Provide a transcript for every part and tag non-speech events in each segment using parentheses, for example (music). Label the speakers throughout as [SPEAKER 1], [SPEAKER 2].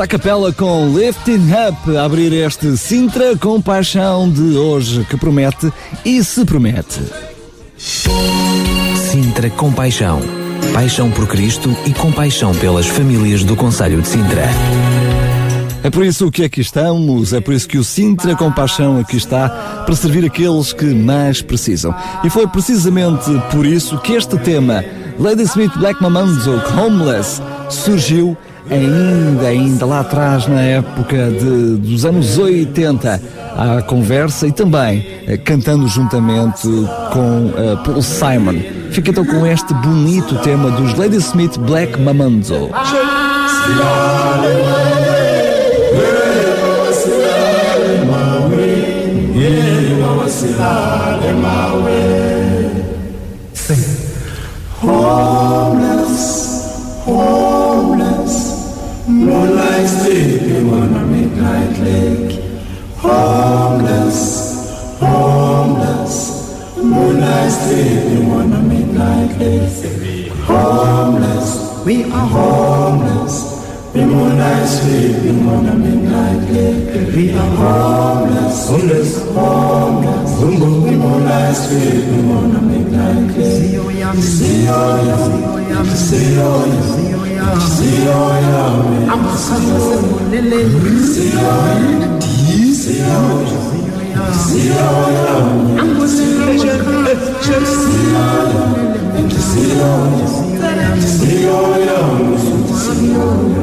[SPEAKER 1] À capela com Lifting Up a abrir este Sintra com paixão de hoje que promete e se promete.
[SPEAKER 2] Sintra com paixão. Paixão por Cristo e compaixão pelas famílias do Conselho de Sintra.
[SPEAKER 1] É por isso que aqui estamos, é por isso que o Sintra Compaixão aqui está, para servir aqueles que mais precisam. E foi precisamente por isso que este tema, Lady Smith Black Mamanzo Homeless, surgiu ainda, ainda lá atrás, na época de, dos anos 80, à conversa e também eh, cantando juntamente com uh, Paul Simon. Fica então com este bonito tema dos Ladysmith Black Mamanzo. Homeless, been wandering nightly. We are homeless, homeless, homeless. Bungo, we more last week, we wanna make nightly. See you, yam, see you, yam, see you, yam, see you, yam. I'm a son of Lily. the you, yam, see you, yam, see you, yam. I'm a son of Lily. See you, yam, see you, yam, see you, yam, see you, yam.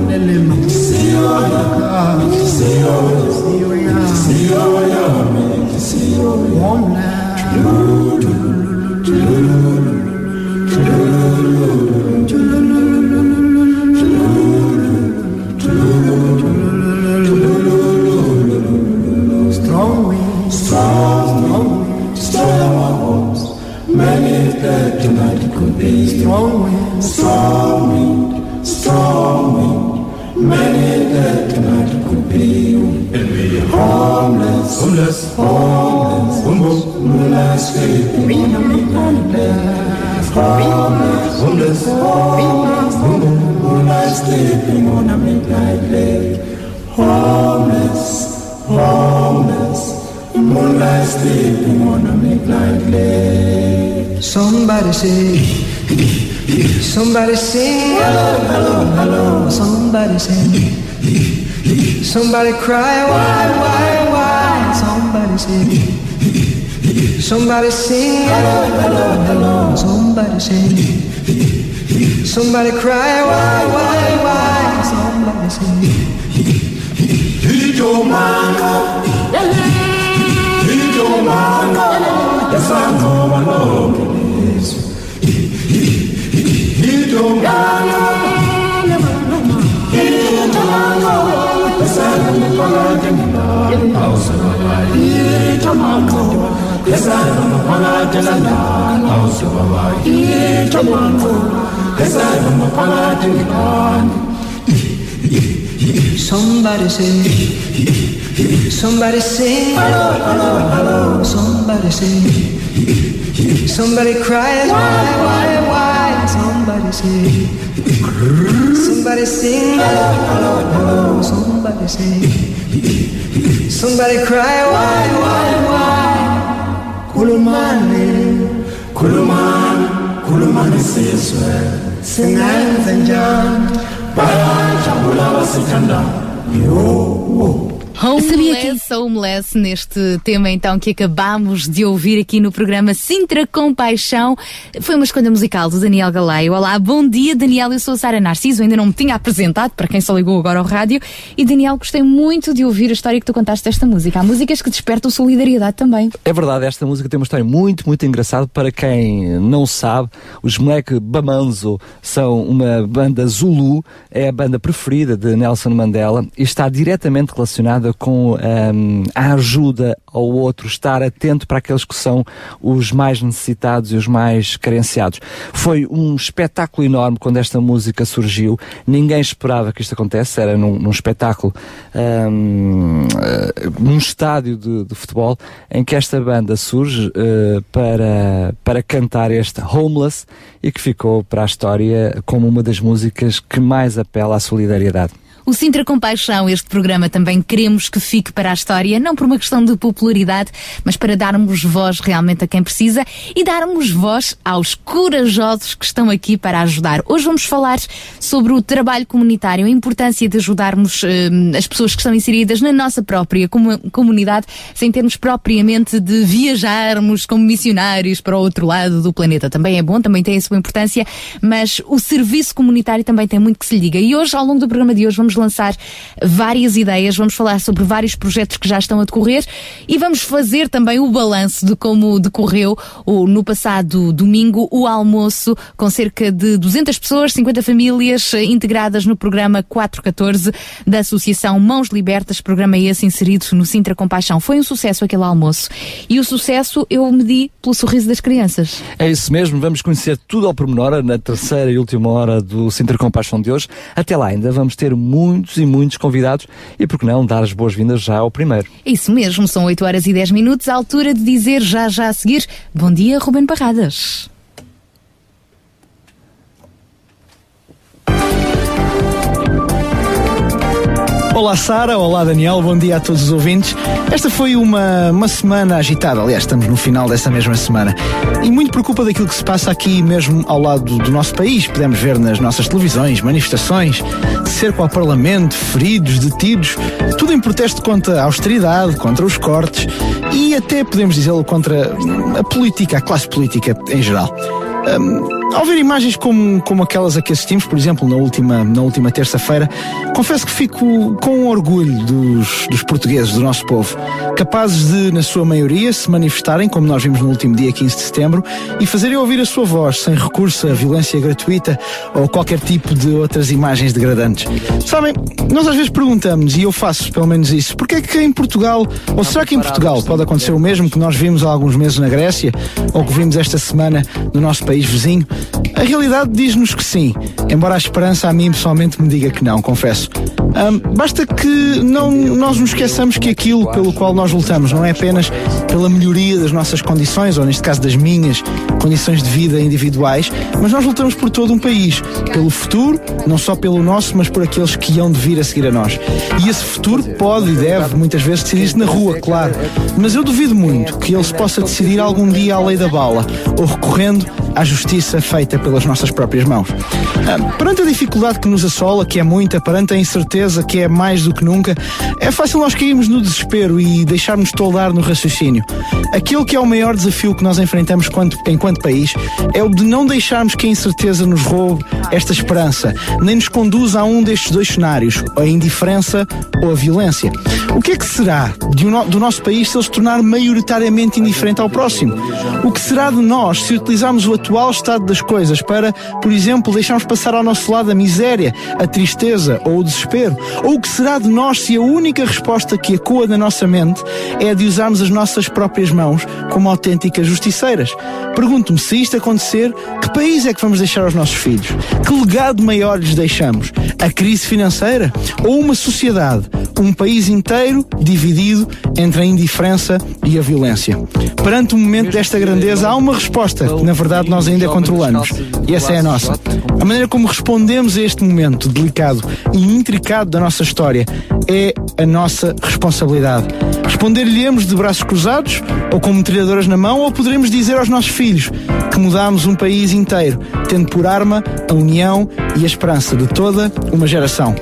[SPEAKER 3] Strong winds, strong, strong winds, many tonight could be. Strong winds, strong wind, strong wind, many that tonight could be. And we are homeless, homeless, homeless, homeless, moonlight sleeping on lake. Homeless, homeless, homeless, homeless, sleeping on a midnight lake. Homeless homeless, moonlight sleeping on a midnight lake. Somebody say, somebody sing, hello, hello, hello. Somebody sing, somebody cry, why, why, why? Somebody say, somebody sing, hello, hello, hello. Somebody sing, somebody cry, why, why, why? Somebody sing. Itomano, Itomano, Yasano Mano, Itomano, Itomano, Yasano Mano, Itomano, Yasano Mano, Itomano, Yasano Mano, Somebody say, somebody sing, hello, hello, hello. Somebody sing, somebody cries, why, why, why? say, somebody sing, somebody say, somebody cry, why, why, why? Kulumani, Kuluman, Kulumani say as well. Sing and sing, John, Bayan, Chambula, Wasitanda, yo.
[SPEAKER 4] Homeless, homeless, neste tema então que acabámos de ouvir aqui no programa Sintra com Paixão. Foi uma escolha musical do Daniel Galeio. Olá, bom dia Daniel, eu sou a Sara Narciso, ainda não me tinha apresentado, para quem só ligou agora ao rádio. E Daniel, gostei muito de ouvir a história que tu contaste desta música. Há músicas que despertam solidariedade também.
[SPEAKER 1] É verdade, esta música tem uma história muito, muito engraçada. Para quem não sabe, os Moleque Bamanzo são uma banda Zulu, é a banda preferida de Nelson Mandela e está diretamente relacionada com um, a ajuda ao outro, estar atento para aqueles que são os mais necessitados e os mais carenciados. Foi um espetáculo enorme quando esta música surgiu. Ninguém esperava que isto acontecesse. Era num, num espetáculo, um, uh, num estádio de, de, futebol, em que esta banda surge uh, para, para cantar este Homeless e que ficou para a história como uma das músicas que mais apela à solidariedade.
[SPEAKER 4] O Sintra Compaixão, este programa também queremos que fique para a história, não por uma questão de popularidade, mas para darmos voz realmente a quem precisa e darmos voz aos corajosos que estão aqui para ajudar. Hoje vamos falar sobre o trabalho comunitário, a importância de ajudarmos eh, as pessoas que estão inseridas na nossa própria comunidade, sem termos propriamente de viajarmos como missionários para o outro lado do planeta. Também é bom, também tem a sua importância, mas o serviço comunitário também tem muito que se lhe diga. E hoje, ao longo do programa de hoje, vamos lançar várias ideias, vamos falar sobre vários projetos que já estão a decorrer e vamos fazer também o balanço de como decorreu o, no passado domingo o almoço com cerca de 200 pessoas, 50 famílias eh, integradas no programa 414 da Associação Mãos Libertas, programa esse inserido no Sintra Compaixão. Foi um sucesso aquele almoço e o sucesso eu medi pelo sorriso das crianças.
[SPEAKER 1] É isso mesmo, vamos conhecer tudo ao pormenor na terceira e última hora do Sintra Compaixão de hoje. Até lá ainda vamos ter muito muitos e muitos convidados e, por que não, dar as boas-vindas já ao primeiro.
[SPEAKER 4] Isso mesmo, são 8 horas e 10 minutos, a altura de dizer já já a seguir, bom dia, Ruben Barradas.
[SPEAKER 5] Olá Sara, olá Daniel, bom dia a todos os ouvintes. Esta foi uma, uma semana agitada, aliás, estamos no final dessa mesma semana. E muito preocupa daquilo que se passa aqui mesmo ao lado do nosso país. Podemos ver nas nossas televisões manifestações, cerco ao Parlamento, feridos, detidos, tudo em protesto contra a austeridade, contra os cortes e até podemos dizê-lo contra a política, a classe política em geral. Um, ao ver imagens como, como aquelas a que assistimos, por exemplo, na última, na última terça-feira, confesso que fico com orgulho dos, dos portugueses, do nosso povo, capazes de, na sua maioria, se manifestarem, como nós vimos no último dia 15 de setembro, e fazerem ouvir a sua voz, sem recurso a violência gratuita ou qualquer tipo de outras imagens degradantes. Sabem, nós às vezes perguntamos, e eu faço pelo menos isso, porque é que em Portugal, ou será que em Portugal pode acontecer o mesmo que nós vimos há alguns meses na Grécia, ou que vimos esta semana no nosso país vizinho? A realidade diz-nos que sim, embora a esperança a mim pessoalmente me diga que não, confesso. Um, basta que não, nós nos esqueçamos que aquilo pelo qual nós lutamos não é apenas pela melhoria das nossas condições, ou neste caso das minhas condições de vida individuais, mas nós lutamos por todo um país, pelo futuro, não só pelo nosso, mas por aqueles que hão de vir a seguir a nós. E esse futuro pode e deve muitas vezes decidir-se na rua, claro, mas eu duvido muito que ele se possa decidir algum dia à lei da bala, ou recorrendo à justiça feita pelas nossas próprias mãos. Ah, perante a dificuldade que nos assola, que é muita, perante a incerteza que é mais do que nunca, é fácil nós cairmos no desespero e deixarmos toldar no raciocínio. Aquilo que é o maior desafio que nós enfrentamos enquanto, enquanto país é o de não deixarmos que a incerteza nos roube esta esperança, nem nos conduza a um destes dois cenários, a indiferença ou a violência. O que é que será um, do nosso país se ele se tornar maioritariamente indiferente ao próximo? O que será de nós se utilizarmos o atual estado das coisas para, por exemplo, deixarmos passar ao nosso lado a miséria, a tristeza ou o desespero? Ou o que será de nós se a única resposta que ecoa na nossa mente é a de usarmos as nossas próprias mãos como autênticas justiceiras? Pergunto-me, se isto acontecer, que país é que vamos deixar aos nossos filhos? Que legado maior lhes deixamos? A crise financeira? Ou uma sociedade, um país inteiro dividido entre a indiferença e a violência? Perante o momento desta grandeza, há uma resposta que, na verdade, nós ainda controlamos. E essa é a nossa. A maneira como respondemos a este momento delicado e intricado da nossa história é a nossa responsabilidade. Responder-lhe-emos de braços cruzados ou com metralhadoras na mão ou poderemos dizer aos nossos filhos que mudámos um país inteiro, tendo por arma a união e a esperança de toda uma geração.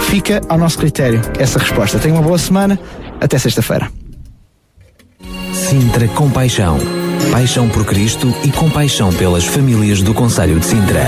[SPEAKER 5] Fica ao nosso critério essa resposta. Tenha uma boa semana. Até sexta-feira.
[SPEAKER 6] Sintra Compaixão. Paixão por Cristo e compaixão pelas famílias do Conselho de Sintra.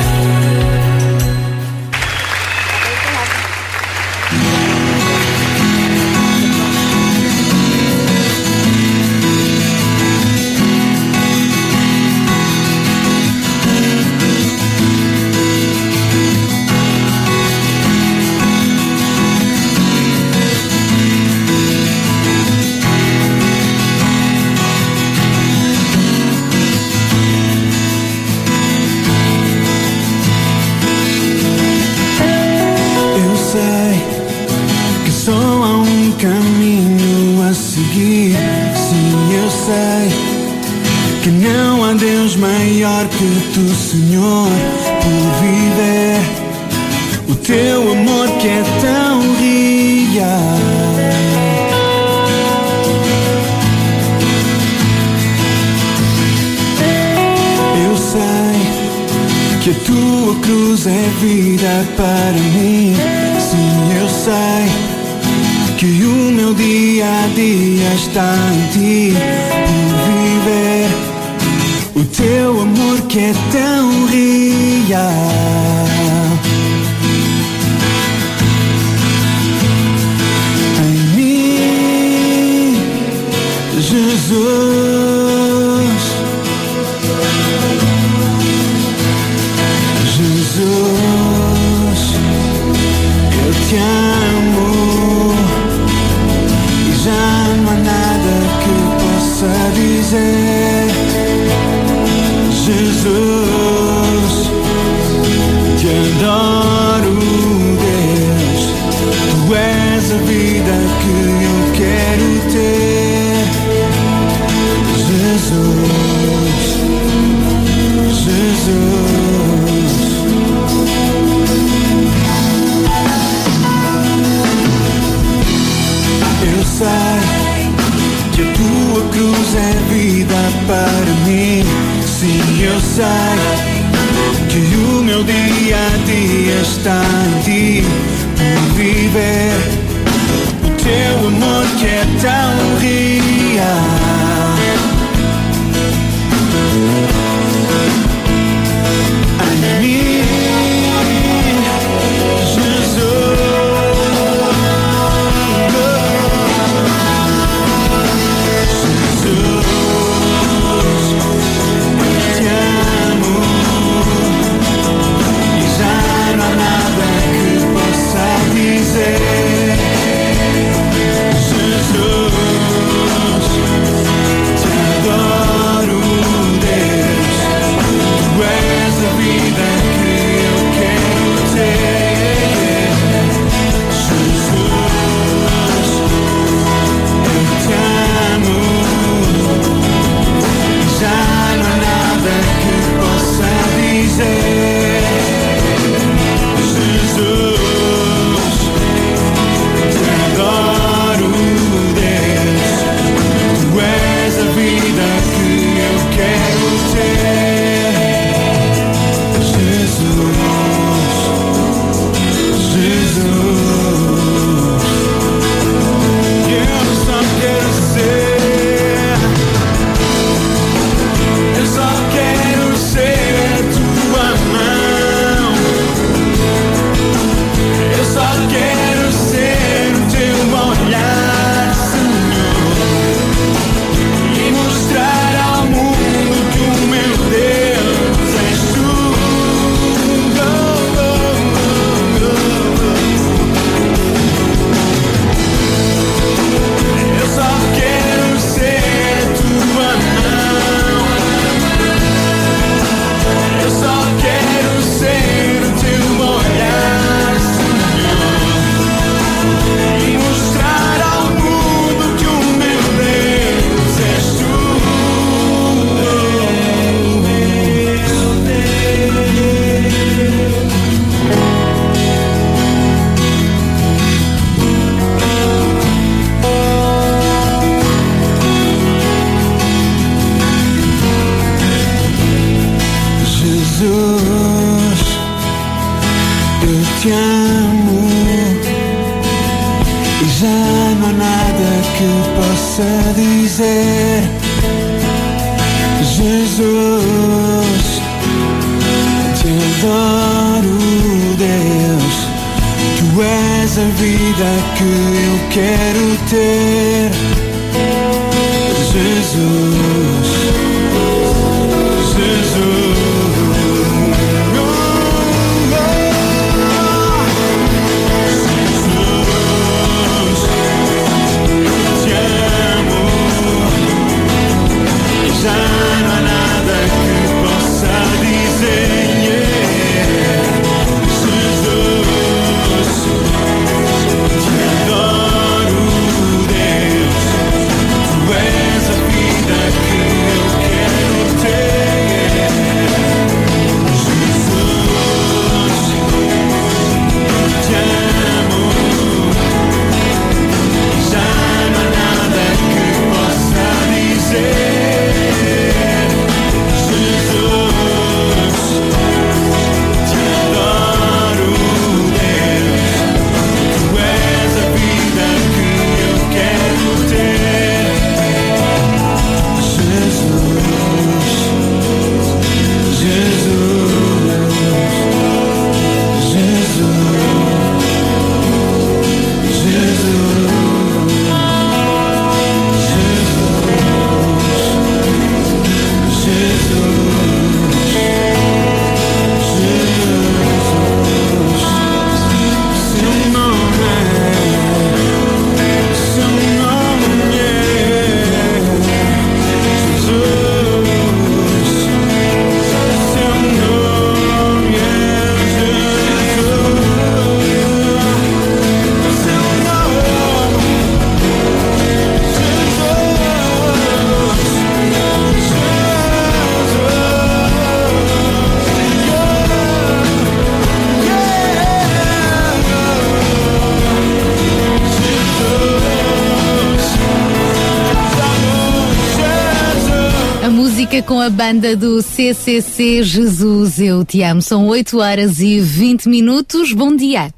[SPEAKER 6] A
[SPEAKER 4] banda do CCC Jesus Eu Te Amo. São 8 horas e 20 minutos. Bom dia.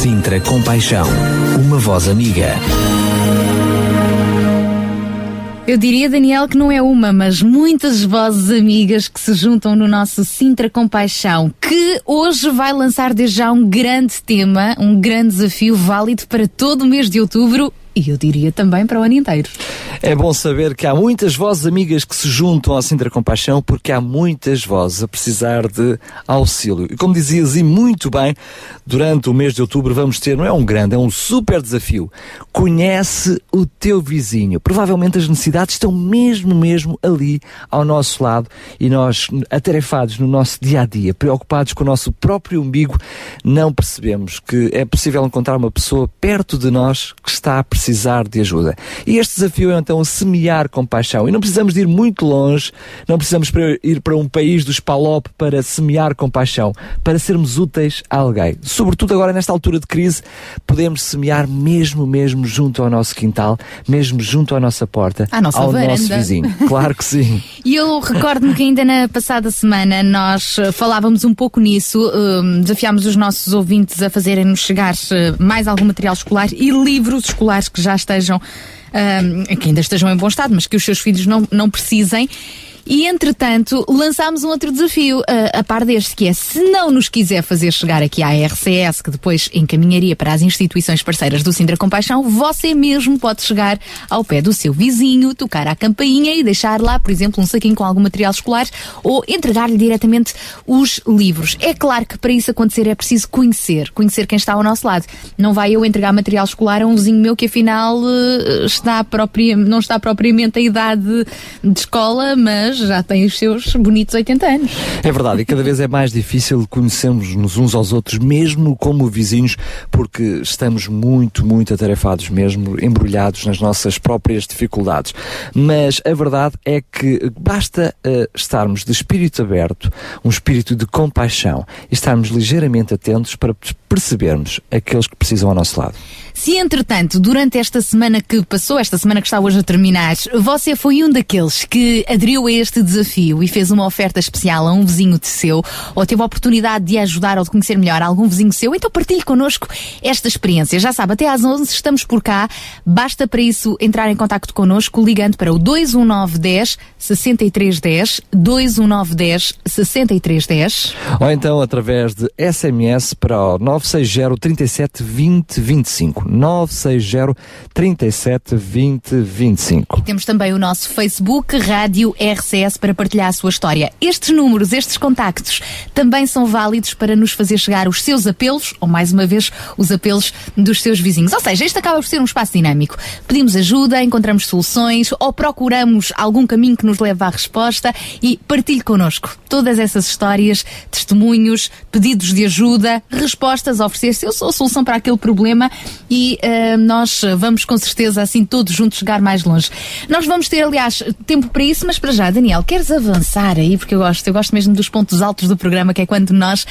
[SPEAKER 2] Sintra Compaixão, uma voz amiga.
[SPEAKER 4] Eu diria, Daniel, que não é uma, mas muitas vozes amigas que se juntam no nosso Sintra Compaixão, que hoje vai lançar desde já um grande tema, um grande desafio válido para todo o mês de outubro e eu diria também para o ano inteiro.
[SPEAKER 1] É bom saber que há muitas vozes amigas que se juntam ao Sintra Compaixão porque há muitas vozes a precisar de auxílio. E como dizias, e muito bem, durante o mês de outubro vamos ter, não é um grande, é um super desafio. Conhece o teu vizinho. Provavelmente as necessidades estão mesmo, mesmo ali ao nosso lado e nós, atarefados no nosso dia a dia, preocupados com o nosso próprio umbigo, não percebemos que é possível encontrar uma pessoa perto de nós que está a precisar de ajuda. E este desafio é então semear compaixão. E não precisamos de ir muito longe, não precisamos ir para um país dos PALOP para semear compaixão, para sermos úteis a alguém. Sobretudo agora nesta altura de crise, podemos semear mesmo, mesmo junto ao nosso quintal, mesmo junto à nossa porta,
[SPEAKER 4] à nossa
[SPEAKER 1] ao
[SPEAKER 4] varanda.
[SPEAKER 1] nosso vizinho. (laughs) Claro que sim.
[SPEAKER 4] E eu recordo-me que ainda na passada semana nós eh, falávamos um pouco nisso, um, desafiámos os nossos ouvintes a fazerem-nos chegar eh, mais algum material escolar e livros escolares que já estejam, que ainda estejam em bom estado, mas que os seus filhos não, não precisem. E, entretanto, lançámos um outro desafio a, a par deste, que é se não nos quiser fazer chegar aqui à RCS, que depois encaminharia para as instituições parceiras do Sindra Compaixão, você mesmo pode chegar ao pé do seu vizinho, tocar à campainha e deixar lá, por exemplo, um saquinho com algum material escolar ou entregar-lhe diretamente os livros. É claro que para isso acontecer é preciso conhecer, conhecer quem está ao nosso lado. Não vai eu entregar material escolar a um vizinho meu que afinal eh, está própria, não está propriamente a idade de escola, mas já tem os seus bonitos 80 anos.
[SPEAKER 1] É verdade, e cada vez é mais difícil conhecermos-nos uns aos outros, mesmo como vizinhos, porque estamos muito, muito atarefados mesmo, embrulhados nas nossas próprias dificuldades. Mas a verdade é que basta uh, estarmos de espírito aberto, um espírito de compaixão, e estarmos ligeiramente atentos para percebermos aqueles que precisam ao nosso lado.
[SPEAKER 4] Se, entretanto, durante esta semana que passou, esta semana que está hoje a terminar, você foi um daqueles que aderiu a este desafio e fez uma oferta especial a um vizinho de seu, ou teve a oportunidade de ajudar ou de conhecer melhor algum vizinho seu, então partilhe connosco esta experiência. Já sabe, até às 11 estamos por cá. Basta para isso entrar em contato connosco ligando para o 21910 6310, 21910 6310.
[SPEAKER 1] Ou então através de SMS para o 960 37 20 25. 960 37 20 25.
[SPEAKER 4] E temos também o nosso Facebook, Rádio Para partilhar a sua história. Estes números, estes contactos, também são válidos para nos fazer chegar os seus apelos, ou mais uma vez, os apelos dos seus vizinhos. Ou seja, este acaba por ser um espaço dinâmico. Pedimos ajuda, encontramos soluções ou procuramos algum caminho que nos leve à resposta e partilhe connosco todas essas histórias, testemunhos, pedidos de ajuda, respostas a oferecer. Eu sou a solução para aquele problema e uh, nós vamos com certeza assim todos juntos chegar mais longe. Nós vamos ter, aliás, tempo para isso, mas para já, Daniel, queres avançar aí? Porque eu gosto, eu gosto mesmo dos pontos altos do programa, que é quando nós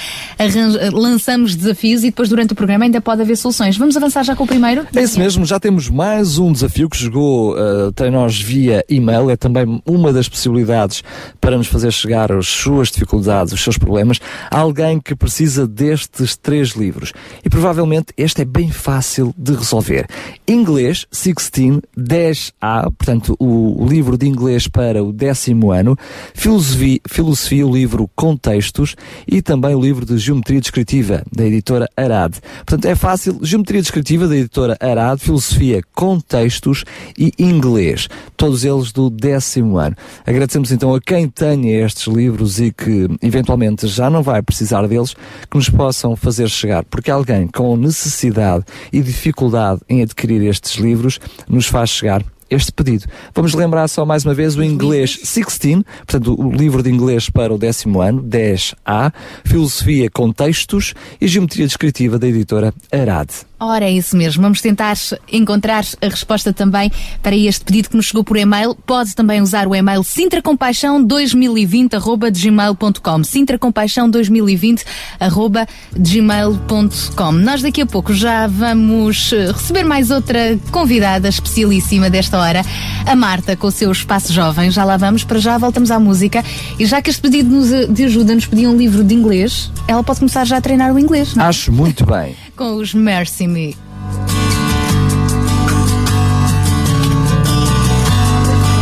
[SPEAKER 4] lançamos desafios e depois durante o programa ainda pode haver soluções. Vamos avançar já com o primeiro?
[SPEAKER 1] É isso mesmo, já temos mais um desafio que chegou uh, até nós via e-mail, é também uma das possibilidades para nos fazer chegar as suas dificuldades, os seus problemas, alguém que precisa destes três livros. E provavelmente este é bem fácil de resolver. Inglês 16 10A, portanto, o livro de inglês para o décimo ano, filosofia, filosofia, o livro Contextos e também o livro de Geometria Descritiva da editora Arad. Portanto, é fácil, Geometria Descritiva da editora Arad, Filosofia, Contextos e Inglês, todos eles do décimo ano. Agradecemos então a quem tenha estes livros e que eventualmente já não vai precisar deles, que nos possam fazer chegar, porque alguém com necessidade e dificuldade em adquirir estes livros nos faz chegar este pedido. Vamos lembrar só mais uma vez o inglês 16, portanto, o livro de inglês para o décimo ano, 10A, Filosofia com Textos e Geometria Descritiva da editora Arad.
[SPEAKER 4] Ora, é isso mesmo. Vamos tentar encontrar a resposta também para este pedido que nos chegou por e-mail. Pode também usar o e-mail sintracompaixão2020.gmail.com sintracompaixão2020.gmail.com Nós daqui a pouco já vamos eh, receber mais outra convidada especialíssima desta hora, a Marta, com o seu espaço jovem. Já lá vamos, para já voltamos à música. E já que este pedido de ajuda nos pedia um livro de inglês, ela pode começar já a treinar o inglês, não?
[SPEAKER 7] É? Acho muito bem.
[SPEAKER 4] Com os Mercy Me.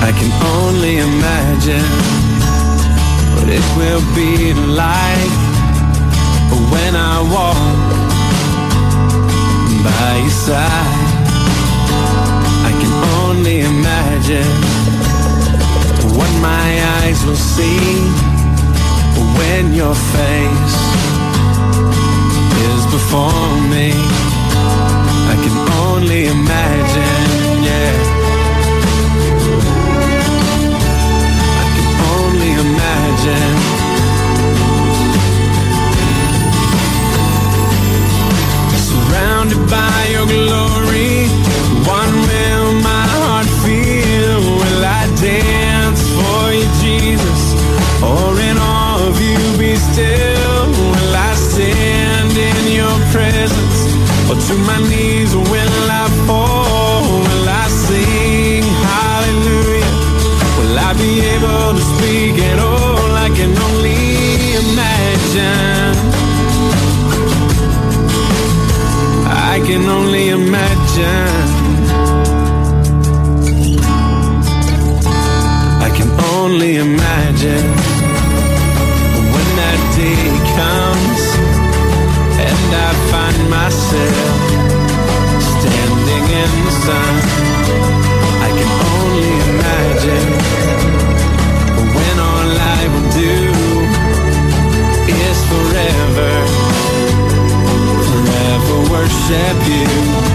[SPEAKER 6] I can only imagine what it will be like when I walk by your side. I can only imagine what my eyes will see when your face before me. I can only imagine, yeah. I can only imagine. Surrounded by your glory, Or to my knees will I fall? Will I sing hallelujah? Will I be able to speak at all? I can only imagine. I can only imagine. I can only imagine myself standing in the sun. I can only imagine when all I will do is forever, forever worship you.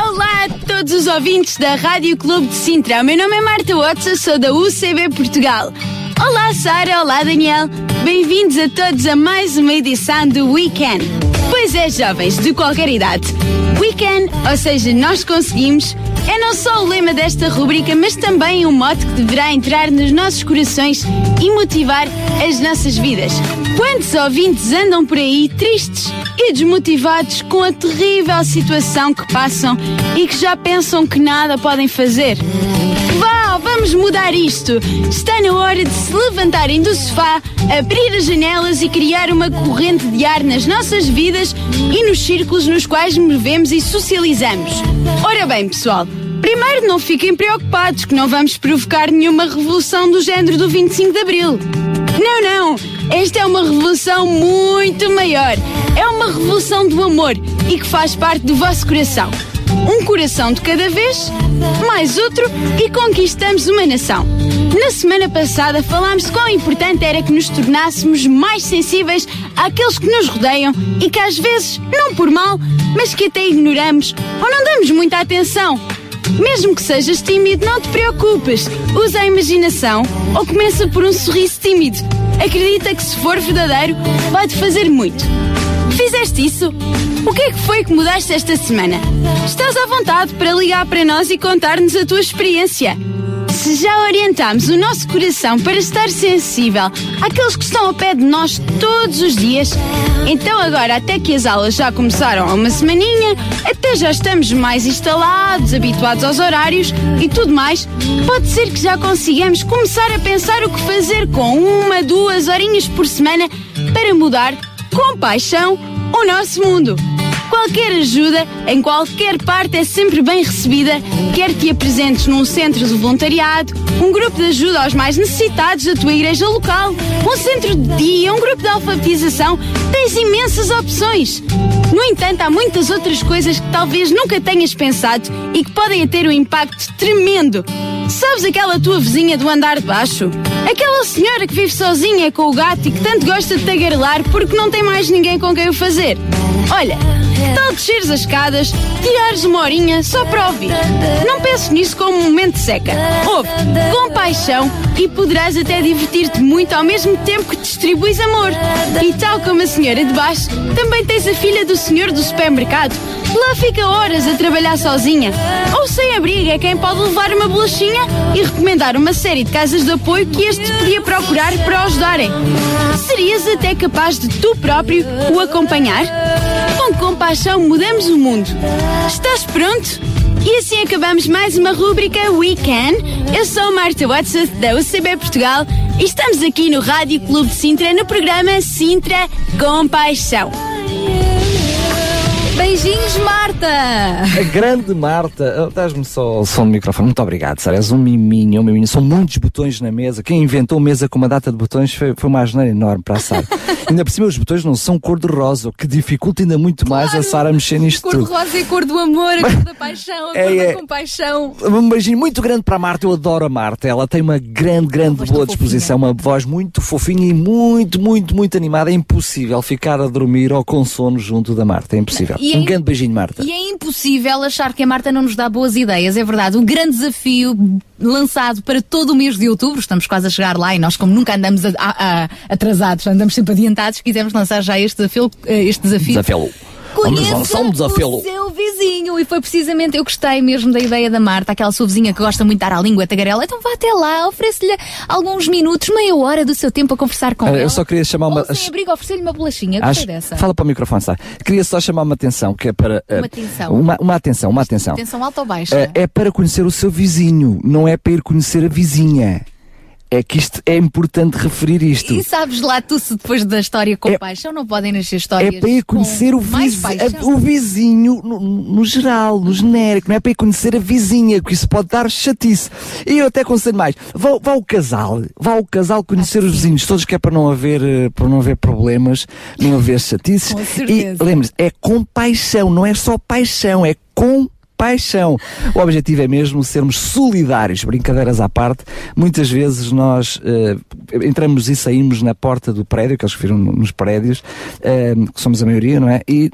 [SPEAKER 8] Olá a todos os ouvintes da Rádio Clube de Sintra. O meu nome é Marta Watson, sou da UCB Portugal. Olá Sara, olá Daniel. Bem-vindos a todos a mais uma edição do Weekend. Pois é, jovens, de qualquer idade. We can, ou seja, nós conseguimos, é não só o lema desta rubrica, mas também um mote que deverá entrar nos nossos corações e motivar as nossas vidas. Quantos ouvintes andam por aí tristes e desmotivados com a terrível situação que passam e que já pensam que nada podem fazer? Vá, vamos mudar isto! Está na hora de se levantarem do sofá, abrir as janelas e criar uma corrente de ar nas nossas vidas e nos círculos nos quais movemos e socializamos. Ora bem, pessoal, primeiro não fiquem preocupados que não vamos provocar nenhuma revolução do género do 25 de Abril. Não, não! Esta é uma revolução muito maior. É uma revolução do amor e que faz parte do vosso coração. Um coração de cada vez, mais outro e conquistamos uma nação. Na semana passada falámos quão importante era que nos tornássemos mais sensíveis àqueles que nos rodeiam e que às vezes, não por mal, mas que até ignoramos ou não damos muita atenção. Mesmo que sejas tímido, não te preocupes. Usa a imaginação ou começa por um sorriso tímido. Acredita que se for verdadeiro, vai-te fazer muito. Fizeste isso? O que é que foi que mudaste esta semana? Estás à vontade para ligar para nós e contar-nos a tua experiência. Se já orientámos o nosso coração para estar sensível àqueles que estão ao pé de nós todos os dias, então agora, até que as aulas já começaram há uma semaninha, até já estamos mais instalados, habituados aos horários e tudo mais, pode ser que já consigamos começar a pensar o que fazer com uma, duas horinhas por semana para mudar com paixão o nosso mundo. Qualquer ajuda, em qualquer parte, é sempre bem recebida, quer te apresentes num centro de voluntariado, um grupo de ajuda aos mais necessitados da tua igreja local, um centro de dia, um grupo de alfabetização, tens imensas opções. No entanto, há muitas outras coisas que talvez nunca tenhas pensado e que podem ter um impacto tremendo. Sabes aquela tua vizinha do andar de baixo? Aquela senhora que vive sozinha com o gato e que tanto gosta de tagarelar porque não tem mais ninguém com quem o fazer? Olha, tal desceres as escadas, tirares uma horinha só para ouvir. Não penses nisso como um momento seca. Ouve, com paixão e poderás até divertir-te muito ao mesmo tempo que distribuis amor. E tal como a senhora de baixo, também tens a filha do senhor do supermercado. Lá fica horas a trabalhar sozinha. Ou sem abrigo é quem pode levar uma bolachinha e recomendar uma série de casas de apoio que este podia procurar para o ajudarem. Serias até capaz de tu próprio o acompanhar? Com compaixão mudamos o mundo. Estás pronto? E assim acabamos mais uma rúbrica We Can. Eu sou Marta Watson da UCB Portugal e estamos aqui no Rádio Clube de Sintra no programa Sintra Compaixão.
[SPEAKER 4] Beijinhos, Marta!
[SPEAKER 1] A grande Marta, oh, dás-me só o som do microfone. Muito obrigado, Sara. És um miminho, um miminho. São muitos botões na mesa. Quem inventou mesa com uma data de botões foi, foi uma asneira enorme para a Sara. (laughs) ainda por cima, os botões não são cor-de-rosa, o que dificulta ainda muito mais a Sara mexer nisto
[SPEAKER 4] Cor
[SPEAKER 1] tudo.
[SPEAKER 4] de rosa é a cor do amor, a cor da (laughs) paixão, a
[SPEAKER 1] É,
[SPEAKER 4] cor
[SPEAKER 1] é.
[SPEAKER 4] da compaixão.
[SPEAKER 1] Um beijinho muito grande para a Marta, eu adoro a Marta. Ela tem uma grande, grande
[SPEAKER 4] voz
[SPEAKER 1] boa disposição, uma voz muito fofinha e muito, muito, muito animada. É impossível ficar a dormir ou com sono junto da Marta, é impossível.
[SPEAKER 4] E é
[SPEAKER 1] um
[SPEAKER 4] im-
[SPEAKER 1] grande beijinho, Marta.
[SPEAKER 4] E é impossível achar que a Marta não nos dá boas ideias, é verdade. Um grande desafio lançado para todo o mês de outubro, estamos quase a chegar lá e nós, como nunca andamos a- a- a- atrasados, andamos sempre adiantados, quisemos lançar já este desafio. eh, Este desafio.
[SPEAKER 1] Desafio. Vamos
[SPEAKER 4] Conheça
[SPEAKER 1] lançar um desafio.
[SPEAKER 4] o seu E foi precisamente, eu gostei mesmo da ideia da Marta, aquela sua vizinha que gosta muito de dar à língua tagarela. Então vá até lá, ofereça-lhe alguns minutos, meia hora do seu tempo a conversar com ela.
[SPEAKER 1] eu só queria chamar uma-
[SPEAKER 4] Ou sem abrigo, oferecer-lhe uma bolachinha. Gostei
[SPEAKER 1] Acho-
[SPEAKER 4] dessa.
[SPEAKER 1] Fala para o microfone, Sara. Queria só chamar uma atenção, que é para. eh,
[SPEAKER 4] Uma atenção.
[SPEAKER 1] Uma, uma atenção, uma atenção.
[SPEAKER 4] Atenção alta ou baixa?
[SPEAKER 1] Eh, é para conhecer o seu vizinho, não é para ir conhecer a vizinha. É que isto é importante referir isto.
[SPEAKER 4] E sabes lá tu se depois da história com
[SPEAKER 1] É-
[SPEAKER 4] paixão não podem nascer histórias
[SPEAKER 1] É para ir conhecer
[SPEAKER 4] com
[SPEAKER 1] o,
[SPEAKER 4] paixão?
[SPEAKER 1] a- o vizinho no, no geral, no genérico, não é para ir conhecer a vizinha, porque isso pode dar chatice. E eu até aconselho mais, vá, vá o casal, vá o casal conhecer os vizinhos todos, que é para não haver, eh, para não haver problemas, não haver (laughs) chatices.
[SPEAKER 4] Com certeza.
[SPEAKER 1] E lembre-se, é compaixão, não é só paixão, é paixão. O objetivo é mesmo sermos solidários, brincadeiras à parte. Muitas vezes nós uh, entramos e saímos na porta do prédio, que eles viram nos prédios, uh, que somos a maioria, não é? E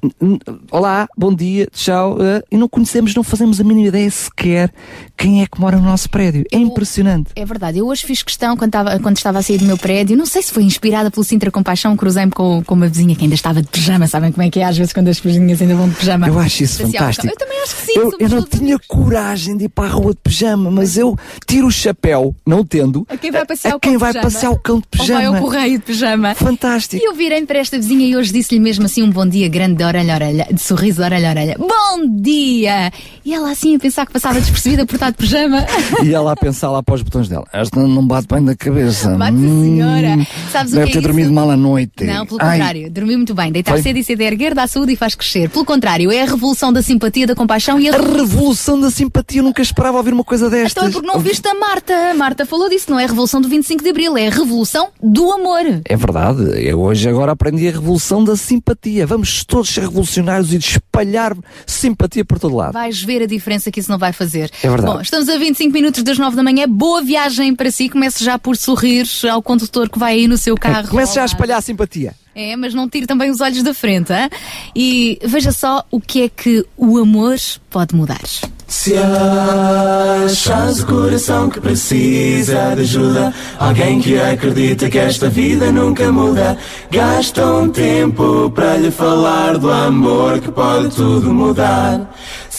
[SPEAKER 1] olá, bom dia, tchau, uh, e não conhecemos, não fazemos a mínima ideia sequer quem é que mora no nosso prédio. É impressionante.
[SPEAKER 4] É verdade. Eu hoje fiz questão, quando estava, quando estava a sair do meu prédio, não sei se foi inspirada pelo Sintra Compaixão, cruzei-me com, com uma vizinha que ainda estava de pijama. Sabem como é que é às vezes quando as vizinhas ainda vão de pijama?
[SPEAKER 1] Eu acho isso fantástico.
[SPEAKER 4] Eu também acho que sim.
[SPEAKER 1] Eu, eu não tinha amigos. coragem de ir para a rua de pijama, mas eu tiro o chapéu, não tendo,
[SPEAKER 4] a quem vai passear,
[SPEAKER 1] a quem vai passear o cão de pijama.
[SPEAKER 4] Ou vai ao correio de pijama.
[SPEAKER 1] Fantástico.
[SPEAKER 4] E eu virei para esta vizinha e hoje disse-lhe mesmo assim um bom dia grande de orelha a orelha, de sorriso de orelha a orelha. Bom dia! E ela assim a pensar que passava despercebida por estar de pijama. (laughs)
[SPEAKER 1] E ela a pensar lá para os botões dela. Esta não bate bem da cabeça.
[SPEAKER 4] Bate, senhora.
[SPEAKER 1] Hum,
[SPEAKER 4] Sabes
[SPEAKER 1] deve
[SPEAKER 4] o que
[SPEAKER 1] ter
[SPEAKER 4] é
[SPEAKER 1] dormido
[SPEAKER 4] isso?
[SPEAKER 1] mal à noite.
[SPEAKER 4] Não, pelo
[SPEAKER 1] Ai.
[SPEAKER 4] contrário. Dormiu muito bem. Deitar cedo e cedo é erguer, dá saúde e faz crescer. Pelo contrário, é a revolução da simpatia, da compaixão e a...
[SPEAKER 1] A revolução da simpatia, eu nunca esperava ouvir uma coisa destas.
[SPEAKER 4] Então é porque não viste a Marta. A Marta falou disso. Não é a revolução do 25 de Abril, é a revolução do amor.
[SPEAKER 1] É verdade, eu hoje agora aprendi a revolução da simpatia. Vamos todos ser revolucionários e espalhar simpatia por todo lado.
[SPEAKER 4] Vais ver a diferença que isso não vai fazer.
[SPEAKER 1] É verdade.
[SPEAKER 4] Bom, estamos a 25 minutos das 9 da manhã. Boa viagem para si. Comece já por sorrir ao condutor que vai aí no seu carro. (laughs)
[SPEAKER 1] Comece já a espalhar a simpatia.
[SPEAKER 4] É, mas não tire também os olhos da frente, hein? E veja só o que é que o amor pode mudar.
[SPEAKER 9] Se achas o coração que precisa de ajuda, alguém que acredita que esta vida nunca muda, gasta um tempo para lhe falar do amor que pode tudo mudar.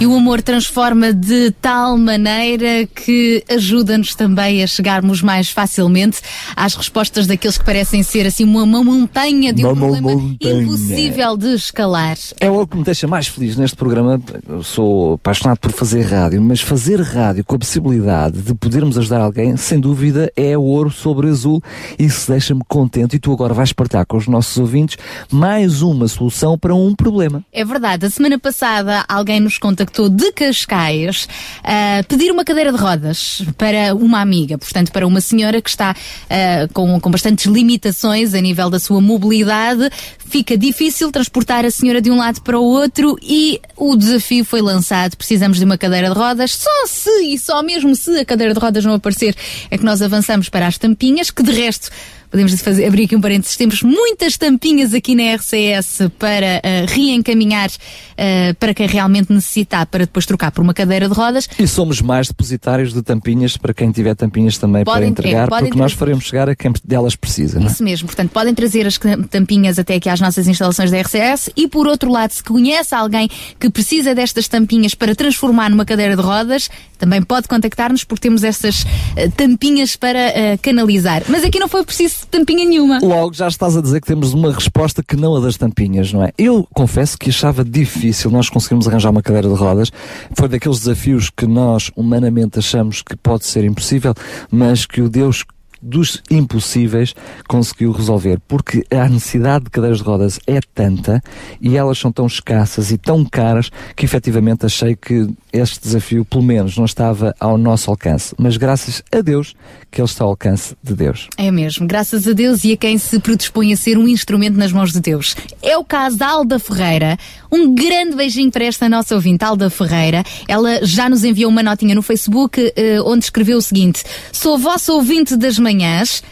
[SPEAKER 4] E o amor transforma de tal maneira que ajuda-nos também a chegarmos mais facilmente às respostas daqueles que parecem ser assim uma, uma montanha de um
[SPEAKER 1] Uma
[SPEAKER 4] problema
[SPEAKER 1] montanha.
[SPEAKER 4] impossível de escalar.
[SPEAKER 1] É algo que me deixa mais feliz neste programa. Eu sou apaixonado por fazer rádio, mas fazer rádio com a possibilidade de podermos ajudar alguém, sem dúvida, é ouro sobre azul. Isso deixa-me contente. E tu agora vais partilhar com os nossos ouvintes mais uma solução para um problema.
[SPEAKER 4] É verdade, a semana passada alguém nos contactou de Cascais a pedir uma cadeira de rodas para uma amiga, portanto, para uma senhora que está ah, com, com bastantes limitações a nível da sua mobilidade. Fica difícil transportar a senhora de um lado para o outro e o desafio foi lançado. Precisamos de uma cadeira de rodas. Só se e só mesmo se a cadeira de rodas não aparecer é que nós avançamos para as tampinhas, que de resto podemos fazer, abrir aqui um parênteses, temos muitas tampinhas aqui na RCS para uh, reencaminhar uh, para quem realmente necessitar, para depois trocar por uma cadeira de rodas.
[SPEAKER 1] E somos mais depositários de tampinhas para quem tiver tampinhas também
[SPEAKER 4] Podem
[SPEAKER 1] para entregar,
[SPEAKER 4] ter,
[SPEAKER 1] porque nós faremos chegar a quem delas precisa. não é?
[SPEAKER 4] Isso mesmo, portanto, podem trazer as tampinhas até aqui às nossas instalações da RCS e, por outro lado, se conhece alguém que precisa destas tampinhas para transformar numa cadeira de rodas, também pode contactar-nos porque temos essas eh, tampinhas para canalizar. Mas aqui não foi preciso tampinha nenhuma.
[SPEAKER 1] Logo já estás a dizer que temos uma resposta que não a das tampinhas, não é? Eu confesso que achava difícil nós conseguirmos arranjar uma cadeira de rodas. Foi daqueles desafios que nós humanamente achamos que pode ser impossível, mas que o Deus dos impossíveis conseguiu resolver, porque a necessidade de cadeiras de rodas é tanta e elas são tão escassas e tão caras que efetivamente achei que este desafio, pelo menos, não estava ao nosso alcance. Mas graças a Deus que ele está ao alcance de Deus.
[SPEAKER 4] É mesmo, graças a Deus e a quem se predispõe a ser um instrumento nas mãos de Deus. É o caso da Alda Ferreira. Um grande beijinho para esta nossa ouvinte, Alda Ferreira. Ela já nos enviou uma notinha no Facebook eh, onde escreveu o seguinte: Sou vossa ouvinte das.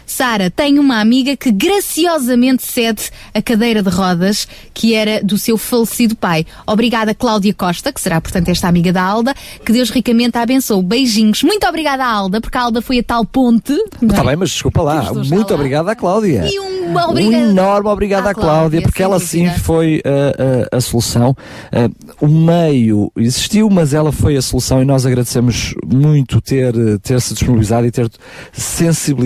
[SPEAKER 4] Sara, tenho uma amiga que graciosamente cede a cadeira de rodas que era do seu falecido pai. Obrigada, Cláudia Costa, que será, portanto, esta amiga da Alda. Que Deus ricamente a abençoe. Beijinhos. Muito obrigada, Alda, porque a Alda foi a tal ponte. não é?
[SPEAKER 1] Está bem, mas desculpa lá. Muito
[SPEAKER 4] lá.
[SPEAKER 1] obrigado à Cláudia.
[SPEAKER 4] E um obrigado.
[SPEAKER 1] Um enorme obrigado
[SPEAKER 4] à
[SPEAKER 1] à Cláudia,
[SPEAKER 4] Cláudia,
[SPEAKER 1] porque ela sim foi uh, uh, a solução. Uh, o meio existiu, mas ela foi a solução e nós agradecemos muito ter, ter se disponibilizado e ter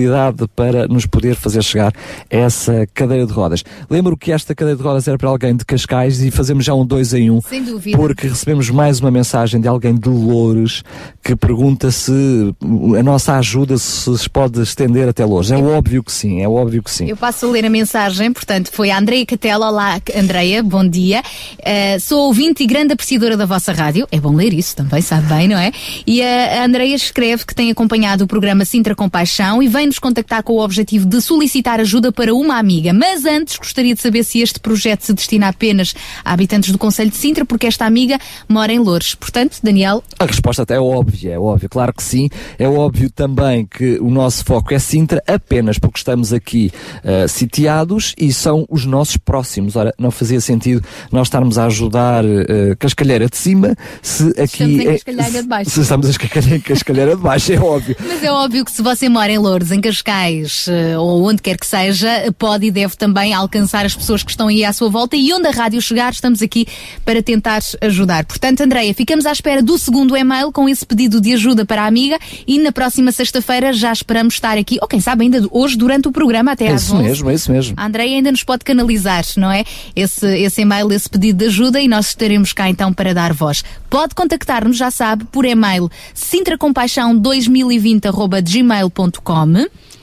[SPEAKER 1] sensibilidade para nos poder fazer chegar essa cadeira de rodas. Lembro que esta cadeira de rodas era para alguém de Cascais e fazemos já um dois em um.
[SPEAKER 4] Sem dúvida.
[SPEAKER 1] Porque recebemos mais uma mensagem de alguém de Loures que pergunta se a nossa ajuda se pode estender até Loures. É óbvio que sim, é óbvio que sim.
[SPEAKER 4] Eu passo a ler a mensagem, portanto, foi a Andreia Catela. Olá, Andreia, bom dia. Uh, sou ouvinte e grande apreciadora da vossa rádio. É bom ler isso também, sabe bem, não é? E a a Andreia escreve que tem acompanhado o programa Sintra Compaixão e vem contactar com o objetivo de solicitar ajuda para uma amiga. Mas antes gostaria de saber se este projeto se destina apenas a habitantes do Conselho de Sintra, porque esta amiga mora em Loures. Portanto, Daniel,
[SPEAKER 1] A resposta até é óbvia, é óbvio, claro que sim. É óbvio também que o nosso foco é Sintra apenas porque estamos aqui uh, sitiados e são os nossos próximos. Ora, não fazia sentido nós estarmos a ajudar uh, Cascalheira de cima se aqui...
[SPEAKER 4] Estamos em
[SPEAKER 1] é-
[SPEAKER 4] Cascalheira de baixo.
[SPEAKER 1] Se estamos a Cascalheira, (laughs) Cascalheira de baixo, é óbvio.
[SPEAKER 4] Mas é óbvio que se você mora em Lourdes, em Cascais eh, ou onde quer que seja, pode e deve também alcançar as pessoas que estão aí à sua volta e onde a rádio chegar, estamos aqui para tentar ajudar. Portanto, Andreia, ficamos à espera do segundo e-mail com esse pedido de ajuda para a amiga e na próxima sexta-feira já esperamos estar aqui, ou quem sabe ainda hoje durante o programa até
[SPEAKER 1] É
[SPEAKER 4] às
[SPEAKER 1] isso
[SPEAKER 4] 11.
[SPEAKER 1] mesmo, é isso mesmo.
[SPEAKER 4] A Andreia ainda nos pode canalizar, não é? Esse, esse e-mail, esse pedido de ajuda e nós estaremos cá então para dar voz. Pode contactar-nos, já sabe, por e-mail sintracompaixão2020.gmail.com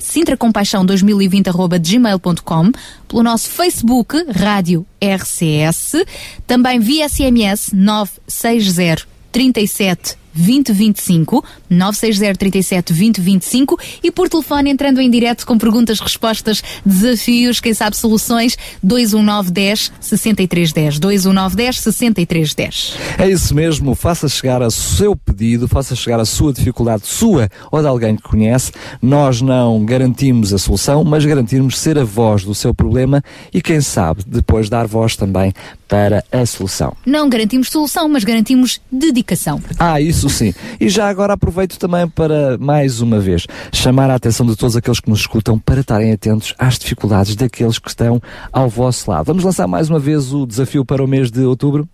[SPEAKER 4] sintracompaixão2020.gmail.com pelo nosso Facebook, Rádio RCS, também via SMS 960 37 2025 960 37 2025 e por telefone entrando em direto com perguntas, respostas, desafios, quem sabe soluções 219 10 63 10 219 10 63 10
[SPEAKER 1] É isso mesmo, faça chegar o seu pedido, faça chegar a sua dificuldade, sua ou de alguém que conhece. Nós não garantimos a solução, mas garantimos ser a voz do seu problema e, quem sabe, depois dar voz também para a solução.
[SPEAKER 4] Não garantimos solução, mas garantimos dedicação.
[SPEAKER 1] Ah, isso sim. E já agora aproveito também para, mais uma vez, chamar a atenção de todos aqueles que nos escutam para estarem atentos às dificuldades daqueles que estão ao vosso lado. Vamos lançar mais uma vez o desafio para o mês de outubro?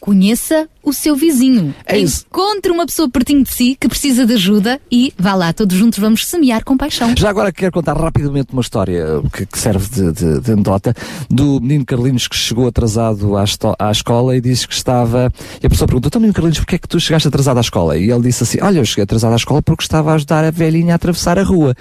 [SPEAKER 4] Conheça o seu vizinho.
[SPEAKER 1] É.
[SPEAKER 4] Encontre uma pessoa pertinho de si que precisa de ajuda e vá lá, todos juntos vamos semear com paixão.
[SPEAKER 1] Já agora quero contar rapidamente uma história que, que serve de, de, de anedota do menino Carlinhos que chegou atrasado à, à escola e disse que estava. E a pessoa perguntou: Então, menino Carlinhos, porquê é que tu chegaste atrasado à escola? E ele disse assim: Olha, eu cheguei atrasado à escola porque estava a ajudar a velhinha a atravessar a rua.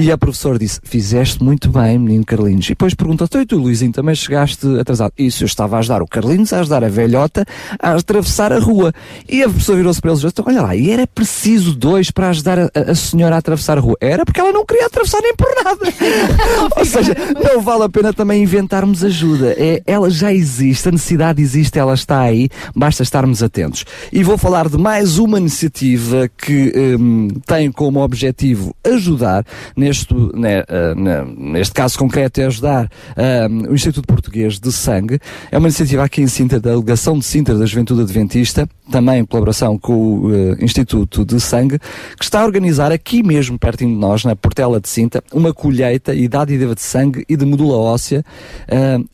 [SPEAKER 1] E a professora disse: Fizeste muito bem, menino Carlinhos. E depois perguntou: Então, e tu, Luizinho, também chegaste atrasado? Isso, eu estava a ajudar o Carlinhos, a ajudar a velhota a atravessar a rua. E a pessoa virou-se para eles, então olha lá, e era preciso dois para ajudar a, a senhora a atravessar a rua. Era porque ela não queria atravessar nem por nada. (laughs) Ou seja, não vale a pena também inventarmos ajuda. É, ela já existe, a necessidade existe, ela está aí, basta estarmos atentos. E vou falar de mais uma iniciativa que hum, tem como objetivo ajudar, neste, né, uh, neste caso concreto é ajudar uh, o Instituto Português de Sangue. É uma iniciativa aqui em Sintra, da Delegação de Da Juventude Adventista, também em colaboração com o uh, Instituto de Sangue, que está a organizar aqui mesmo, pertinho de nós, na Portela de Sintra, uma colheita e dádiva de sangue e de medula óssea.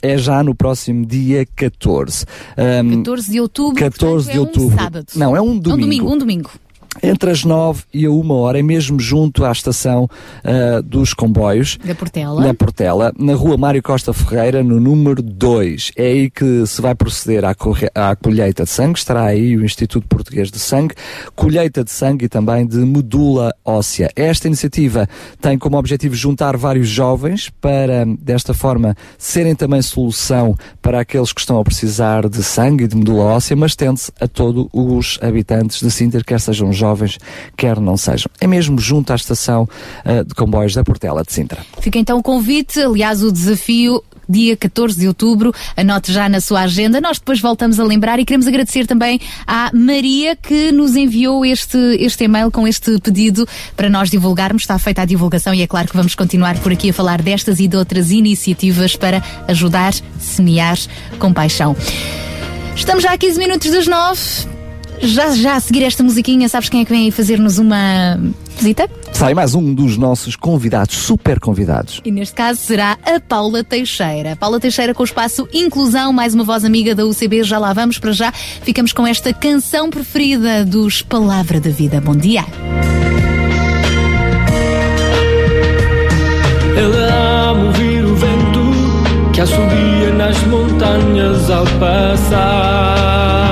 [SPEAKER 1] é já no próximo dia 14.
[SPEAKER 4] Um, 14 de outubro.
[SPEAKER 1] 14 de
[SPEAKER 4] é
[SPEAKER 1] outubro.
[SPEAKER 4] Um sábado.
[SPEAKER 1] Não, é um domingo.
[SPEAKER 4] Um domingo, um domingo
[SPEAKER 1] entre as nove e a uma hora, é mesmo junto à estação uh, dos comboios.
[SPEAKER 4] Da Portela.
[SPEAKER 1] Na Portela, na rua Mário Costa Ferreira, no número 2. É aí que se vai proceder à, à colheita de sangue. Estará aí o Instituto Português de Sangue. Colheita de sangue e também de medula óssea. Esta iniciativa tem como objetivo juntar vários jovens para, desta forma, serem também solução para aqueles que estão a precisar de sangue e de medula óssea, mas tende-se a todos os habitantes de Sinter, quer sejam jovens jovens, quer não sejam. É mesmo junto à estação uh, de comboios da Portela de Sintra.
[SPEAKER 4] Fica então o convite, aliás, o desafio dia 14 de outubro. Anote já na sua agenda. Nós depois voltamos a lembrar e queremos agradecer também à Maria que nos enviou este, este e-mail com este pedido para nós divulgarmos. Está feita a divulgação e é claro que vamos continuar por aqui a falar destas e de outras iniciativas para ajudar, semear com paixão. Estamos já a 15 minutos das 9. Já, já a seguir esta musiquinha, sabes quem é que vem aí fazer-nos uma visita?
[SPEAKER 1] Sai mais um dos nossos convidados, super convidados.
[SPEAKER 4] E neste caso será a Paula Teixeira. Paula Teixeira com o espaço Inclusão, mais uma voz amiga da UCB. Já lá vamos para já. Ficamos com esta canção preferida dos Palavra da Vida. Bom dia.
[SPEAKER 10] Ela ama ouvir o vento que assobia nas montanhas ao passar.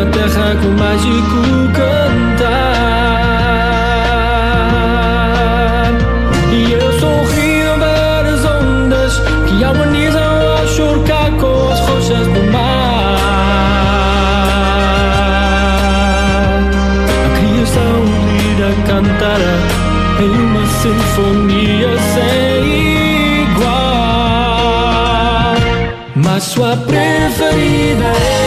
[SPEAKER 10] Na terra com mágico cantar. E eu sorrio ao ver as ondas que harmonizam ao chocar com as rochas do mar. A criação lira cantar em uma sinfonia sem mas sua preferida é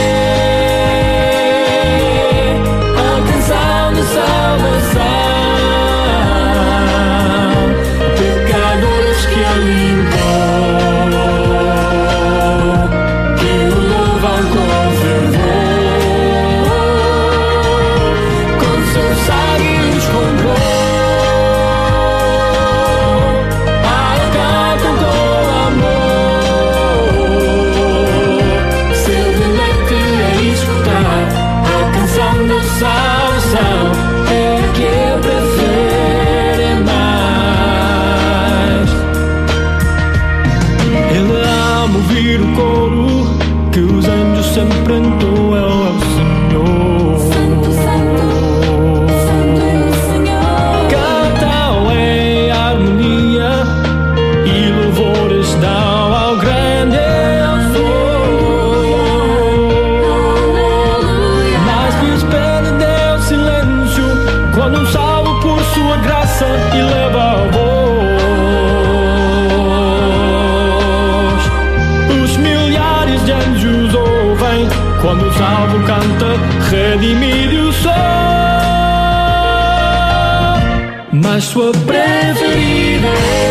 [SPEAKER 10] mas sua preferida é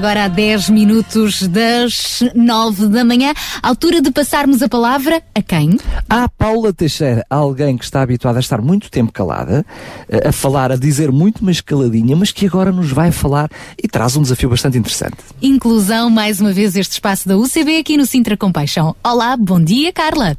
[SPEAKER 4] agora há 10 minutos das 9 da manhã. Altura de passarmos a palavra a quem?
[SPEAKER 1] Há Paula Teixeira, alguém que está habituada a estar muito tempo calada, eh, a falar, a dizer muito, mas caladinha, mas que agora nos vai falar e traz um desafio bastante interessante.
[SPEAKER 4] Inclusão, mais uma vez, este espaço da UCB aqui no Sintra Compaixão. Olá, bom dia, Carla.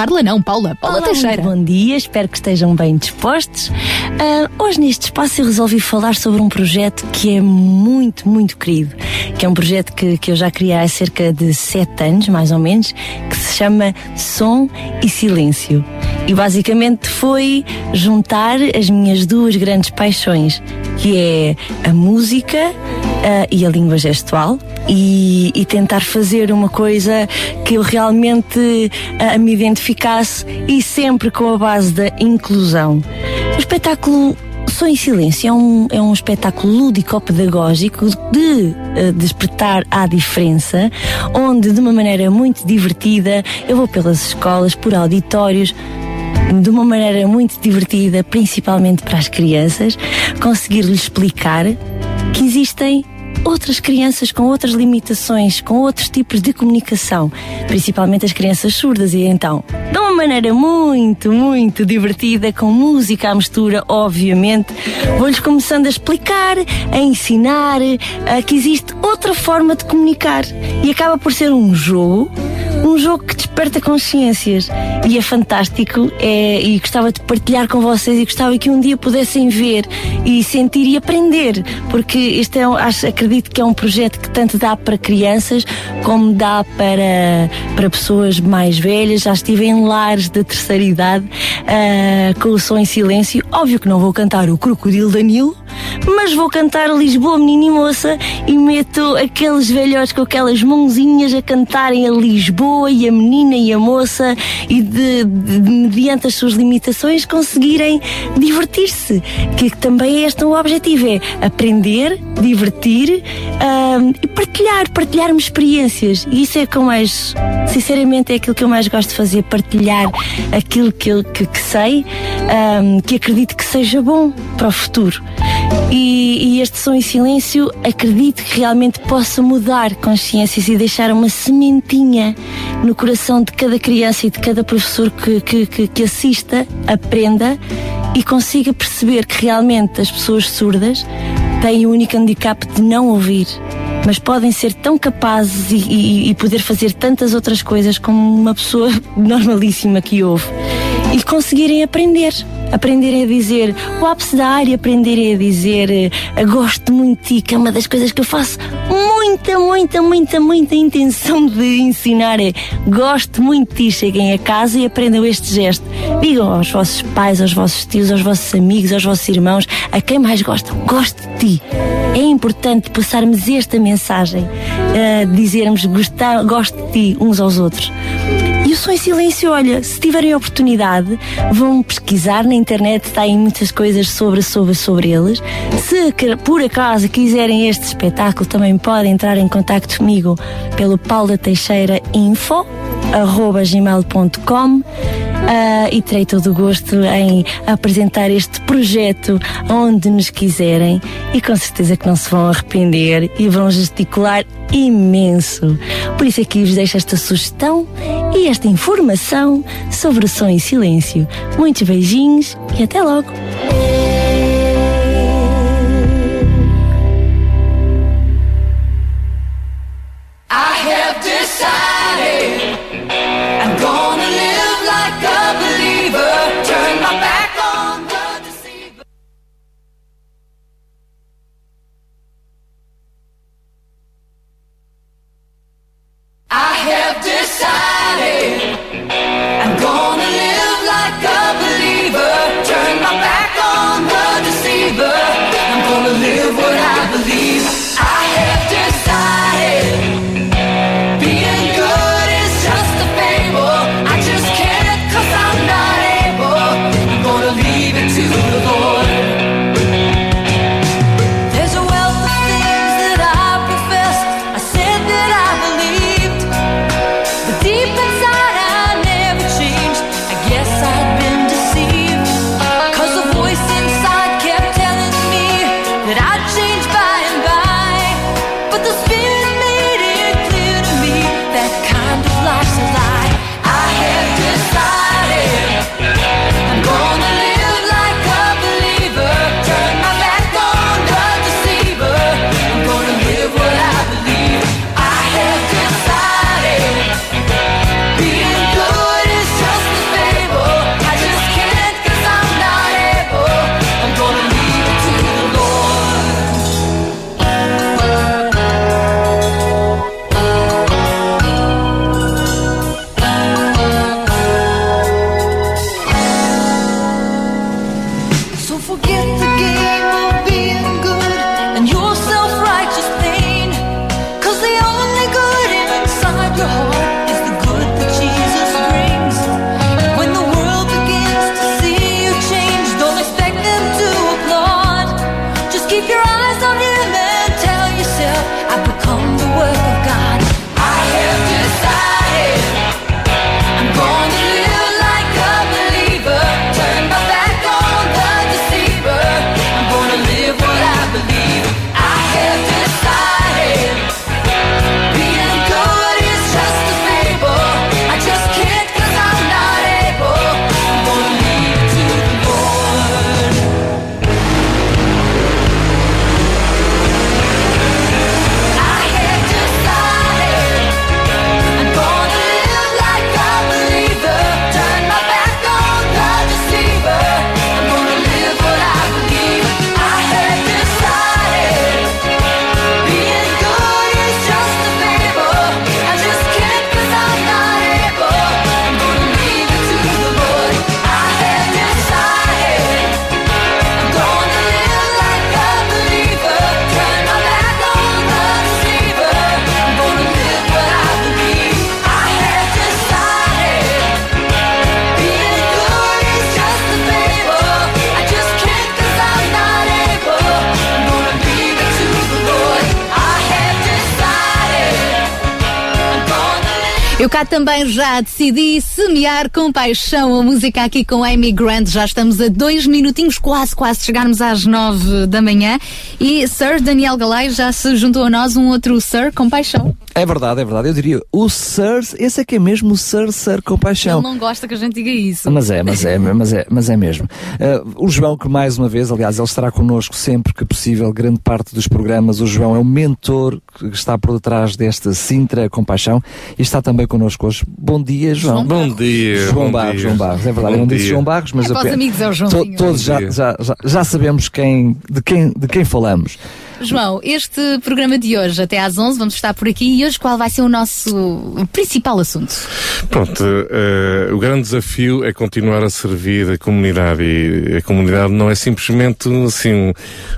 [SPEAKER 4] Carla não, Paula. Paula
[SPEAKER 11] Olá,
[SPEAKER 4] Teixeira.
[SPEAKER 11] bom dia, espero que estejam bem dispostos. Ah, hoje neste espaço eu resolvi falar sobre um projeto que é muito, muito querido, que é um projeto que, que eu já criei há cerca de sete anos, mais ou menos, que se chama Som e Silêncio. E basicamente foi juntar as minhas duas grandes paixões, que é a música ah, e a língua gestual, e, e tentar fazer uma coisa que eu realmente ah, me identificasse e sempre com a base da inclusão. O espetáculo Som em Silêncio é um, é um espetáculo lúdico-pedagógico de eh, despertar à diferença, onde de uma maneira muito divertida eu vou pelas escolas, por auditórios, de uma maneira muito divertida, principalmente para as crianças, conseguir-lhes explicar que existem outras crianças com outras limitações, com outros tipos de comunicação, principalmente as crianças surdas. E então, de uma maneira muito, muito divertida, com música à mistura, obviamente, vou-lhes começando a explicar, a ensinar eh, que existe outra forma de comunicar. E acaba por ser um jogo um jogo que desperta consciências. E é fantástico é, e gostava de partilhar com vocês e gostava que um dia pudessem ver e sentir e aprender porque este é, acho, acredito que é um projeto que tanto dá para crianças como dá para, para pessoas mais velhas. Já estive em lares de terceira idade ah, com o som em silêncio. Óbvio que não vou cantar o Crocodilo Danilo mas vou cantar Lisboa Menina e Moça e meto aqueles velhotes com aquelas mãozinhas a cantarem a Lisboa e a menina e a moça e de, de- de- mediante as suas limitações conseguirem divertir-se que também é este o objetivo é aprender, divertir ahm, e partilhar, partilhar-me experiências. E isso é que eu mais sinceramente é aquilo que eu mais gosto de fazer partilhar aquilo que, que, que sei ahm, que acredito que seja bom para o futuro e, e este som em silêncio acredito que realmente possa mudar consciências e deixar uma sementinha no coração de cada criança e de cada professor que, que, que, que assista, aprenda e consiga perceber que realmente as pessoas surdas têm o único handicap de não ouvir. Mas podem ser tão capazes e, e- e poder fazer tantas outras coisas como uma pessoa (laughs) normalíssima que ouve e conseguirem aprender. Aprenderem a dizer o ápice da área, aprenderem a dizer eh, gosto muito de ti, que é uma das coisas que eu faço muita, muita, muita, muita intenção de ensinar é gosto muito de ti, cheguem a casa e aprendam este gesto. Digam aos vossos pais, aos vossos tios, aos vossos amigos, aos vossos irmãos, a quem mais gostam, gosto de ti. É importante passarmos esta mensagem, eh, dizermos gostar, gosto de ti uns aos outros. E o som em silêncio, olha, se tiverem oportunidade, vão pesquisar na internet, está aí muitas coisas sobre, sobre, sobre eles. Se por acaso quiserem este espetáculo, também podem entrar em contato comigo pelo Paula
[SPEAKER 12] Ah, e terei todo o gosto em apresentar este projeto onde nos quiserem e com certeza que não se vão arrepender e vão gesticular imenso. Por isso aqui vos deixo esta sugestão e esta informação sobre o som em silêncio. Muitos beijinhos e até logo!
[SPEAKER 4] Também já decidi semear com paixão a música aqui com Amy Grant. Já estamos a dois minutinhos, quase, quase chegarmos às nove da manhã. E Sir Daniel Galay já se juntou a nós, um outro Sir com paixão.
[SPEAKER 1] É verdade, é verdade. Eu diria, o Sir, esse é que é mesmo o Sir, Sir com paixão.
[SPEAKER 4] Ele não gosta que a gente diga isso.
[SPEAKER 1] Mas é, mas é, mas é, mas é mesmo. Uh, o João, que mais uma vez, aliás, ele estará connosco sempre que possível, grande parte dos programas. O João é o mentor que está por detrás desta Sintra Compaixão e está também connosco hoje. Bom dia, João.
[SPEAKER 13] Bom dia.
[SPEAKER 1] João
[SPEAKER 13] bom
[SPEAKER 1] Barros,
[SPEAKER 13] dia.
[SPEAKER 1] João Barros, é verdade.
[SPEAKER 13] Bom
[SPEAKER 1] eu não disse
[SPEAKER 13] dia.
[SPEAKER 1] João Barros, mas
[SPEAKER 4] É,
[SPEAKER 1] pe-
[SPEAKER 4] amigos é o Joãozinho.
[SPEAKER 1] todos já,
[SPEAKER 13] dia.
[SPEAKER 1] já, já, já sabemos quem, de, quem, de quem falamos.
[SPEAKER 4] João, este programa de hoje, até às 11, vamos estar por aqui. E hoje qual vai ser o nosso principal assunto?
[SPEAKER 13] Pronto, eh, o grande desafio é continuar a servir a comunidade e a comunidade não é simplesmente assim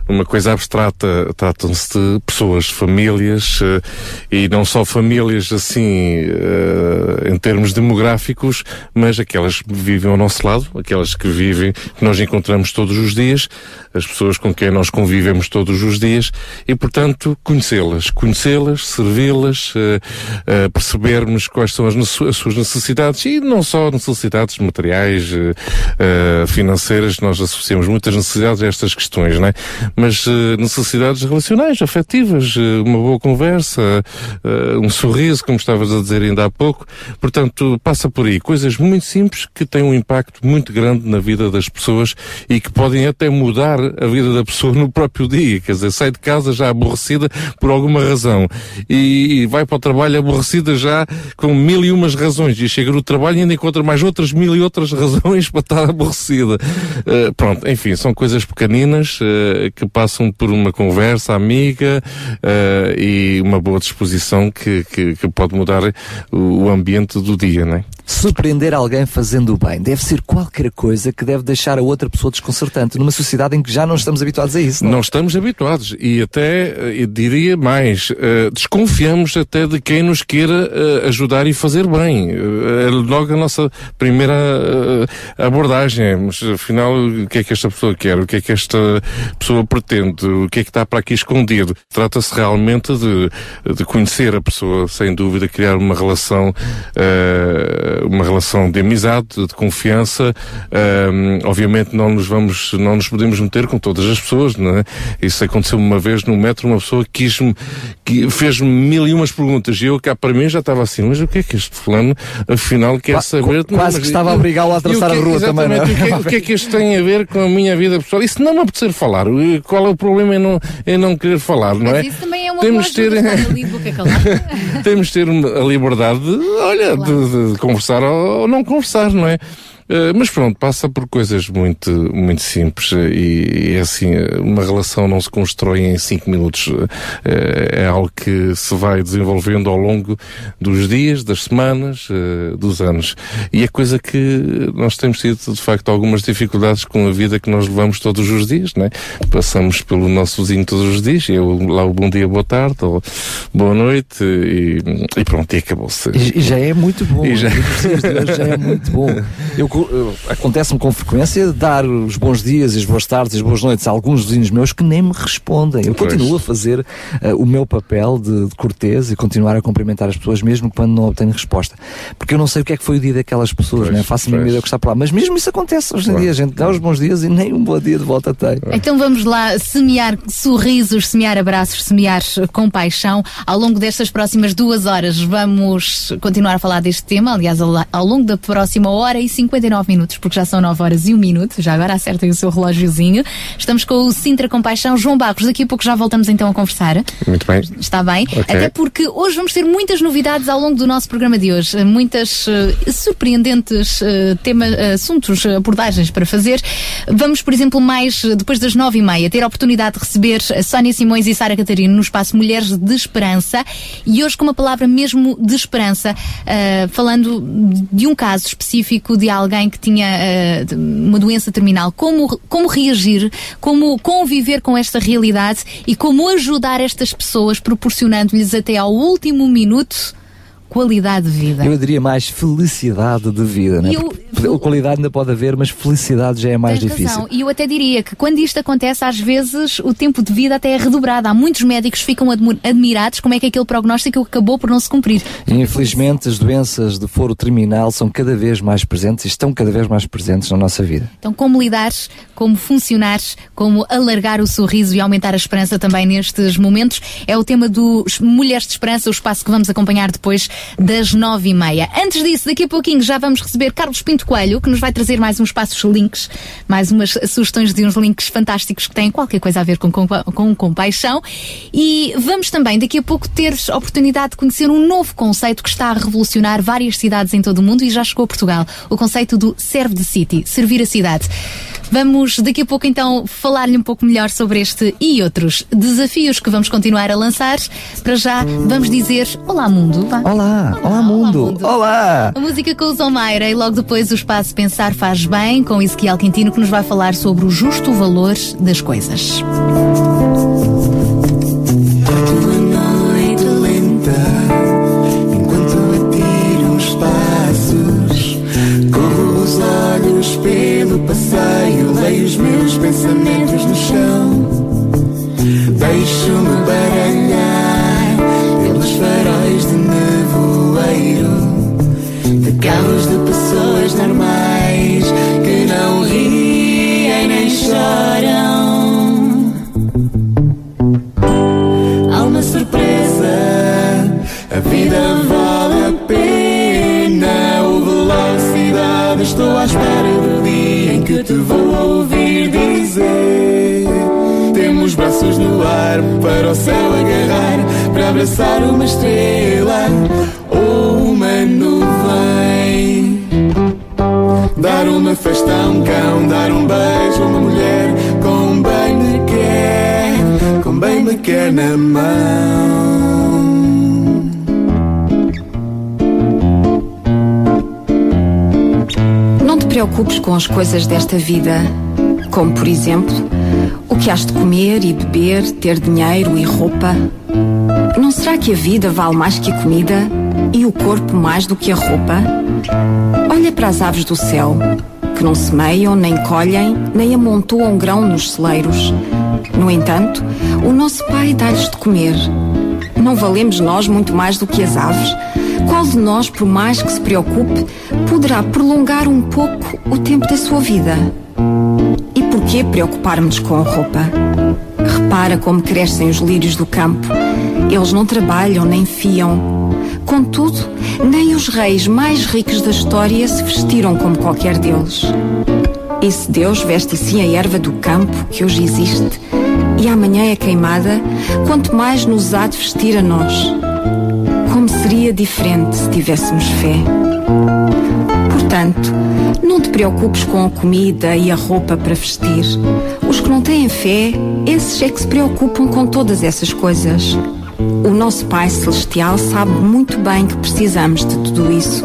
[SPEAKER 13] uma coisa abstrata, tratam-se de pessoas, famílias eh, e não só famílias assim eh, em termos demográficos, mas aquelas que vivem ao nosso lado, aquelas que vivem, que nós encontramos todos os dias, as pessoas com quem nós convivemos todos os dias e, portanto, conhecê-las, conhecê-las, servi-las, eh, eh, percebermos quais são as, as suas necessidades e não só necessidades materiais, eh, financeiras, nós associamos muitas necessidades a estas questões, não é? Mas necessidades relacionais, afetivas, uma boa conversa, um sorriso, como estavas a dizer ainda há pouco. Portanto, passa por aí. Coisas muito simples que têm um impacto muito grande na vida das pessoas e que podem até mudar a vida da pessoa no próprio dia. Quer dizer, sai de casa já aborrecida por alguma razão e, e vai para o trabalho aborrecida já com mil e umas razões e chega no trabalho e ainda encontra mais outras mil e outras (laughs) razões para estar aborrecida. Eh, pronto, enfim, são coisas pequeninas eh, que passam por uma conversa amiga eh, e uma boa disposição que, que, que pode mudar o, o ambiente do dia, não é?
[SPEAKER 1] Surpreender alguém fazendo o bem deve ser qualquer coisa que deve deixar a outra pessoa desconcertante numa sociedade em que já não estamos habituados a isso.
[SPEAKER 13] Não estamos habituados e até, eh, eu diria mais, eh, desconfiamos até de quem nos queira eh, ajudar e fazer bem. Eh, É logo a nossa primeira eh, abordagem. Mas afinal, o que é que esta pessoa quer? O que é que esta pessoa pretende? O que é que está para aqui escondido? Trata-se realmente de, de conhecer a pessoa, sem dúvida, criar uma relação, eh, uma relação de amizade, de confiança. Eh, obviamente não nos vamos, não nos podemos meter com todas as pessoas, não é? Isso aconteceu uma vez no metro, uma pessoa quis-me, que fez-me mil e umas perguntas e eu cá para mim já estava assim, mas o que é que este fulano afinal quer
[SPEAKER 1] Qua-
[SPEAKER 13] saber?
[SPEAKER 1] qu- quase
[SPEAKER 13] Não,
[SPEAKER 1] que estava a obrigá-lo a atravessar
[SPEAKER 13] que-
[SPEAKER 1] a rua também, não é?
[SPEAKER 13] exatamente, O que, é- o que é que isto tem a ver com a minha vida pessoal? Se não me apetecer falar, eh, qual é o problema em não, em não querer falar, não é?
[SPEAKER 4] Mas isso também é uma
[SPEAKER 13] Temos de ter-
[SPEAKER 4] ali de. (laughs)
[SPEAKER 13] Temos de ter a liberdade de, olha, de, de conversar ou, ou não conversar, não é? Eh, mas pronto, passa por coisas muito, muito simples eh, e, e é assim, eh, uma relação não se constrói em cinco minutos. Eh, é algo que se vai desenvolvendo ao longo dos dias, das semanas, eh, dos anos. E é coisa que nós temos tido, de facto, algumas dificuldades com a vida que nós levamos todos os dias, não é? Passamos pelo nosso vizinho todos os dias, e eu lá o bom dia, boa tarde, ou boa noite, e, e pronto, e acabou-se.
[SPEAKER 1] E, já é muito bom.
[SPEAKER 13] E já-
[SPEAKER 1] já é muito bom. (laughs) Eu- Acontece-me com frequência dar os bons dias e as boas tardes e as boas noites a alguns vizinhos meus que nem me respondem. Eu
[SPEAKER 13] Pois.
[SPEAKER 1] continuo a fazer eh, o meu papel de, de cortês e continuar a cumprimentar as pessoas mesmo quando não obtenho resposta. Porque eu não sei o que é que foi o dia daquelas pessoas,
[SPEAKER 13] Pois,
[SPEAKER 1] né? faço-me a ideia que está por lá. Mas mesmo isso acontece hoje em
[SPEAKER 13] Claro.
[SPEAKER 1] dia. A gente dá os bons dias e nem um bom dia de volta tem.
[SPEAKER 4] Então vamos lá semear sorrisos, semear abraços, semear compaixão. Ao longo destas próximas duas horas vamos continuar a falar deste tema, aliás, ao, ao longo da próxima hora e 59 minutos, porque já são 9 horas e 1 minuto, já agora acertem o seu relógiozinho. Estamos com o Sintra Compaixão. João Barros, daqui a pouco já voltamos então a conversar.
[SPEAKER 13] Muito bem.
[SPEAKER 4] Está bem?
[SPEAKER 13] Ok.
[SPEAKER 4] Até porque hoje vamos ter muitas novidades ao longo do nosso programa de hoje. Muitas eh, surpreendentes eh, tema, eh, assuntos, abordagens para fazer. Vamos, por exemplo, mais depois das nove e meia, ter a oportunidade de receber a Sónia Simões e Sara Catarino no espaço Mulheres de Esperança. E hoje com uma palavra mesmo de esperança, eh, falando de um caso específico de alguém que tinha de- uma doença terminal. Como, como reagir, como conviver com esta realidade e como ajudar estas pessoas, proporcionando-lhes até ao último minuto qualidade de vida.
[SPEAKER 1] Eu diria mais felicidade de vida, né?
[SPEAKER 4] Eu-
[SPEAKER 1] Porque qualidade ainda pode haver, mas felicidade já é mais difícil.
[SPEAKER 4] razão. E eu até diria que quando isto acontece, às vezes o tempo de vida até é redobrado. Há muitos médicos que ficam admirados como é que aquele prognóstico acabou por não se cumprir.
[SPEAKER 1] E, infelizmente, as doenças de foro terminal são cada vez mais presentes e estão cada vez mais presentes na nossa vida.
[SPEAKER 4] Então, como lidar, como funcionar, como alargar o sorriso e aumentar a esperança também nestes momentos, é o tema do Mulheres de Esperança, o espaço que vamos acompanhar depois das nove e meia. Antes disso, daqui a pouquinho já vamos receber Carlos Pinto Coelho, que nos vai trazer mais uns passos links, mais umas sugestões de uns links fantásticos que têm qualquer coisa a ver com, com, com compaixão. E vamos também, daqui a pouco, ter a oportunidade de conhecer um novo conceito que está a revolucionar várias cidades em todo o mundo e já chegou a Portugal. O conceito do Serve the City, servir a cidade. Vamos daqui a pouco então falar-lhe um pouco melhor sobre este e outros desafios que vamos continuar a lançar. Para já, vamos dizer Olá Mundo. Vá.
[SPEAKER 1] Olá, olá, mundo, olá!
[SPEAKER 4] A música com o Zomaira e logo depois o espaço Pensar Faz Bem com Ezequiel Quintino que nos vai falar sobre o justo valor das coisas.
[SPEAKER 6] os meus pensamentos no chão. Deixo-me baralhar pelos faróis de nevoeiro, de carros de pessoas normais. Para o céu agarrar, para abraçar uma estrela ou uma nuvem. Dar uma festa a um cão, dar um beijo a uma mulher com bem me quer, com bem me quer na mão.
[SPEAKER 14] Não te preocupes com as coisas desta vida, como por exemplo, o que has de comer e beber, ter dinheiro e roupa. Não será que a vida vale mais que a comida e o corpo mais do que a roupa? Olha para as aves do céu, que não semeiam, nem colhem, nem amontoam grão nos celeiros. No entanto, o nosso Pai dá-lhes de comer. Não valemos nós muito mais do que as aves? Qual de nós, por mais que se preocupe, poderá prolongar um pouco o tempo da sua vida? Por que preocupar-nos com a roupa? Repara como crescem os lírios do campo. Eles não trabalham nem fiam. Contudo, nem os reis mais ricos da história se vestiram como qualquer deles. E se Deus veste assim a erva do campo que hoje existe e amanhã é queimada, quanto mais nos há de vestir a nós. Como seria diferente se tivéssemos fé? Portanto, não te preocupes com a comida e a roupa para vestir. Os que não têm fé, esses é que se preocupam com todas essas coisas. O nosso Pai Celestial sabe muito bem que precisamos de tudo isso.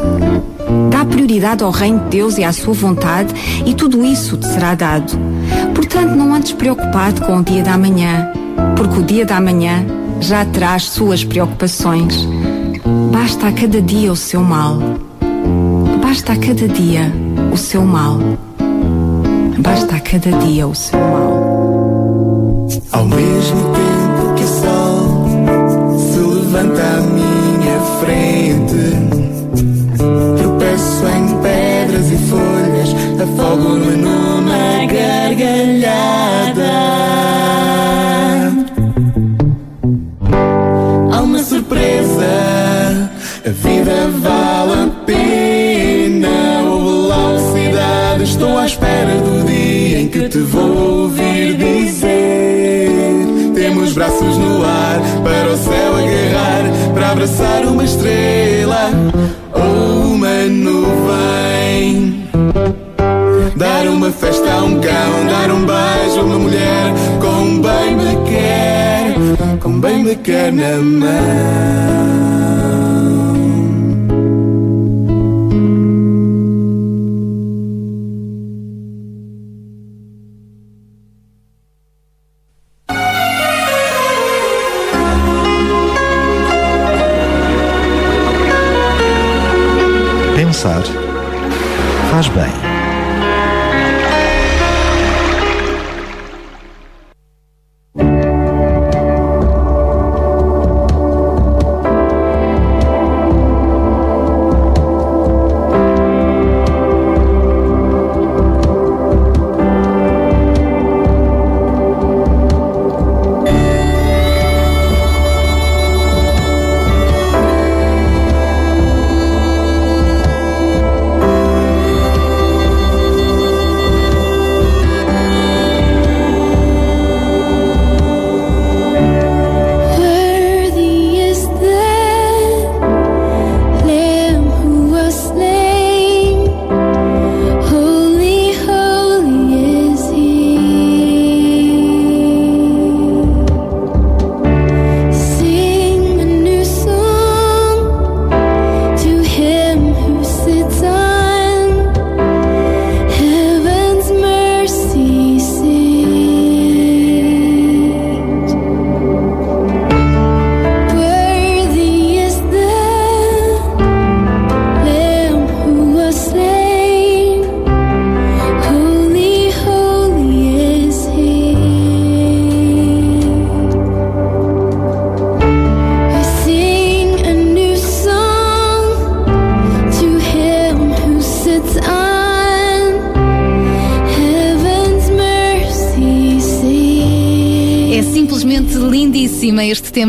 [SPEAKER 14] Dá prioridade ao reino de Deus e à sua vontade, e tudo isso te será dado. Portanto, não andes preocupado com o dia da manhã, porque o dia da manhã já traz suas preocupações. Basta a cada dia o seu mal. Basta a cada dia o seu mal. Basta a cada dia o seu mal.
[SPEAKER 6] Ao mesmo tempo abraçar uma estrela ou uma nuvem. Dar uma festa a um cão, dar um beijo a uma mulher com bem me quer, com bem me quer na mão.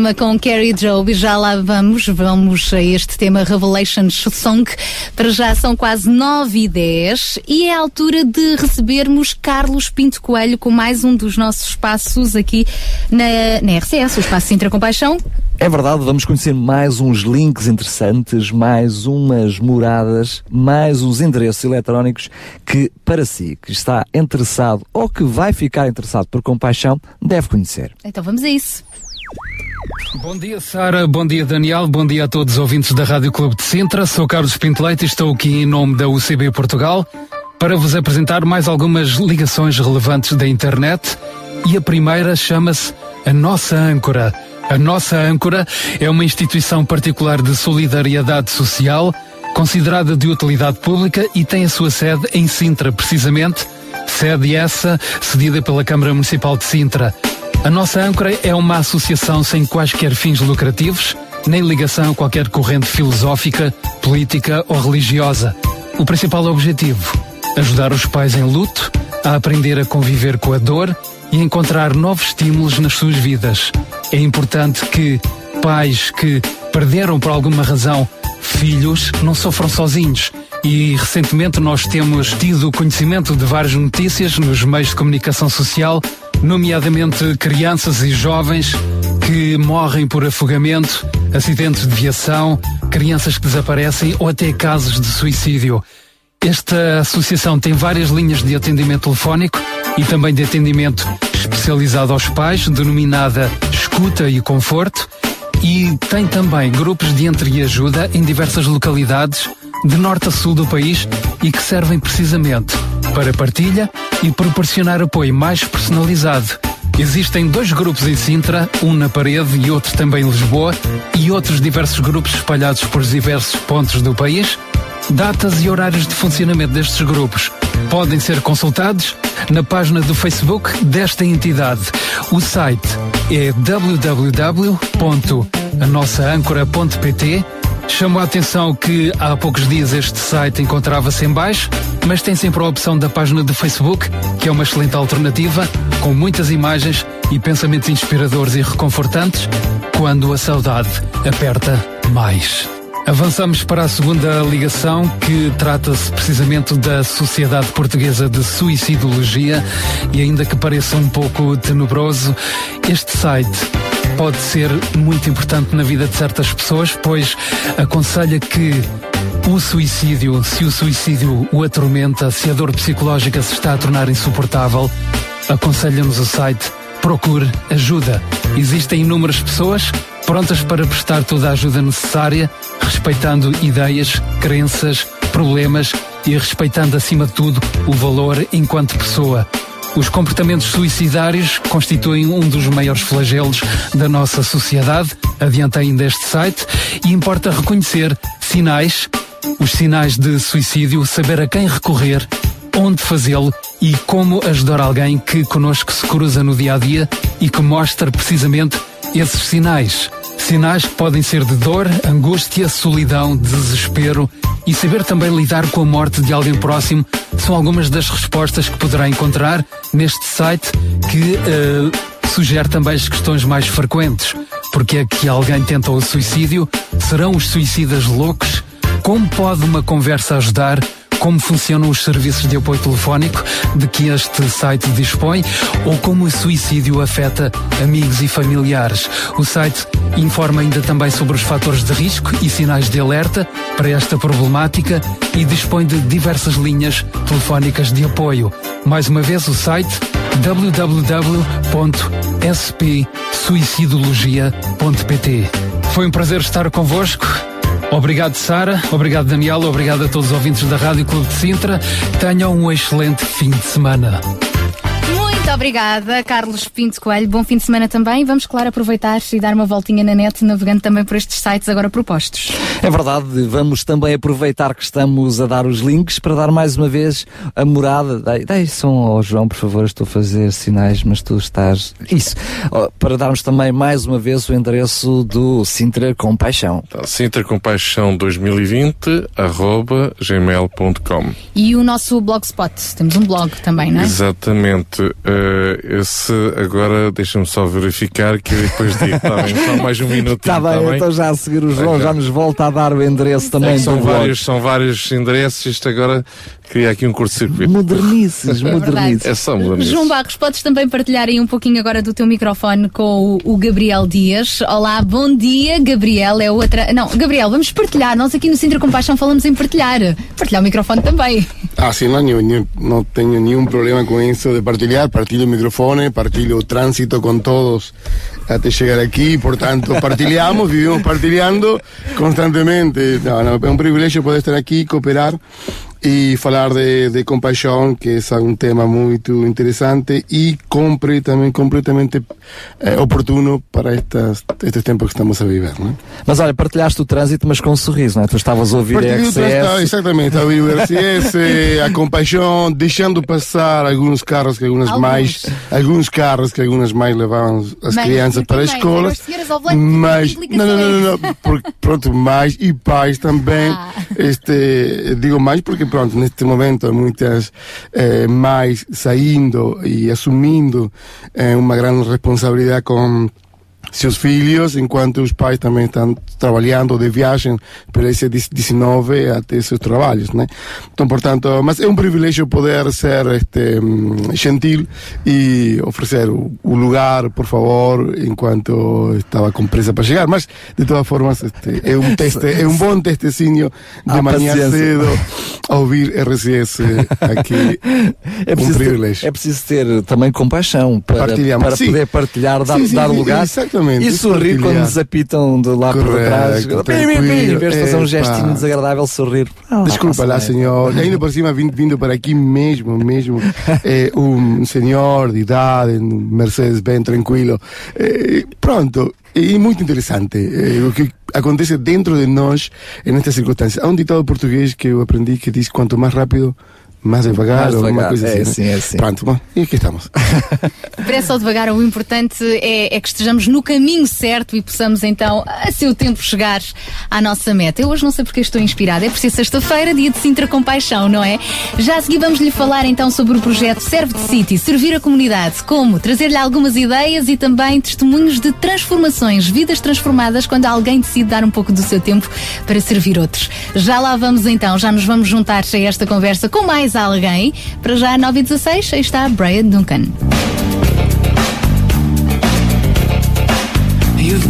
[SPEAKER 4] Tema com Carrie Job e já lá vamos, vamos a este tema Revelations Song. Para já são quase 9 e 10 e é a altura de recebermos Carlos Pinto Coelho com mais um dos nossos espaços aqui na, na RCS, o Espaço Sintra Compaixão.
[SPEAKER 1] É verdade, vamos conhecer mais uns links interessantes, mais umas moradas, mais uns endereços eletrónicos que, para si, que está interessado ou que vai ficar interessado por compaixão, deve conhecer.
[SPEAKER 4] Então vamos a isso.
[SPEAKER 15] Bom dia, Sara. Bom dia, Daniel. Bom dia a todos os ouvintes da Rádio Clube de Sintra. Sou Carlos Pinto Leite e estou aqui em nome da UCB Portugal para vos apresentar mais algumas ligações relevantes da internet. E a primeira chama-se a Nossa Âncora. A Nossa Âncora é uma instituição particular de solidariedade social, considerada de utilidade pública e tem a sua sede em Sintra, precisamente. Sede essa cedida pela Câmara Municipal de Sintra. A nossa âncora é uma associação sem quaisquer fins lucrativos, nem ligação a qualquer corrente filosófica, política ou religiosa. O principal objetivo: ajudar os pais em luto a aprender a conviver com a dor e encontrar novos estímulos nas suas vidas. É importante que pais que perderam por alguma razão filhos não sofram sozinhos. E recentemente nós temos tido conhecimento de várias notícias nos meios de comunicação social, nomeadamente crianças e jovens que morrem por afogamento, acidentes de viação, crianças que desaparecem ou até casos de suicídio. Esta associação tem várias linhas de atendimento telefónico e também de atendimento especializado aos pais, denominada Escuta e Conforto, e tem também grupos de entreajuda em diversas localidades, de norte a sul do país, e que servem precisamente para partilha e proporcionar apoio mais personalizado. Existem dois grupos em Sintra, um na parede e outro também em Lisboa, e outros diversos grupos espalhados por diversos pontos do país. Datas e horários de funcionamento destes grupos podem ser consultados na página do Facebook desta entidade. O site é www.anossaâncora.pt. Chamo a atenção que há poucos dias este site encontrava-se em baixo, mas tem sempre a opção da página do Facebook, que é uma excelente alternativa, com muitas imagens e pensamentos inspiradores e reconfortantes, quando a saudade aperta mais. Avançamos para a segunda ligação, que trata-se precisamente da Sociedade Portuguesa de Suicidologia, e ainda que pareça um pouco tenebroso, este site pode ser muito importante na vida de certas pessoas, pois aconselha que o suicídio, se o suicídio o atormenta, se a dor psicológica se está a tornar insuportável, aconselha-nos o site Procure Ajuda. Existem inúmeras pessoas prontas para prestar toda a ajuda necessária, respeitando ideias, crenças, problemas e respeitando acima de tudo o valor enquanto pessoa. Os comportamentos suicidários constituem um dos maiores flagelos da nossa sociedade, adianta ainda este site, e importa reconhecer sinais, os sinais de suicídio, saber a quem recorrer, onde fazê-lo e como ajudar alguém que conosco se cruza no dia a dia e que mostra precisamente esses sinais. Sinais que podem ser de dor, angústia, solidão, desespero e saber também lidar com a morte de alguém próximo são algumas das respostas que poderá encontrar neste site que eh, sugere também as questões mais frequentes. Porque é que alguém tenta o suicídio? Serão os suicidas loucos? Como pode uma conversa ajudar? Como funcionam os serviços de apoio telefónico de que este site dispõe ou como o suicídio afeta amigos e familiares. O site informa ainda também sobre os fatores de risco e sinais de alerta para esta problemática e dispõe de diversas linhas telefónicas de apoio. Mais uma vez, o site www.spsuicidologia.pt. Foi um prazer estar convosco. Obrigado, Sara. Obrigado, Daniel. Obrigado a todos os ouvintes da Rádio Clube de Sintra. Tenham um excelente fim de semana.
[SPEAKER 4] Muito obrigada, Carlos Pinto Coelho. Bom fim de semana também. Vamos, claro, aproveitar e dar uma voltinha na net, navegando também por estes sites agora propostos.
[SPEAKER 1] É verdade, vamos também aproveitar que estamos a dar os links para dar mais uma vez a morada. Dai, dai som ao João, por favor, estou a fazer sinais, mas tu estás. Isso, para darmos também mais uma vez o endereço do Sintra Compaixão.
[SPEAKER 13] Então, Sintra Compaixão 2020 arroba gmail.com
[SPEAKER 4] E o nosso blogspot. Temos um blog também, não é?
[SPEAKER 13] Exatamente. Uh, Eh, esse agora deixa-me só verificar que eu depois digo, está bem, só mais um minuto.
[SPEAKER 1] Está bem, então já a seguir o João já nos volta a dar o endereço também
[SPEAKER 13] são
[SPEAKER 1] do blog.
[SPEAKER 13] vários, são vários endereços, isto agora cria aqui um curto-circuito.
[SPEAKER 1] Modernices, (laughs)
[SPEAKER 4] modernices.
[SPEAKER 13] É só modernices.
[SPEAKER 4] João Barros, podes também partilhar aí um pouquinho agora do teu microfone com o, o Gabriel Dias. Olá, bom dia, Gabriel. É outra. Não, Gabriel, vamos partilhar. Nós aqui no Sintra Compaixão falamos em partilhar. Partilhar o microfone também.
[SPEAKER 16] Ah, ni- ni- no tengo ningún problema con eso de partilhar, partilho microfones, partilho tránsito con todos hasta llegar aquí, por tanto, partilhamos, vivimos partilhando constantemente. Es un privilegio poder estar aquí, cooperar y hablar de, de compaixão, que es un tema muy interesante y compre, también completamente eh, oportuno para estas, estos tiempos que estamos a vivir. ¿no?
[SPEAKER 1] Mas olha, partilhaste o trânsito, mas com um sorriso, não é? Tu estavas a ouvir a RCS.
[SPEAKER 16] Trans- exatamente, a ouvir o RCS, a compaixão, deixando passar alguns carros que algumas
[SPEAKER 4] Alguns.
[SPEAKER 16] mais, alguns carros que algumas mais levavam as
[SPEAKER 4] Mas
[SPEAKER 16] crianças para a escola. Mas, não, não, não, não, não, porque, pronto, mais e pais também.
[SPEAKER 4] Ah.
[SPEAKER 16] Este, digo mais porque, pronto, neste momento há muitas eh, saindo e assumindo eh, uma grande responsabilidade com seus filhos, enquanto os pais também estão trabalhando de viagem para esse 19 até seus trabalhos, né? Então, portanto, mas é um privilégio poder ser este, hum, gentil e oferecer o, o lugar, por favor, enquanto estava com pressa para chegar. Mas, de todas formas, este, é um teste, é um bom testecinho de
[SPEAKER 1] Ah,
[SPEAKER 16] manhã
[SPEAKER 1] paciência.
[SPEAKER 16] cedo a ouvir RCS aqui. (laughs)
[SPEAKER 1] É
[SPEAKER 16] um
[SPEAKER 1] preciso,
[SPEAKER 16] privilégio.
[SPEAKER 1] ter, é preciso ter também compaixão para, para
[SPEAKER 16] sim.
[SPEAKER 1] poder partilhar, dar,
[SPEAKER 16] Sim, sim,
[SPEAKER 1] dar lugar
[SPEAKER 16] exatamente,
[SPEAKER 1] e
[SPEAKER 16] isso
[SPEAKER 1] sorrir
[SPEAKER 16] partilhar.
[SPEAKER 1] quando nos apitam de lá por trás.
[SPEAKER 16] Correto,
[SPEAKER 1] pi, pi, Em vez de fazer um gestinho desagradável, sorrir. Ah,
[SPEAKER 16] Desculpa lá, senhor. E ainda por cima, vindo, vindo para aqui mesmo, mesmo, é, (laughs) um senhor de idade, um Mercedes bem tranquilo. É, pronto, e muito interessante é, o que acontece dentro de nós nestas circunstâncias. Há um ditado português que eu aprendi que diz: quanto mais rápido, mais devagar,
[SPEAKER 1] Mais
[SPEAKER 16] ou alguma
[SPEAKER 1] devagar,
[SPEAKER 16] coisa
[SPEAKER 1] é
[SPEAKER 16] assim.
[SPEAKER 1] assim,
[SPEAKER 16] né?
[SPEAKER 1] é assim.
[SPEAKER 16] Pronto, bom, e aqui estamos. (laughs)
[SPEAKER 4] Depressa ou devagar, o importante é, é que estejamos no caminho certo e possamos então, a seu tempo, chegar à nossa meta. Eu hoje não sei porque estou inspirada, é por ser sexta-feira, dia de Sintra Compaixão, não é? Já a seguir vamos lhe falar então sobre o projeto Serve de City, servir a comunidade. Como? Trazer-lhe algumas ideias e também testemunhos de transformações, vidas transformadas quando alguém decide dar um pouco do seu tempo para servir outros. Já lá vamos então, já nos vamos juntar a esta conversa com mais alguém. Para já, 9 e 16, aí está Brian Duncan.
[SPEAKER 12] You've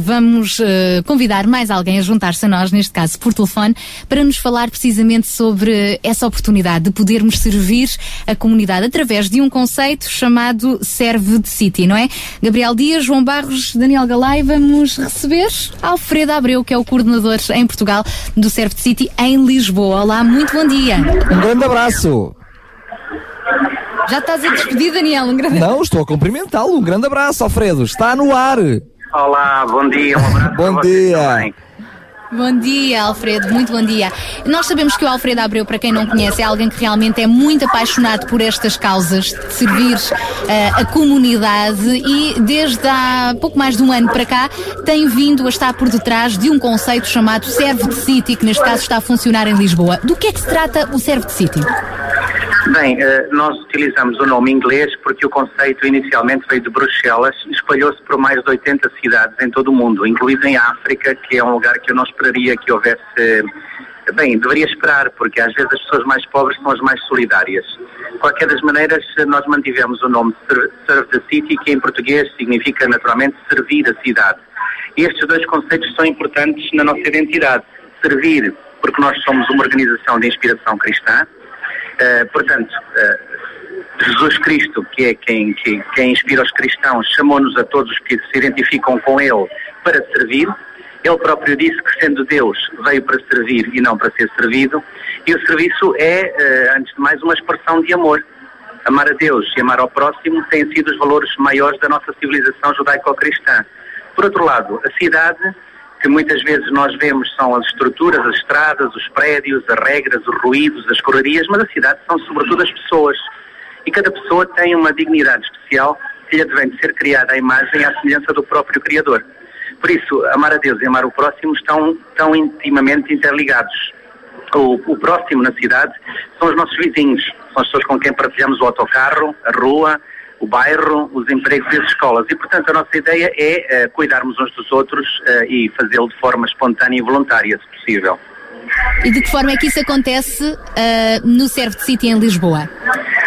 [SPEAKER 4] vamos eh, convidar mais alguém a juntar-se a nós, neste caso por telefone, para nos falar precisamente sobre essa oportunidade de podermos servir a comunidade através de um conceito chamado Serve de City, não é? Gabriel Dias, João Barros, Daniel Galay, vamos receber Alfredo Abreu, que é o coordenador em Portugal do Serve de City em Lisboa. Olá, muito bom dia.
[SPEAKER 1] Um grande abraço.
[SPEAKER 4] Já estás a despedir, Daniel? Um grande
[SPEAKER 1] Não, estou a cumprimentá-lo. Um grande abraço, Alfredo. Está no ar.
[SPEAKER 17] Olá, bom dia, um abraço.
[SPEAKER 1] Bom dia.
[SPEAKER 4] Bom dia, Alfredo, muito bom dia. Nós sabemos que o Alfredo Abreu, para quem não conhece, é alguém que realmente é muito apaixonado por estas causas, de servir eh, a comunidade e desde há pouco mais de um ano para cá tem vindo a estar por detrás de um conceito chamado Serve de City, que neste caso está a funcionar em Lisboa. Do que é que se trata o Serve de City?
[SPEAKER 17] Bem, eh, nós utilizamos o nome inglês porque o conceito inicialmente veio de Bruxelas espalhou-se por mais de 80 cidades em todo o mundo, incluindo em África, que é um lugar que eu não esperaria que houvesse. Bem, deveria esperar, porque às vezes as pessoas mais pobres são as mais solidárias. De qualquer das maneiras, nós mantivemos o nome Ser- Serve the City, que em português significa naturalmente servir a cidade. E estes dois conceitos são importantes na nossa identidade. Servir, porque nós somos uma organização de inspiração cristã, Uh, portanto, uh, Jesus Cristo, que é quem, que, quem inspira os cristãos, chamou-nos a todos os que se identificam com Ele para servir. Ele próprio disse que, sendo Deus, veio para servir e não para ser servido. E o serviço é, uh, antes de mais, uma expressão de amor. Amar a Deus e amar ao próximo têm sido os valores maiores da nossa civilização judaico-cristã. Por outro lado, a cidade que muitas vezes nós vemos são as estruturas, as estradas, os prédios, as regras, os ruídos, as correrias, mas a cidade são sobretudo as pessoas. E cada pessoa tem uma dignidade especial que lhe advém de ser criada à imagem e à semelhança do próprio Criador. Por isso, amar a Deus e amar o próximo estão tão intimamente interligados. O, o próximo na cidade são os nossos vizinhos, são as pessoas com quem partilhamos o autocarro, a rua, o bairro, os empregos e as escolas. E, portanto, a nossa ideia é eh, cuidarmos uns dos outros eh, e fazê-lo de forma espontânea e voluntária, se possível.
[SPEAKER 4] E de que forma é que isso acontece ah, no Serve de City em Lisboa?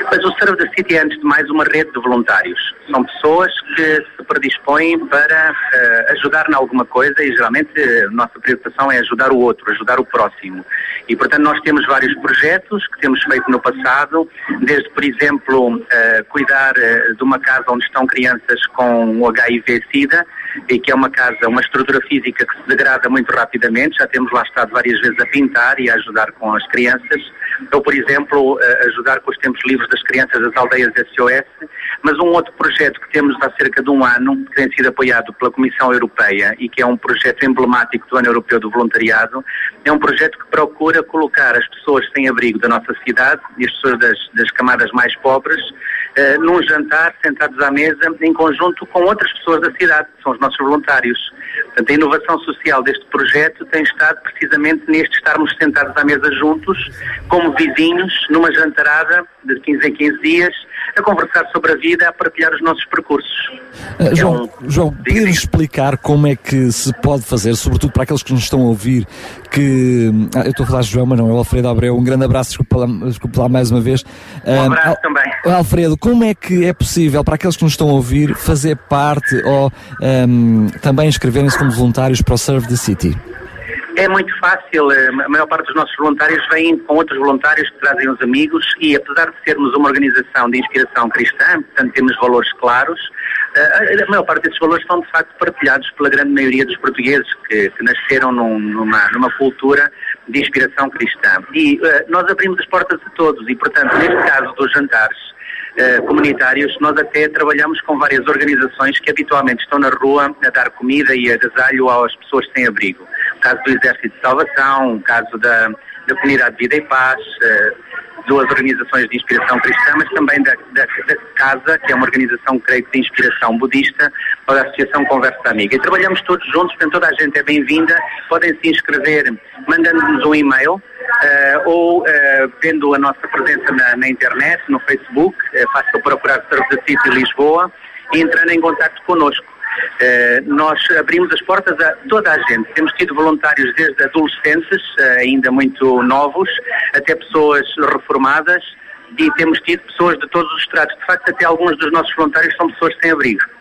[SPEAKER 17] Mas o Serve da City é, antes de mais, uma rede de voluntários. São pessoas que se predispõem para eh, ajudar em alguma coisa e, geralmente, a nossa preocupação é ajudar o outro, ajudar o próximo. E, portanto, nós temos vários projetos que temos feito no passado, desde, por exemplo, eh, cuidar eh, de uma casa onde estão crianças com HIV-Sida, e que é uma casa, uma estrutura física que se degrada muito rapidamente. Já temos lá estado várias vezes a pintar e a ajudar com as crianças. Ou, por exemplo, eh, ajudar com os tempos livres das crianças das aldeias SOS. Mas um outro projeto que temos há cerca de um ano, que tem sido apoiado pela Comissão Europeia e que é um projeto emblemático do Ano Europeu do Voluntariado, é um projeto que procura colocar as pessoas sem abrigo da nossa cidade e as pessoas das, das camadas mais pobres eh, num jantar, sentados à mesa, em conjunto com outras pessoas da cidade, que são os nossos voluntários. Portanto, a inovação social deste projeto tem estado precisamente neste estarmos sentados à mesa juntos, como vizinhos, numa jantarada de 15 em 15 dias, a conversar sobre a vida, a partilhar os nossos percursos.
[SPEAKER 1] Uh, João, João poderes explicar como é que se pode fazer, sobretudo para aqueles que nos estão a ouvir, que. Ah, eu estou a falar de João, mas não, é o Alfredo Abreu. Um grande abraço, desculpa lá, desculpa lá mais uma vez.
[SPEAKER 17] Um
[SPEAKER 1] Ah,
[SPEAKER 17] abraço
[SPEAKER 1] Al-
[SPEAKER 17] também.
[SPEAKER 1] Alfredo, como é que é possível para aqueles que nos estão a ouvir fazer parte ou ahm, também inscreverem-se como voluntários para o Serve the City?
[SPEAKER 17] É muito fácil, eh, a maior parte dos nossos voluntários vêm com outros voluntários que trazem os amigos e apesar de sermos uma organização de inspiração cristã, portanto temos valores claros, eh, a maior parte desses valores são de facto partilhados pela grande maioria dos portugueses que, que nasceram num- numa, numa cultura de inspiração cristã. E eh, nós abrimos as portas a todos e, portanto, neste caso dos jantares, comunitários, nós até trabalhamos com várias organizações que habitualmente estão na rua a dar comida e agasalho às pessoas sem abrigo. Caso do Exército de Salvação, caso da, da Comunidade de Vida e Paz, eh, duas organizações de inspiração cristã, mas também da, da, da Casa, que é uma organização, creio que, de inspiração budista, ou da Associação Conversa Amiga. E trabalhamos todos juntos, portanto toda a gente é bem-vinda, podem se inscrever mandando-nos um e-mail, eh, ou eh, vendo a nossa presença na, na internet, no Facebook, uh, basta procurar the City Lisboa e entrando em contato connosco. Eh, nós abrimos as portas a toda a gente. Temos tido voluntários desde adolescentes, eh, ainda muito novos, até pessoas reformadas e temos tido pessoas de todos os estratos. De facto, até alguns dos nossos voluntários são pessoas sem abrigo.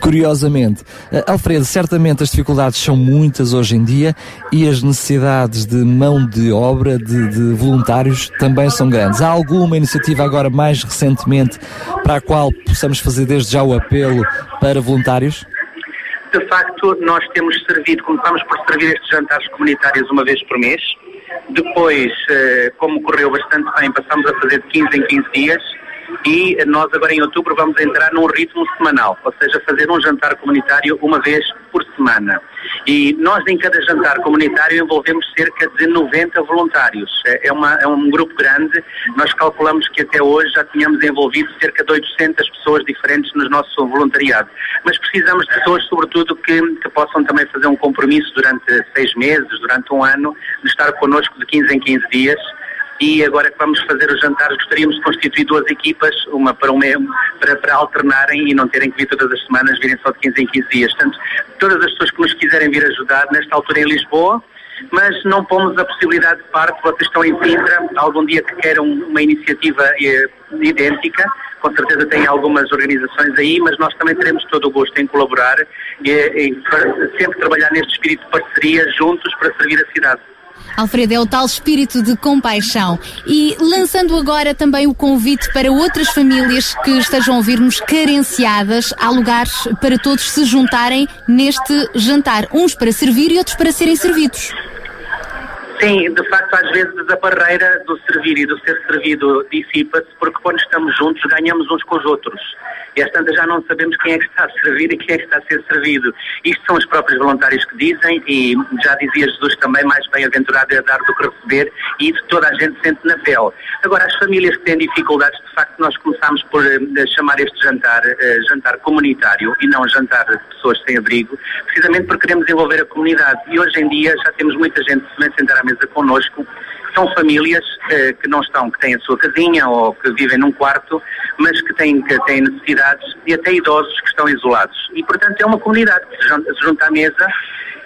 [SPEAKER 1] Curiosamente, eh, Alfredo, certamente as dificuldades são muitas hoje em dia e as necessidades de mão de obra, de, de voluntários, também são grandes. Há alguma iniciativa agora mais recentemente para a qual possamos fazer desde já o apelo para voluntários?
[SPEAKER 17] De facto, nós temos servido, começámos por servir estes jantares comunitários uma vez por mês. Depois, eh, como correu bastante bem, passamos a fazer de 15 em 15 dias. E nós agora em outubro vamos entrar num ritmo semanal, ou seja, fazer um jantar comunitário uma vez por semana. E nós em cada jantar comunitário envolvemos cerca de 90 voluntários. É, é uma- é um grupo grande. Nós calculamos que até hoje já tínhamos envolvido cerca de 800 pessoas diferentes no nosso voluntariado. Mas precisamos de pessoas, sobretudo, que, que possam também fazer um compromisso durante seis meses, durante um ano, de estar connosco de 15 em 15 dias. E agora que vamos fazer os jantares, gostaríamos de constituir duas equipas, uma para, uma, para, para alternarem e não terem que vir todas as semanas, virem só de 15 em 15 dias. Portanto, todas as pessoas que nos quiserem vir ajudar, nesta altura em Lisboa, mas não pomos a possibilidade de parte, vocês estão em Sintra, algum dia que queiram uma iniciativa eh, idêntica, com certeza tem algumas organizações aí, mas nós também teremos todo o gosto em colaborar e, e para- sempre trabalhar neste espírito de parceria juntos para servir a cidade.
[SPEAKER 4] Alfredo, é o tal espírito de compaixão. E lançando agora também o convite para outras famílias que estejam a ouvir-nos carenciadas, há lugares para todos se juntarem neste jantar. Uns para servir e outros para serem servidos.
[SPEAKER 17] Sim, de facto, às vezes a barreira do servir e do ser servido dissipa-se, porque quando estamos juntos ganhamos uns com os outros. E às tantas já não sabemos quem é que está a servir e quem é que está a ser servido. Isto são os próprios voluntários que dizem, e já dizia Jesus também, mais bem-aventurado é dar do que receber, e isso toda a gente sente na pele. Agora, as famílias que têm dificuldades, de facto, nós começamos por eh, chamar este jantar eh, jantar comunitário e não jantar de pessoas sem abrigo, precisamente porque queremos envolver a comunidade. E hoje em dia já temos muita gente que se sentar à mesa connosco são famílias eh, que não estão, que têm a sua casinha ou que vivem num quarto, mas que têm, que têm necessidades e até idosos que estão isolados. E, portanto, é uma comunidade que se junta, à mesa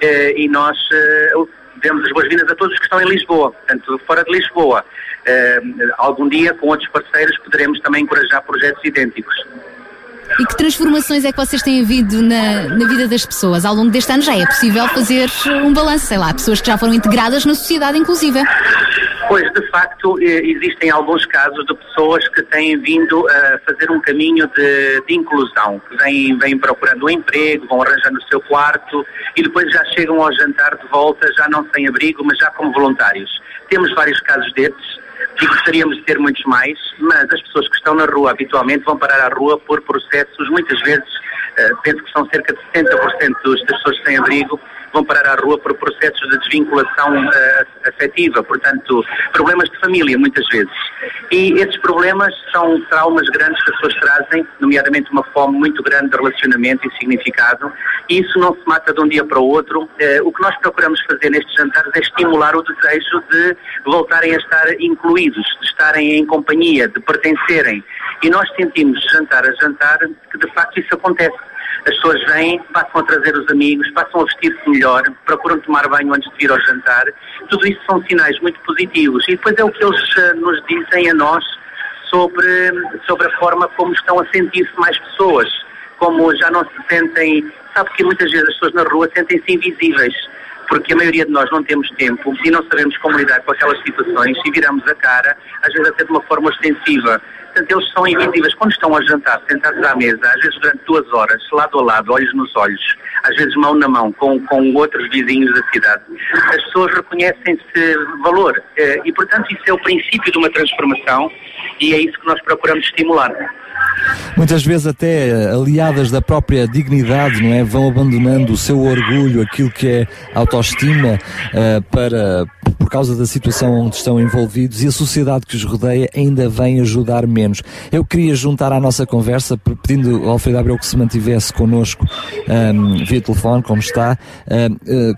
[SPEAKER 17] eh, e nós eh, demos as boas-vindas a todos os que estão em Lisboa, portanto, fora de Lisboa. Eh, algum dia, com outros parceiros, poderemos também encorajar projetos idênticos.
[SPEAKER 4] E que transformações é que vocês têm havido na, na vida das pessoas? Ao longo deste ano já é possível fazer um balanço, sei lá, pessoas que já foram integradas na sociedade, inclusive.
[SPEAKER 17] Pois, de facto, eh, existem alguns casos de pessoas que têm vindo a fazer um caminho de, de inclusão, que vêm, vêm procurando um emprego, vão arranjando o seu quarto e depois já chegam ao jantar de volta, já não sem abrigo, mas já como voluntários. Temos vários casos destes e gostaríamos de ter muitos mais, mas as pessoas que estão na rua habitualmente vão parar à rua por processos, muitas vezes, eh, penso que são cerca de 70% dos- das pessoas sem abrigo, vão parar à rua por processos de desvinculação eh, afetiva, portanto, problemas de família, muitas vezes. E esses problemas são traumas grandes que as pessoas trazem, nomeadamente uma fome muito grande de relacionamento e significado, e isso não se mata de um dia para o outro. Eh, o que nós procuramos fazer nestes jantares é estimular o desejo de voltarem a estar incluídos, de estarem em companhia, de pertencerem. E nós sentimos jantar a jantar que de facto isso acontece. As pessoas vêm, passam a trazer os amigos, passam a vestir-se melhor, procuram tomar banho antes de vir ao jantar. Tudo isso são sinais muito positivos. E depois é o que eles eh, nos dizem a nós sobre, sobre a forma como estão a sentir-se mais pessoas. Como já não se sentem. Sabe que muitas vezes as pessoas na rua sentem-se invisíveis. Porque a maioria de nós não temos tempo e não sabemos como lidar com aquelas situações e viramos a cara, às vezes até de uma forma ostensiva. Portanto, eles são invisíveis. Quando estão a jantar, sentados à mesa, às vezes durante duas horas, lado a lado, olhos nos olhos, às vezes mão na mão, com, com outros vizinhos da cidade, as pessoas reconhecem-se valor. Eh, E, portanto, isso é o princípio de uma transformação e é isso que nós procuramos estimular.
[SPEAKER 1] Muitas vezes até eh, aliadas da própria dignidade, não é? Vão abandonando o seu orgulho, aquilo que é autoestima, eh, para, por causa da situação onde estão envolvidos e a sociedade que os rodeia ainda vem ajudar menos. Eu queria juntar à nossa conversa, pedindo ao Alfredo Abreu que se mantivesse connosco ehm, via telefone, como está, eh,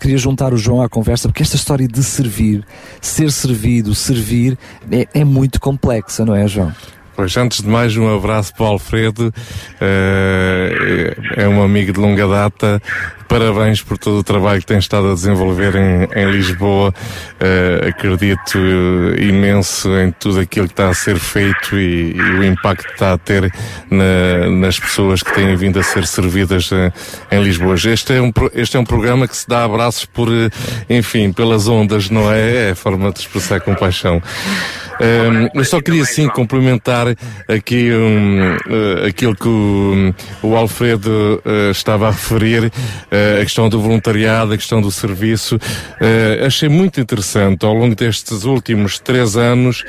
[SPEAKER 1] queria juntar o João à conversa, porque esta história de servir, ser servido, servir, é, é muito complexa, não é, João?
[SPEAKER 13] Pois, antes de mais, um abraço para o Alfredo, eh, é um amigo de longa data. Parabéns por todo o trabalho que tem estado a desenvolver em, em Lisboa. Eh, acredito imenso em tudo aquilo que está a ser feito e, e o impacto que está a ter na- nas pessoas que têm vindo a ser servidas eh, em Lisboa. Este é, um, este é um programa que se dá abraços por, enfim, pelas ondas, não é? É a forma de expressar compaixão. Um, eu só queria sim complementar aqui um, uh, aquilo que o, o Alfredo uh, estava a referir, uh, a questão do voluntariado, a questão do serviço. Uh, achei muito interessante ao longo destes últimos três anos,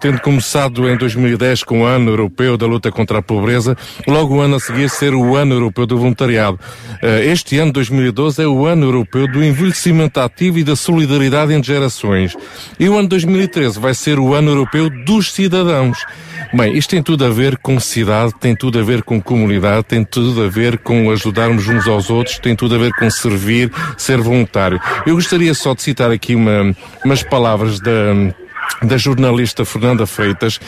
[SPEAKER 13] tendo começado em 2010 com o Ano Europeu da Luta contra a Pobreza, logo o ano a seguir ser o Ano Europeu do Voluntariado. Este ano, 2012, é o Ano Europeu do Envelhecimento Ativo e da Solidariedade entre Gerações. E o ano 2013 vai ser o Ano Europeu dos Cidadãos. Bem, isto tem tudo a ver com cidade, tem tudo a ver com comunidade, tem tudo a ver com ajudarmos uns aos outros, tem tudo a ver com servir, ser voluntário. Eu gostaria só de citar aqui uma, umas palavras da da jornalista Fernanda Freitas,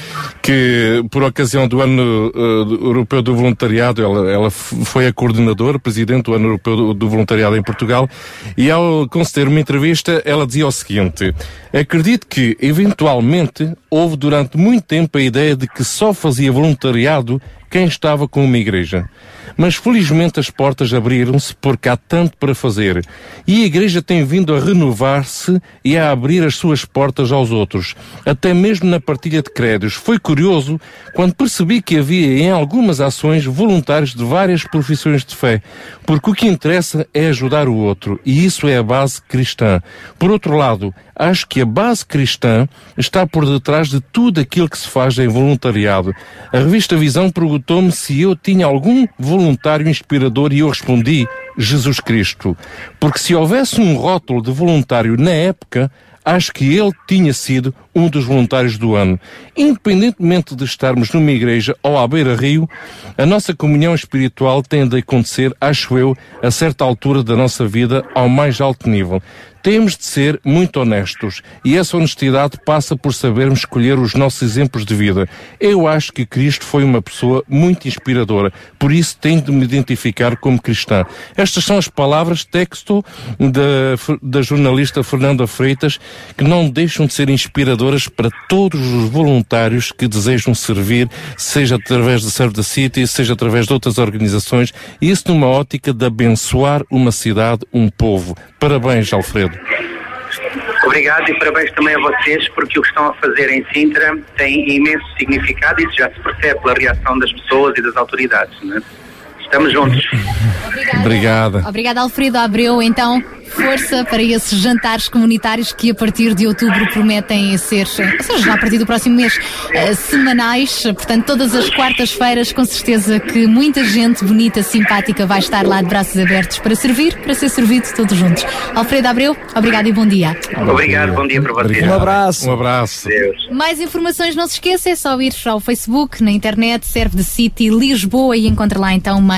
[SPEAKER 13] que por ocasião do ano eh, europeu do voluntariado, ela, ela foi a coordenadora, presidente do ano europeu do, do voluntariado em Portugal, e ao conceder uma entrevista, ela dizia o seguinte, acredito que, eventualmente, houve durante muito tempo a ideia de que só fazia voluntariado quem estava com uma igreja. Mas felizmente as portas abriram-se porque há tanto para fazer. E a igreja tem vindo a renovar-se e a abrir as suas portas aos outros. Até mesmo na partilha de créditos. Foi curioso quando percebi que havia em algumas ações voluntários de várias profissões de fé. Porque o que interessa é ajudar o outro. E isso é a base cristã. Por outro lado, acho que a base cristã está por detrás de tudo aquilo que se faz em voluntariado. A revista Visão perguntou-me se eu tinha algum voluntário inspirador e eu respondi Jesus Cristo. Porque se houvesse um rótulo de voluntário na época, acho que ele tinha sido um dos voluntários do ano. Independentemente de estarmos numa igreja ou à beira-rio, a nossa comunhão espiritual tem de acontecer, acho eu, a certa altura da nossa vida, ao mais alto nível. Temos de ser muito honestos e essa honestidade passa por sabermos escolher os nossos exemplos de vida. Eu acho que Cristo foi uma pessoa muito inspiradora, por isso tenho de me identificar como cristã. Estas são as palavras texto da, da jornalista Fernanda Freitas que não deixam de ser inspiradoras para todos os voluntários que desejam servir, seja através do Serve the City, seja através de outras organizações, isso numa ótica de abençoar uma cidade, um povo. Parabéns, Alfredo.
[SPEAKER 17] Obrigado e parabéns também a vocês, porque o que estão a fazer em Sintra tem imenso significado e isso já se percebe pela reação das pessoas e das autoridades. Não é? Estamos juntos.
[SPEAKER 13] Obrigada.
[SPEAKER 4] Obrigada, Alfredo Abreu. Então, força para esses jantares comunitários que a partir de outubro prometem ser, ou seja, já a partir do próximo mês, eh, semanais. Portanto, todas as quartas-feiras, com certeza que muita gente bonita, simpática vai estar lá de braços abertos para servir, para ser servido todos juntos. Alfredo Abreu, obrigado e bom dia.
[SPEAKER 17] Obrigado, bom dia para vocês.
[SPEAKER 1] Um abraço.
[SPEAKER 13] Um abraço.
[SPEAKER 4] Mais informações, não se esqueça, é só ir ao Facebook, na internet, serve de City Lisboa e encontra lá então mais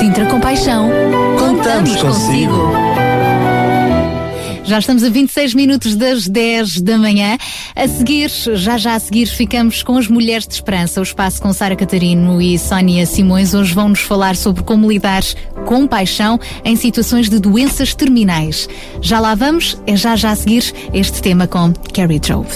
[SPEAKER 18] Sintra Compaixão, contamos consigo.
[SPEAKER 4] Já estamos a 26 minutos das 10 da manhã. A seguir, já já a seguir, ficamos com as Mulheres de Esperança, o espaço com Sara Catarino e Sónia Simões. Hoje vão nos falar sobre como lidar com paixão em situações de doenças terminais. Já lá vamos, é já já a seguir este tema com Carrie Jove.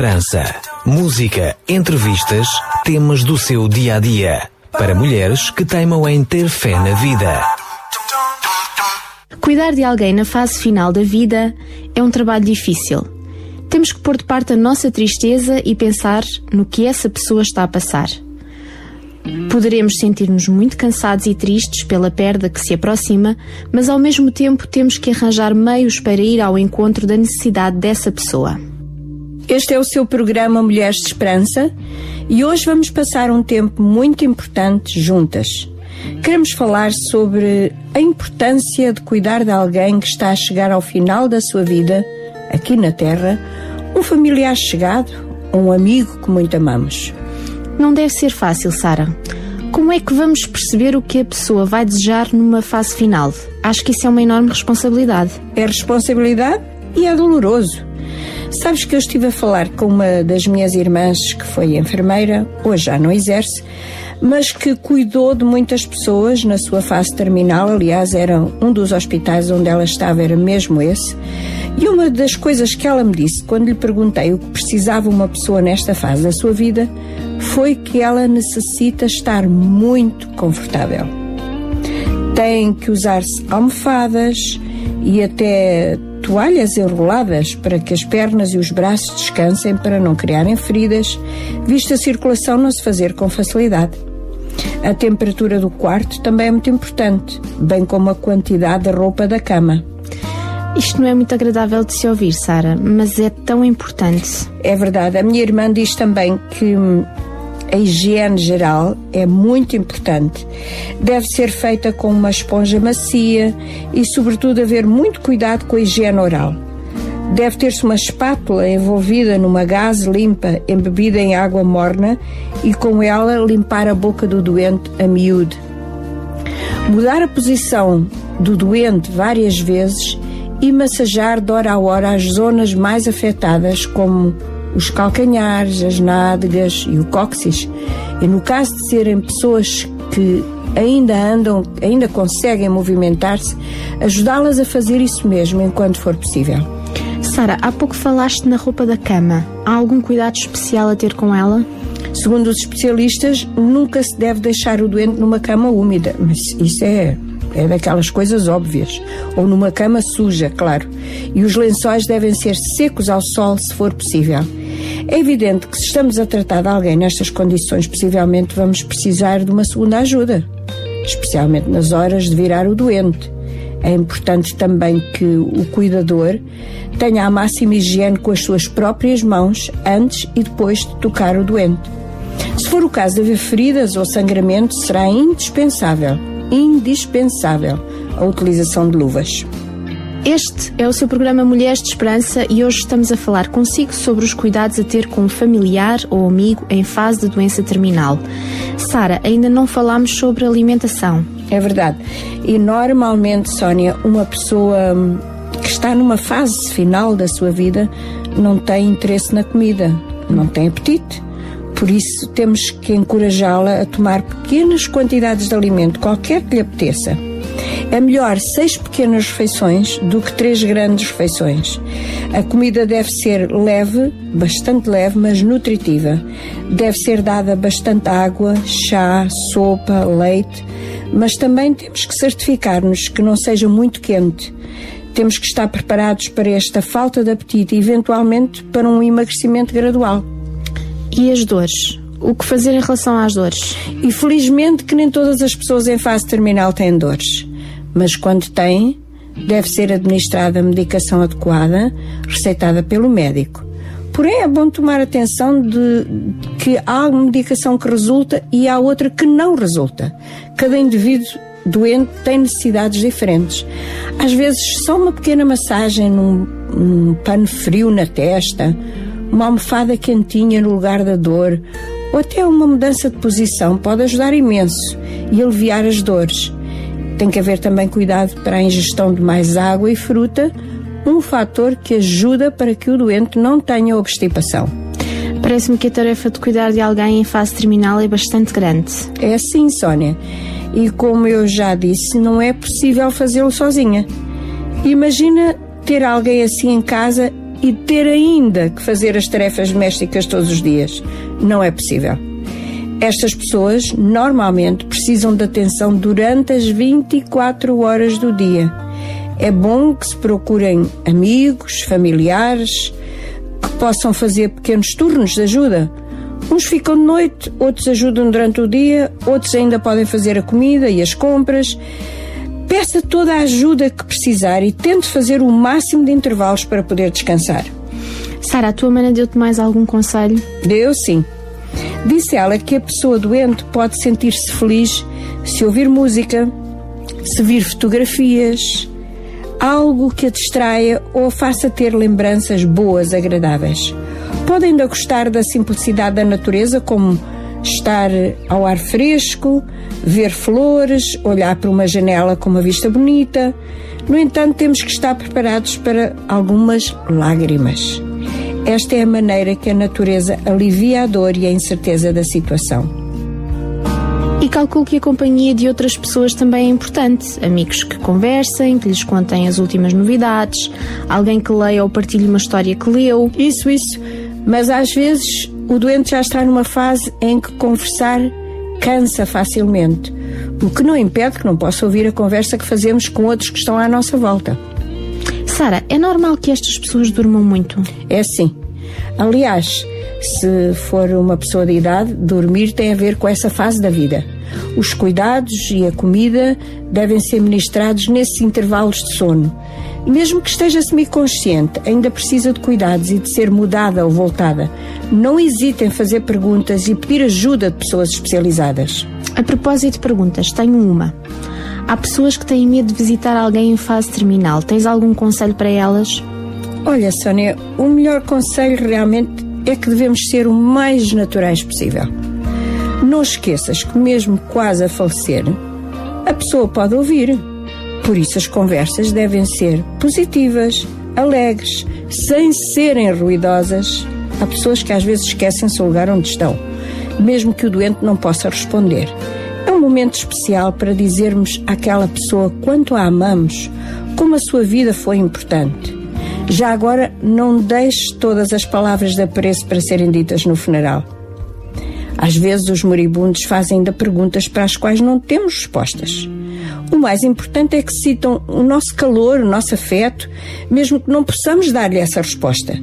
[SPEAKER 2] Esperança. Música, entrevistas, temas do seu dia a dia. Para mulheres que teimam em ter fé na vida.
[SPEAKER 19] Cuidar de alguém na fase final da vida é um trabalho difícil. Temos que pôr de parte a nossa tristeza e pensar no que essa pessoa está a passar. Poderemos sentir-nos muito cansados e tristes pela perda que se aproxima, mas ao mesmo tempo temos que arranjar meios para ir ao encontro da necessidade dessa pessoa.
[SPEAKER 20] Este é o seu programa Mulheres de Esperança e hoje vamos passar um tempo muito importante juntas. Queremos falar sobre a importância de cuidar de alguém que está a chegar ao final da sua vida, aqui na Terra, um familiar chegado, um amigo que muito amamos.
[SPEAKER 19] Não deve ser fácil, Sara. Como é que vamos perceber o que a pessoa vai desejar numa fase final? Acho que isso é uma enorme responsabilidade.
[SPEAKER 20] É responsabilidade e é doloroso. Sabes que eu estive a falar com uma das minhas irmãs que foi enfermeira, hoje já não exerce, mas que cuidou de muitas pessoas na sua fase terminal. Aliás, era um dos hospitais onde ela estava, era mesmo esse. E uma das coisas que ela me disse quando lhe perguntei o que precisava uma pessoa nesta fase da sua vida foi que ela necessita estar muito confortável. Tem que usar-se almofadas e até toalhas enroladas para que as pernas e os braços descansem para não criarem feridas, visto a circulação não se fazer com facilidade. A temperatura do quarto também é muito importante, bem como a quantidade de roupa da cama.
[SPEAKER 19] Isto não é muito agradável de se ouvir, Sara, mas é tão importante.
[SPEAKER 20] É verdade. A minha irmã diz também que hum, a higiene geral é muito importante. Deve ser feita com uma esponja macia e, sobretudo, haver muito cuidado com a higiene oral. Deve ter-se uma espátula envolvida numa gaze limpa, embebida em água morna e com ela limpar a boca do doente a miúde. Mudar a posição do doente várias vezes e massagear de hora a hora as zonas mais afetadas, como os calcanhares, as nádegas e o cóccix. E no caso de serem pessoas que ainda andam, ainda conseguem movimentar-se, ajudá-las a fazer isso mesmo enquanto for possível.
[SPEAKER 19] Sara, há pouco falaste na roupa da cama. Há algum cuidado especial a ter com ela?
[SPEAKER 20] Segundo os especialistas, nunca se deve deixar o doente numa cama úmida, mas isso é é daquelas coisas óbvias. Ou numa cama suja, claro. E os lençóis devem ser secos ao sol se for possível. É evidente que se estamos a tratar de alguém nestas condições, possivelmente vamos precisar de uma segunda ajuda, especialmente nas horas de virar o doente. É importante também que o cuidador tenha a máxima higiene com as suas próprias mãos antes e depois de tocar o doente. Se for o caso de haver feridas ou sangramento, será indispensável, indispensável, a utilização de luvas.
[SPEAKER 19] Este é o seu programa Mulheres de Esperança e hoje estamos a falar consigo sobre os cuidados a ter com um familiar ou amigo em fase de doença terminal. Sara, ainda não falámos sobre alimentação.
[SPEAKER 20] É verdade. E normalmente, Sónia, uma pessoa hum, que está numa fase final da sua vida não tem interesse na comida, não tem apetite. Por isso, temos que encorajá-la a tomar pequenas quantidades de alimento, qualquer que lhe apeteça. É melhor seis pequenas refeições do que três grandes refeições. A comida deve ser leve, bastante leve, mas nutritiva. Deve ser dada bastante água, chá, sopa, leite, mas também temos que certificar-nos que não seja muito quente. Temos que estar preparados para esta falta de apetite e, eventualmente, para um emagrecimento gradual.
[SPEAKER 19] E as dores? O que fazer em relação às dores?
[SPEAKER 20] E felizmente que nem todas as pessoas em fase terminal têm dores. Mas quando têm, deve ser administrada a medicação adequada, receitada pelo médico. Porém, é bom tomar atenção de que há medicação que resulta e há outra que não resulta. Cada indivíduo doente tem necessidades diferentes. Às vezes, só uma pequena massagem num, num pano frio na testa, uma almofada quentinha no lugar da dor, ou até uma mudança de posição pode ajudar imenso e aliviar as dores. Tem que haver também cuidado para a ingestão de mais água e fruta, um fator que ajuda para que o doente não tenha obstipação.
[SPEAKER 19] Parece-me que a tarefa de cuidar de alguém em fase terminal é bastante grande.
[SPEAKER 20] É sim, Sónia. E como eu já disse, não é possível fazê-lo sozinha. Imagina ter alguém assim em casa e ter ainda que fazer as tarefas domésticas todos os dias. Não é possível. Estas pessoas normalmente precisam de atenção durante as 24 horas do dia. É bom que se procurem amigos, familiares, que possam fazer pequenos turnos de ajuda. Uns ficam de noite, outros ajudam durante o dia, outros ainda podem fazer a comida e as compras. Peça toda a ajuda que precisar e tente fazer o máximo de intervalos para poder descansar.
[SPEAKER 19] Sara, a tua mana deu-te mais algum conselho?
[SPEAKER 20] Deu sim. Disse ela que a pessoa doente pode sentir-se feliz se ouvir música, se vir fotografias, algo que a distraia ou a faça ter lembranças boas, agradáveis. Pode ainda gostar da simplicidade da natureza, como estar ao ar fresco, ver flores, olhar para uma janela com uma vista bonita. No entanto, temos que estar preparados para algumas lágrimas. Esta é a maneira que a natureza alivia a dor e a incerteza da situação.
[SPEAKER 19] E calculo que a companhia de outras pessoas também é importante. Amigos que conversem, que lhes contem as últimas novidades, alguém que leia ou partilhe uma história que leu.
[SPEAKER 20] Isso, isso. Mas às vezes o doente já está numa fase em que conversar cansa facilmente, o que não impede que não possa ouvir a conversa que fazemos com outros que estão à nossa volta.
[SPEAKER 19] Sara, é normal que estas pessoas durmam muito?
[SPEAKER 20] É sim. Aliás, se for uma pessoa de idade, dormir tem a ver com essa fase da vida. Os cuidados e a comida devem ser ministrados nesses intervalos de sono. Mesmo que esteja semiconsciente, ainda precisa de cuidados e de ser mudada ou voltada. Não hesite em fazer perguntas e pedir ajuda de pessoas especializadas.
[SPEAKER 19] A propósito de perguntas, tenho uma. Há pessoas que têm medo de visitar alguém em fase terminal. Tens algum conselho para elas?
[SPEAKER 20] Olha, Sónia, o melhor conselho realmente é que devemos ser o mais naturais possível. Não esqueças que, mesmo quase a falecer, a pessoa pode ouvir. Por isso, as conversas devem ser positivas, alegres, sem serem ruidosas. Há pessoas que às vezes esquecem-se o lugar onde estão, mesmo que o doente não possa responder. É um momento especial para dizermos àquela pessoa quanto a amamos, como a sua vida foi importante. Já agora, não deixe todas as palavras de apreço para serem ditas no funeral. Às vezes, os moribundos fazem ainda perguntas para as quais não temos respostas. O mais importante é que citam o nosso calor, o nosso afeto, mesmo que não possamos dar-lhe essa resposta.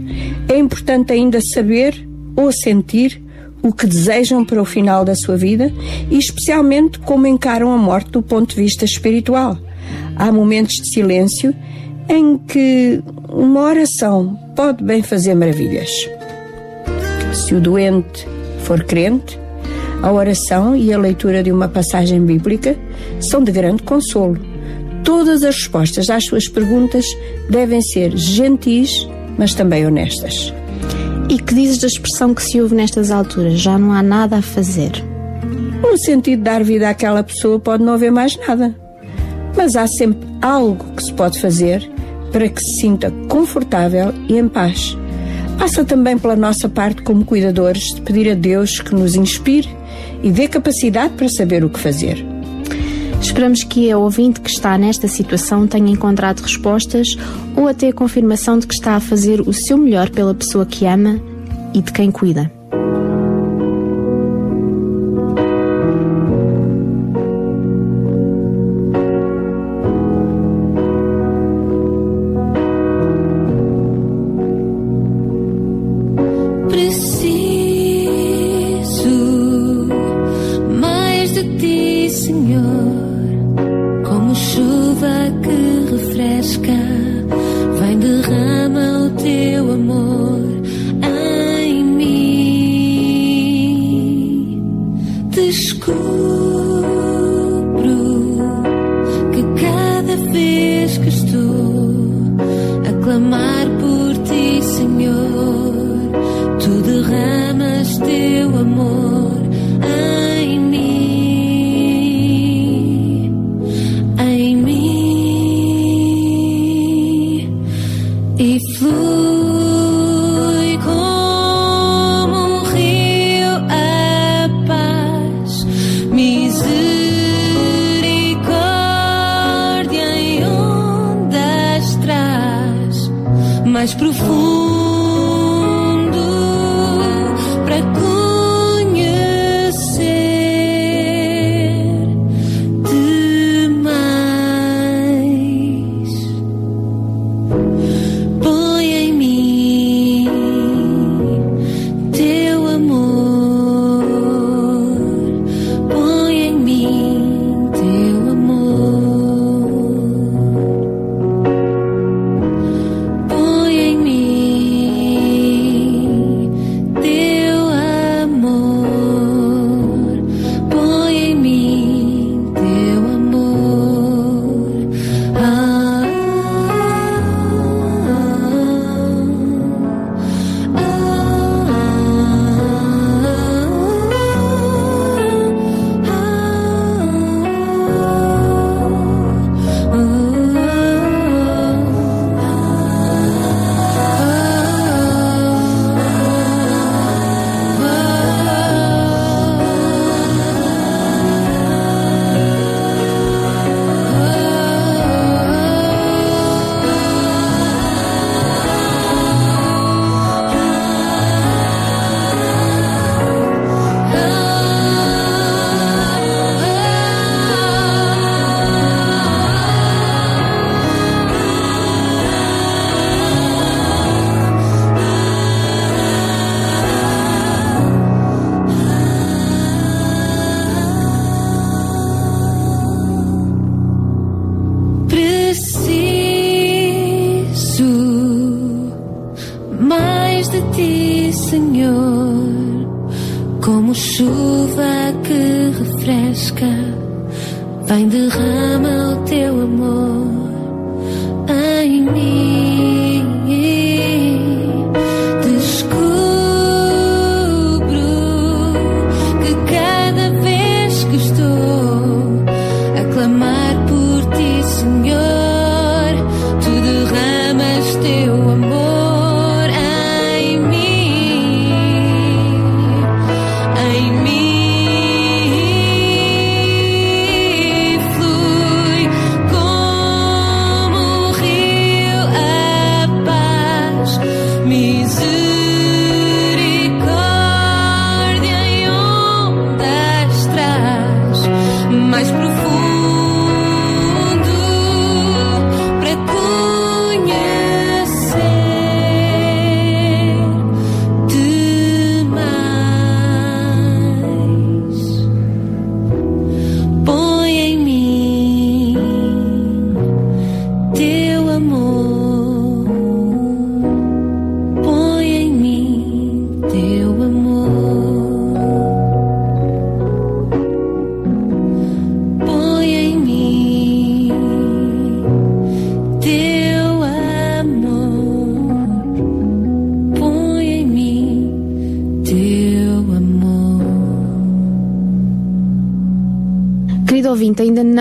[SPEAKER 20] É importante ainda saber ou sentir o que desejam para o final da sua vida e, especialmente, como encaram a morte do ponto de vista espiritual. Há momentos de silêncio em que uma oração pode bem fazer maravilhas. Se o doente for crente, a oração e a leitura de uma passagem bíblica são de grande consolo. Todas as respostas às suas perguntas devem ser gentis, mas também honestas.
[SPEAKER 19] E que dizes da expressão que se ouve nestas alturas? Já não há nada a fazer.
[SPEAKER 20] No sentido de dar vida àquela pessoa, pode não haver mais nada. Mas há sempre algo que se pode fazer para que se sinta confortável e em paz. Passa também pela nossa parte como cuidadores de pedir a Deus que nos inspire e dê capacidade para saber o que fazer.
[SPEAKER 19] Esperamos que a ouvinte que está nesta situação tenha encontrado respostas ou até a confirmação de que está a fazer o seu melhor pela pessoa que ama e de quem cuida.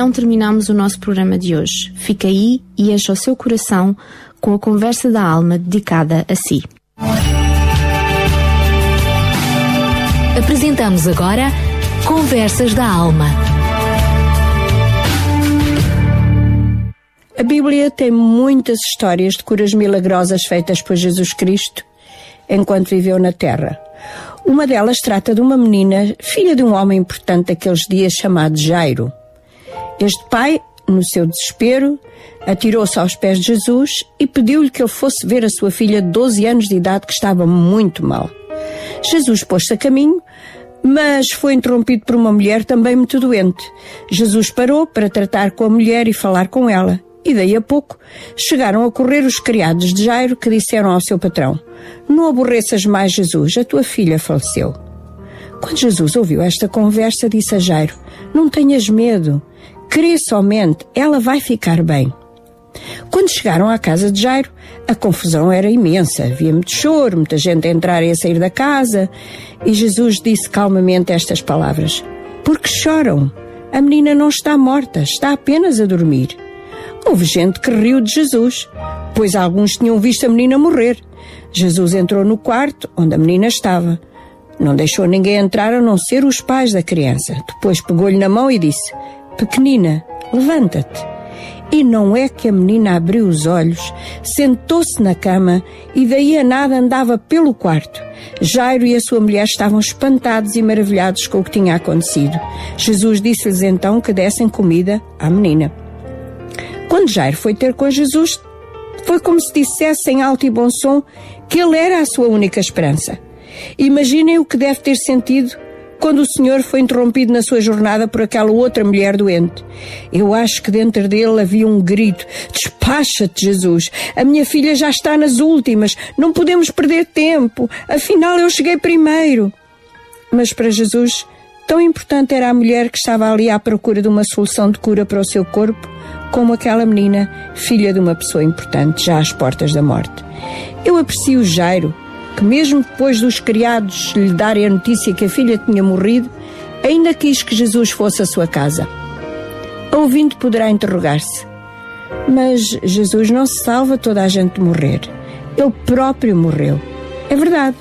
[SPEAKER 19] Não terminamos o nosso programa de hoje. Fica aí e encha o seu coração com a conversa da alma dedicada a si.
[SPEAKER 18] Apresentamos agora Conversas da Alma.
[SPEAKER 20] A Bíblia tem muitas histórias de curas milagrosas feitas por Jesus Cristo enquanto viveu na Terra. Uma delas trata de uma menina, filha de um homem importante daqueles dias chamado Jairo. Este pai, no seu desespero, atirou-se aos pés de Jesus e pediu-lhe que ele fosse ver a sua filha de 12 anos de idade que estava muito mal. Jesus pôs-se a caminho, mas foi interrompido por uma mulher também muito doente. Jesus parou para tratar com a mulher e falar com ela. E daí a pouco chegaram a correr os criados de Jairo que disseram ao seu patrão: Não aborreças mais Jesus, a tua filha faleceu. Quando Jesus ouviu esta conversa, disse a Jairo: Não tenhas medo, crê somente, ela vai ficar bem. Quando chegaram à casa de Jairo, a confusão era imensa. Havia muito choro, muita gente a entrar e a sair da casa. E Jesus disse calmamente estas palavras: Por que choram? A menina não está morta, está apenas a dormir. Houve gente que riu de Jesus, pois alguns tinham visto a menina morrer. Jesus entrou no quarto onde a menina estava. Não deixou ninguém entrar a não ser os pais da criança. Depois pegou-lhe na mão e disse: Pequenina, levanta-te. E não é que a menina abriu os olhos, sentou-se na cama e daí a nada andava pelo quarto. Jairo e a sua mulher estavam espantados e maravilhados com o que tinha acontecido. Jesus disse-lhes então que dessem comida à menina. Quando Jairo foi ter com Jesus, foi como se dissesse em alto e bom som que ele era a sua única esperança. Imaginem o que deve ter sentido quando o Senhor foi interrompido na sua jornada por aquela outra mulher doente. Eu acho que dentro dele havia um grito: Despacha-te, Jesus! A minha filha já está nas últimas, não podemos perder tempo, afinal eu cheguei primeiro. Mas para Jesus, tão importante era a mulher que estava ali à procura de uma solução de cura para o seu corpo, como aquela menina, filha de uma pessoa importante, já às portas da morte. Eu aprecio Jairo, que mesmo depois dos criados lhe darem a notícia que a filha tinha morrido, ainda quis que Jesus fosse à sua casa. A ouvinte poderá interrogar-se: Mas Jesus não salva toda a gente de morrer. Ele próprio morreu. É verdade.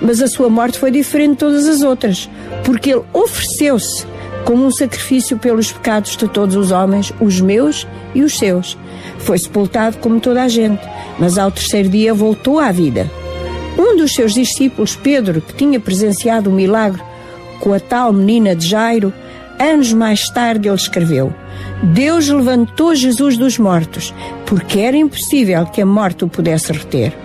[SPEAKER 20] Mas a sua morte foi diferente de todas as outras, porque ele ofereceu-se como um sacrifício pelos pecados de todos os homens, os meus e os seus. Foi sepultado como toda a gente, mas ao terceiro dia voltou à vida. Um dos seus discípulos, Pedro, que tinha presenciado o milagre com a tal menina de Jairo, anos mais tarde ele escreveu: Deus levantou Jesus dos mortos, porque era impossível que a morte o pudesse reter.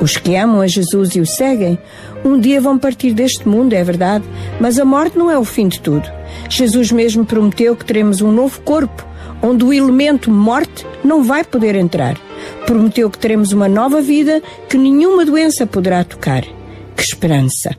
[SPEAKER 20] Os que amam a Jesus e o seguem, um dia vão partir deste mundo, é verdade, mas a morte não é o fim de tudo. Jesus mesmo prometeu que teremos um novo corpo, onde o elemento morte não vai poder entrar. Prometeu que teremos uma nova vida que nenhuma doença poderá tocar. Que esperança!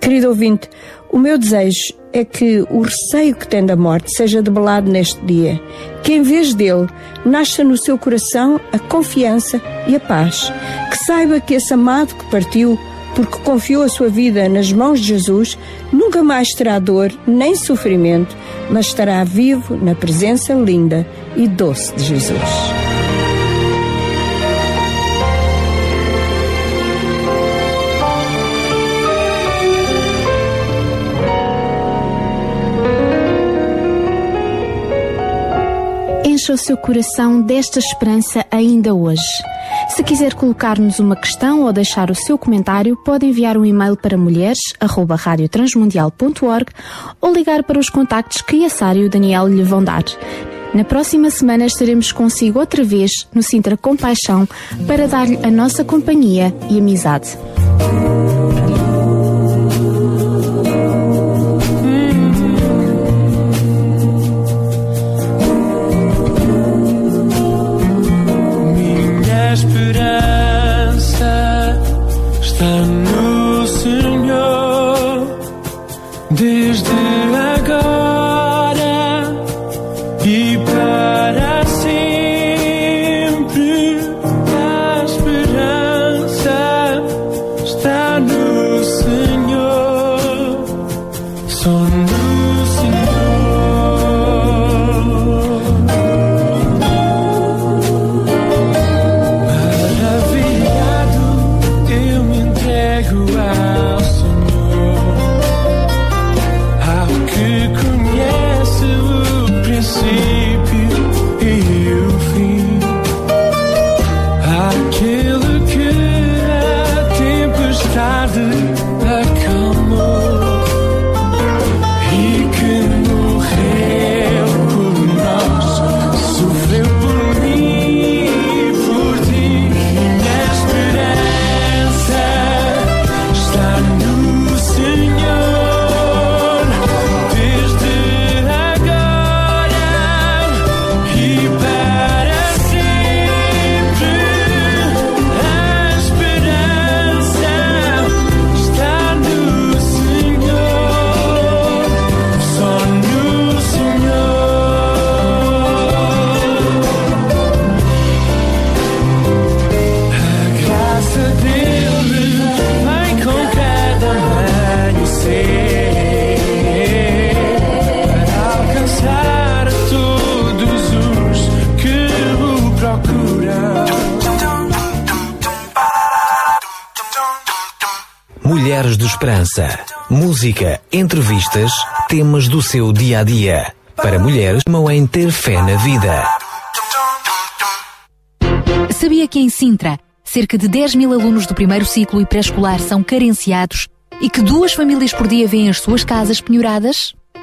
[SPEAKER 20] Querido ouvinte, o meu desejo é que o receio que tem da morte seja debelado neste dia. Que em vez dele, nasça no seu coração a confiança e a paz. Que saiba que esse amado que partiu, porque confiou a sua vida nas mãos de Jesus, nunca mais terá dor nem sofrimento, mas estará vivo na presença linda e doce de Jesus.
[SPEAKER 19] Encha o seu coração desta esperança ainda hoje. Se quiser colocar-nos uma questão ou deixar o seu comentário, pode enviar um e-mail para mulheres@radiotransmundial.org ou ligar para os contactos que a Sara e o Daniel lhe vão dar. Na próxima semana estaremos consigo outra vez no Sintra Compaixão para dar-lhe a nossa companhia e amizade.
[SPEAKER 6] Está Esperança.
[SPEAKER 2] Música, entrevistas, temas do seu dia a dia. Para mulheres que amam em ter fé na vida.
[SPEAKER 4] Sabia que em Sintra, cerca de 10 mil alunos do primeiro ciclo e pré-escolar são carenciados e que duas famílias por dia vêm as suas casas penhoradas?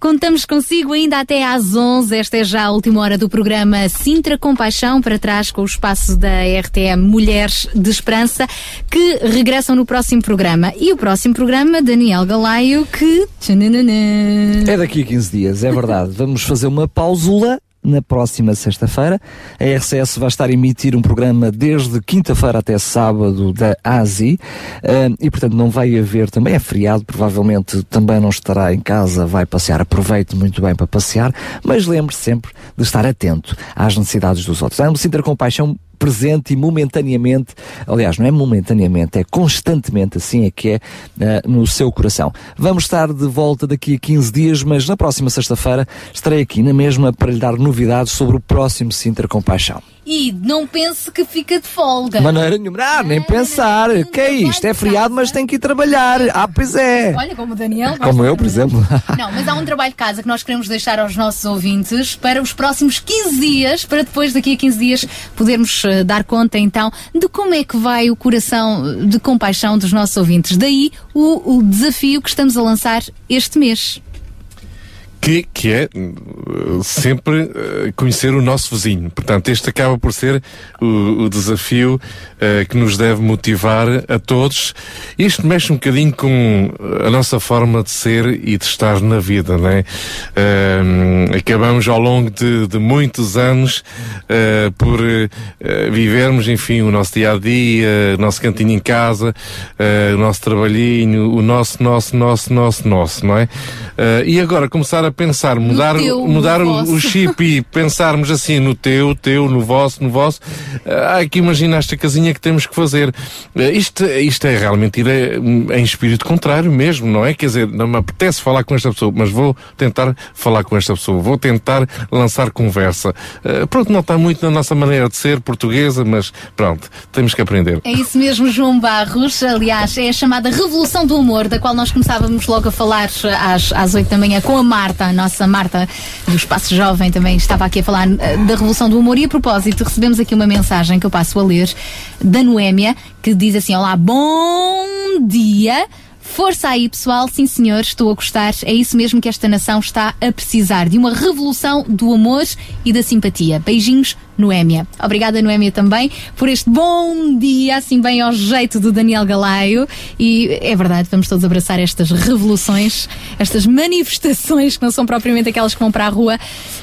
[SPEAKER 4] Contamos consigo ainda até às 11. Esta é já a última hora do programa Sintra Compaixão, para trás com o espaço da RTM Mulheres de Esperança, que regressam no próximo programa. E o próximo programa, Daniel Galaio, que.
[SPEAKER 1] É daqui a 15 dias, é verdade. Vamos fazer uma pausula na próxima sexta-feira. A RCS vai estar a emitir um programa desde quinta-feira até sábado da ASI e, portanto, não vai haver, também é feriado, provavelmente também não estará em casa, vai passear, aproveite muito bem para passear, mas lembre -se sempre de estar atento às necessidades dos outros. Amo sinta compaixão presente e momentaneamente, aliás, não é momentaneamente, é constantemente assim é que é uh, no seu coração. Vamos estar de volta daqui a 15 dias, mas na próxima sexta-feira estarei aqui na mesma para lhe dar novidades sobre o próximo Sintra Compaixão.
[SPEAKER 21] E não pense que fica de folga.
[SPEAKER 1] Maneira nenhuma, ah, nem pensar. que é isto? É feriado, mas tem que ir trabalhar. Ah, pois é.
[SPEAKER 21] Olha, como o Daniel.
[SPEAKER 1] Como eu, por exemplo. (laughs)
[SPEAKER 21] Não, mas há um trabalho de casa que nós queremos deixar aos nossos ouvintes para os próximos 15 dias, para depois, daqui a 15 dias, podermos uh, dar conta então de como é que vai o coração de compaixão dos nossos ouvintes. Daí o, o desafio que estamos a lançar este mês.
[SPEAKER 13] Que, que é uh, sempre uh, conhecer o nosso vizinho. Portanto, este acaba por ser o, o desafio uh, que nos deve motivar a todos. Isto mexe um bocadinho com a nossa forma de ser e de estar na vida, não é? Uh, acabamos ao longo de, de muitos anos uh, por vivermos, enfim, o nosso dia a dia, o nosso cantinho em casa, o nosso trabalhinho, o nosso, nosso, nosso, nosso, nosso, não é? e agora começar a pensar, mudar,
[SPEAKER 22] teu,
[SPEAKER 13] mudar o, o chip e pensarmos assim no teu, teu, no vosso, no vosso. há aqui uma ginástica casinha que temos que fazer. isto, isto é realmente ir a- em espírito contrário mesmo, não é? Quer dizer, não me apetece falar com esta pessoa, mas vou tentar falar com esta pessoa, vou tentar lançar conversa. Eh, pronto, não está muito na nossa maneira de ser portuguesa, mas pronto, temos que aprender.
[SPEAKER 4] É isso mesmo, João Barros. Aliás, é a chamada Revolução do Amor, da qual nós começávamos logo a falar às, às 8 da manhã com a Marta, a nossa Marta do Espaço Jovem, também estava aqui a falar eh, da Revolução do Amor. E a propósito, recebemos aqui uma mensagem que eu passo a ler da Noémia, que diz assim: Olá, bom dia. Força aí, pessoal. Sim, senhor, estou a gostar. É isso mesmo que esta nação está a precisar de uma revolução do amor e da simpatia. Beijinhos, Noémia. Obrigada, Noémia, também por este bom dia, assim bem ao jeito do Daniel Galaio. E é verdade, vamos todos abraçar estas revoluções, estas manifestações que não são propriamente aquelas que vão para a rua,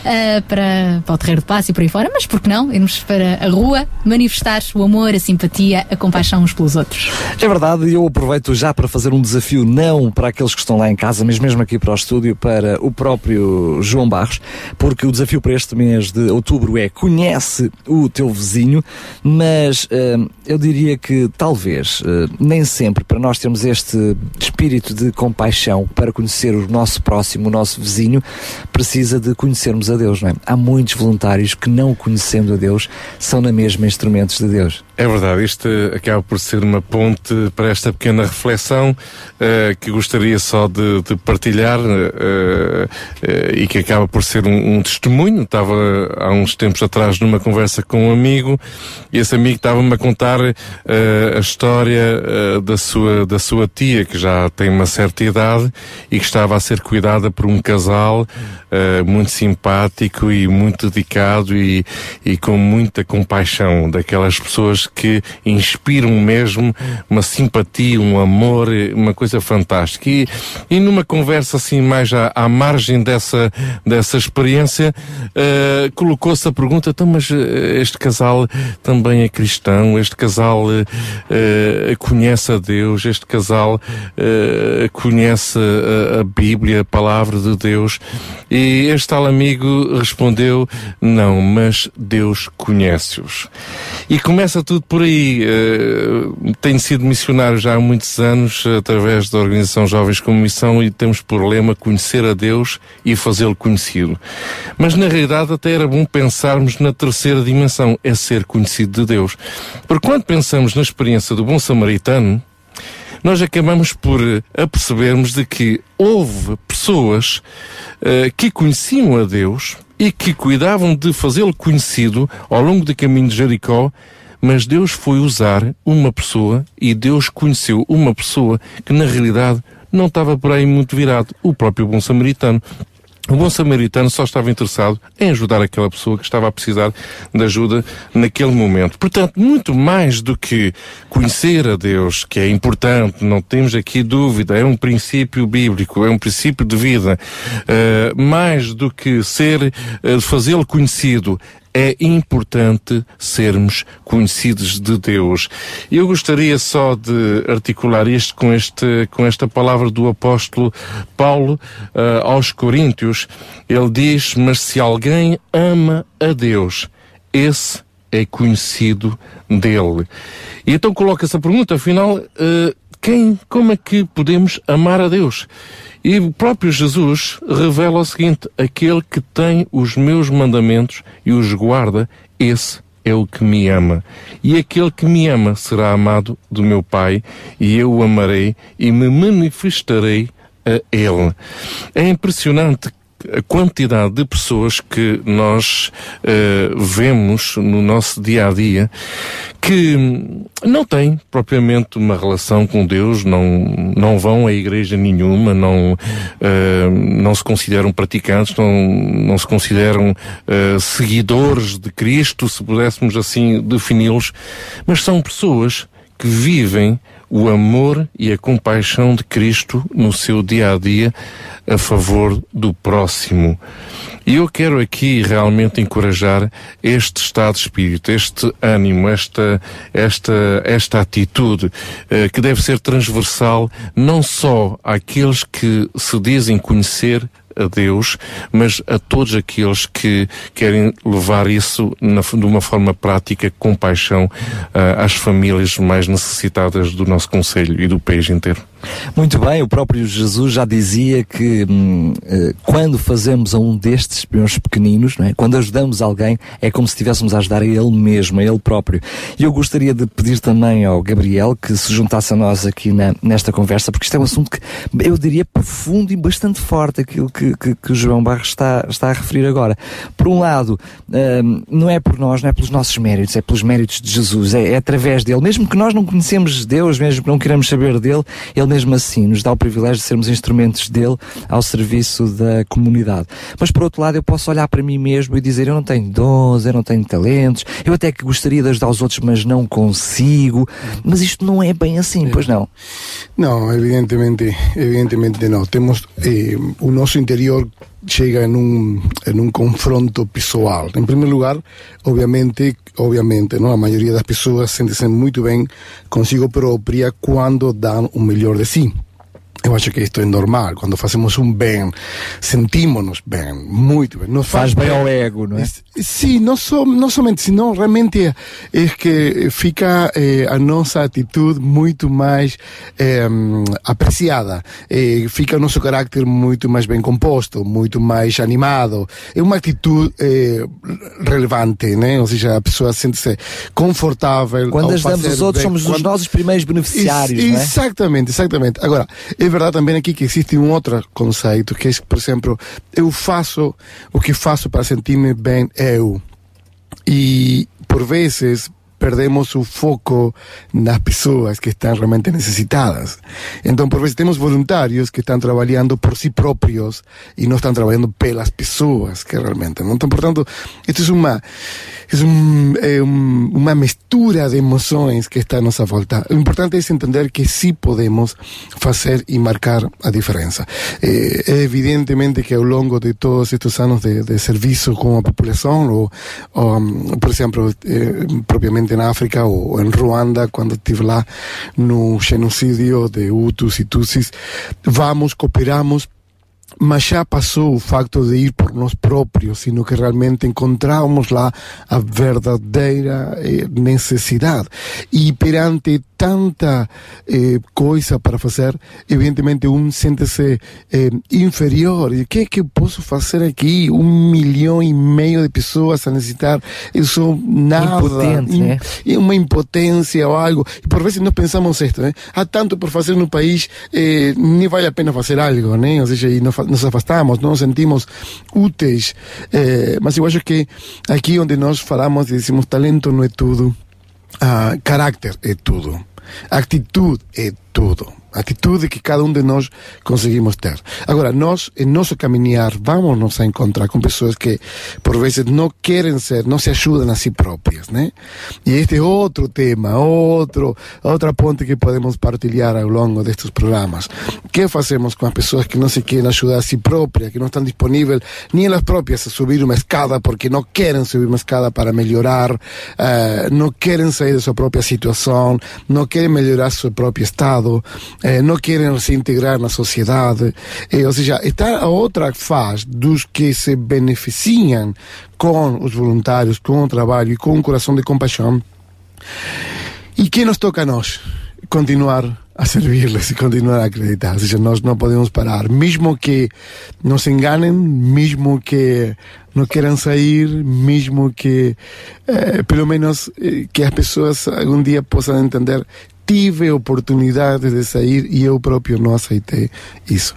[SPEAKER 4] ah, para, para o Terreiro de Paz e por aí fora, mas por que não? Irmos para a rua manifestar o amor, a simpatia, a compaixão uns pelos outros.
[SPEAKER 1] É verdade, e eu aproveito já para fazer um desafio, não para aqueles que estão lá em casa, mas mesmo aqui para o estúdio, para o próprio João Barros, porque o desafio para este mês de outubro é conhece o teu vizinho, mas hum, eu diria que talvez, hum, nem sempre, para nós termos este espírito de compaixão para conhecer o nosso próximo, o nosso vizinho, precisa de conhecermos a Deus, não é? Há muitos voluntários que não conhecendo a Deus, são na mesma instrumentos de Deus.
[SPEAKER 13] É verdade, isto acaba por ser uma ponte para esta pequena reflexão eh, que gostaria só de, de partilhar eh, eh, e que acaba por ser um, um testemunho. Estava há uns tempos atrás numa conversa com um amigo e esse amigo estava-me a contar a história da, sua, da sua tia, que já tem uma certa idade e que estava a ser cuidada por um casal muito simpático e muito dedicado e, e com muita compaixão daquelas pessoas que inspiram mesmo uma simpatia, um amor, uma coisa fantástica. E, e numa conversa assim mais à, à margem dessa, dessa experiência, eh, colocou-se a pergunta, então mas eh, este casal também é cristão, este casal eh, conhece a Deus, este casal eh, conhece a, a Bíblia, a palavra de Deus. E este tal amigo respondeu, não, mas Deus conhece-os. E começa tudo por aí. Eh, tenho sido missionário já há muitos anos, através da Organização Jovens como Missão, e temos por lema conhecer a Deus e fazê-lo conhecido. Mas na realidade até era bom pensarmos na terceira dimensão, é ser conhecido de Deus. Porque quando pensamos na experiência do bom samaritano, nós acabamos por apercebermos de que houve pessoas eh, que conheciam a Deus e que cuidavam de fazê-lo conhecido ao longo do caminho de Jericó, mas Deus foi usar uma pessoa e Deus conheceu uma pessoa que na realidade não estava por aí muito virado, o próprio bom samaritano. O bom samaritano só estava interessado em ajudar aquela pessoa que estava a precisar de ajuda naquele momento. Portanto, muito mais do que conhecer a Deus, que é importante, não temos aqui dúvida, é um princípio bíblico, é um princípio de vida, eh, mais do que ser, eh, fazê-lo conhecido, é importante sermos conhecidos de Deus. Eu gostaria só de articular isto com, este, com esta palavra do apóstolo Paulo eh, aos Coríntios. Ele diz: Mas se alguém ama a Deus, esse é conhecido dele. E então coloca-se a pergunta, afinal, eh, quem, como é que podemos amar a Deus? E o próprio Jesus revela o seguinte: aquele que tem os meus mandamentos e os guarda, esse é o que me ama. E aquele que me ama será amado do meu Pai, e eu o amarei e me manifestarei a ele. É impressionante a quantidade de pessoas que nós eh, vemos no nosso dia a dia que não têm propriamente uma relação com Deus, não, não vão a igreja nenhuma, não, eh, não se consideram praticantes, não, não se consideram eh, seguidores de Cristo, se pudéssemos assim defini-los, mas são pessoas que vivem o amor e a compaixão de Cristo no seu dia a dia a favor do próximo. E eu quero aqui realmente encorajar este estado de espírito, este ânimo, esta, esta, esta atitude, eh, que deve ser transversal não só àqueles que se dizem conhecer a Deus, mas a todos aqueles que querem levar isso na, de uma forma prática, com paixão, ah, às famílias mais necessitadas do nosso Conselho e do país inteiro.
[SPEAKER 1] Muito bem, o próprio Jesus já dizia que hum, eh, quando fazemos a um destes meus pequeninos, é? quando ajudamos alguém, é como se estivéssemos a ajudar a ele mesmo, a ele próprio. E eu gostaria de pedir também ao Gabriel que se juntasse a nós aqui na, nesta conversa, porque isto é um assunto que eu diria profundo e bastante forte, aquilo que, que, que o João Barros está, está a referir agora. Por um lado, hum, não é por nós, não é pelos nossos méritos, é pelos méritos de Jesus, é, é através dele. Mesmo que nós não conhecemos Deus, mesmo que não queiramos saber dele, ele mesmo assim nos dá o privilégio de sermos instrumentos dele ao serviço da comunidade. Mas por outro lado, eu posso olhar para mim mesmo e dizer: eu não tenho dons, eu não tenho talentos, eu até que gostaria de ajudar os outros, mas não consigo. Mas isto não é bem assim, pois não?
[SPEAKER 16] No, evidentemente, evidentemente no. Temos eh, o nosso interior chega en un, en un confronto pessoal. En primer lugar, obviamente, obviamente, ¿no? a maioria das pessoas sente-se muito bem consigo própria quando dão o melhor de si. Eu acho que isto é normal. Quando fazemos um bem, sentimos-nos bem, muito bem. Nos
[SPEAKER 1] Faz bem ao ego, não é?
[SPEAKER 16] Sim, não, só, não somente, senão realmente é que fica eh, a nossa atitude muito mais eh, apreciada. Eh, fica o nosso carácter muito mais bem composto, muito mais animado. É uma atitude relevante, né? Ou seja, a pessoa sente-se confortável.
[SPEAKER 1] Quando ajudamos os outros,
[SPEAKER 16] bem.
[SPEAKER 1] somos os
[SPEAKER 16] Quando-
[SPEAKER 1] nossos primeiros beneficiários,
[SPEAKER 16] Ex-
[SPEAKER 1] não é?
[SPEAKER 16] Exatamente, exatamente. Agora, é verdade também aqui que existe um outro conceito, que é, por exemplo, eu faço o que faço para sentir-me bem eu. E, por vezes, perdemos o foco nas pessoas que estão realmente necessitadas. Então, por vezes, temos voluntários que estão trabalhando por si próprios e não estão trabalhando pelas pessoas que realmente. Não? Então, portanto, isto é uma, é um, é um, uma mistura de emoções que está à nossa volta. O importante é entender que sim podemos fazer e marcar a diferença. Eh, É evidentemente que ao longo de todos estes anos de, de serviço com a população, ou, ou, um, por exemplo, eh, propriamente na África ou em Ruanda, quando estive lá no genocídio de Hutus e Tutsis, vamos, cooperamos mas já passou o facto de ir por nós próprios, sino que realmente encontramos lá a verdadeira eh, necessidade. E perante tanta eh, coisa para fazer, evidentemente um sente-se eh, inferior. E o que é que eu posso fazer aqui? Um milhão e meio de pessoas a necessitar, eu sou nada.
[SPEAKER 1] Impotente, né?
[SPEAKER 16] e uma impotência ou algo. E por vezes nós pensamos isto, né? Há tanto por fazer no país, eh, nem vale a pena fazer algo, né? Ou seja, e fa- nos afastamos, não nos sentimos úteis. Eh, mas eu acho que aqui onde nós falamos e dizemos talento não é tudo, ah, carácter é tudo, atitude é tudo. Atitude que cada um de nós conseguimos ter. Agora, nós, em nosso caminhar, vamos nos encontrar com pessoas que, por vezes, não querem ser, não se ajudam a si próprias, né? E este é outro tema, outro, outra ponte que podemos partilhar ao longo destes programas. O que fazemos com as pessoas que não se querem ajudar a si próprias, que não estão disponíveis nem elas próprias a subir uma escada porque não querem subir uma escada para melhorar, eh, não querem sair da sua própria situação, não querem melhorar seu próprio estado, eh, não querem se integrar na sociedade. Eh, ou seja, está a outra fase dos que se beneficiam com os voluntários, com o trabalho e com um coração de compaixão. E que nos toca a nós? Continuar a servi-los e continuar a acreditar. Ou seja, nós não podemos parar. Mesmo que nos enganem, mesmo que não queiram sair, mesmo que, eh, pelo menos, eh, que as pessoas algum dia possam entender. Tive oportunidade de sair e eu próprio não aceitei isso.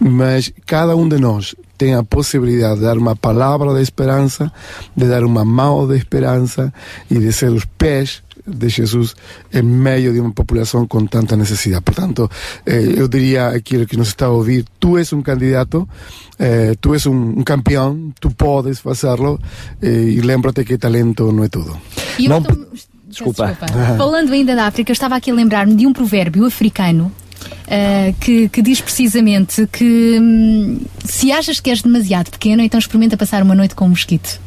[SPEAKER 16] Mas cada um de nós tem a possibilidade de dar uma palavra de esperança, de dar uma mão de esperança e de ser os pés de Jesus em meio de uma população com tanta necessidade. Portanto, eh, eu diria aquilo que nos está a ouvir, tu és um candidato, eh, tu és um, um campeão, tu podes fazê-lo eh, e lembra-te que talento não é tudo.
[SPEAKER 4] E tô-
[SPEAKER 1] Desculpa. (laughs)
[SPEAKER 4] Falando ainda da África, eu estava aqui a lembrar-me de um provérbio africano ah, que, que diz precisamente que hum, se achas que és demasiado pequeno, então experimenta passar uma noite com um mosquito.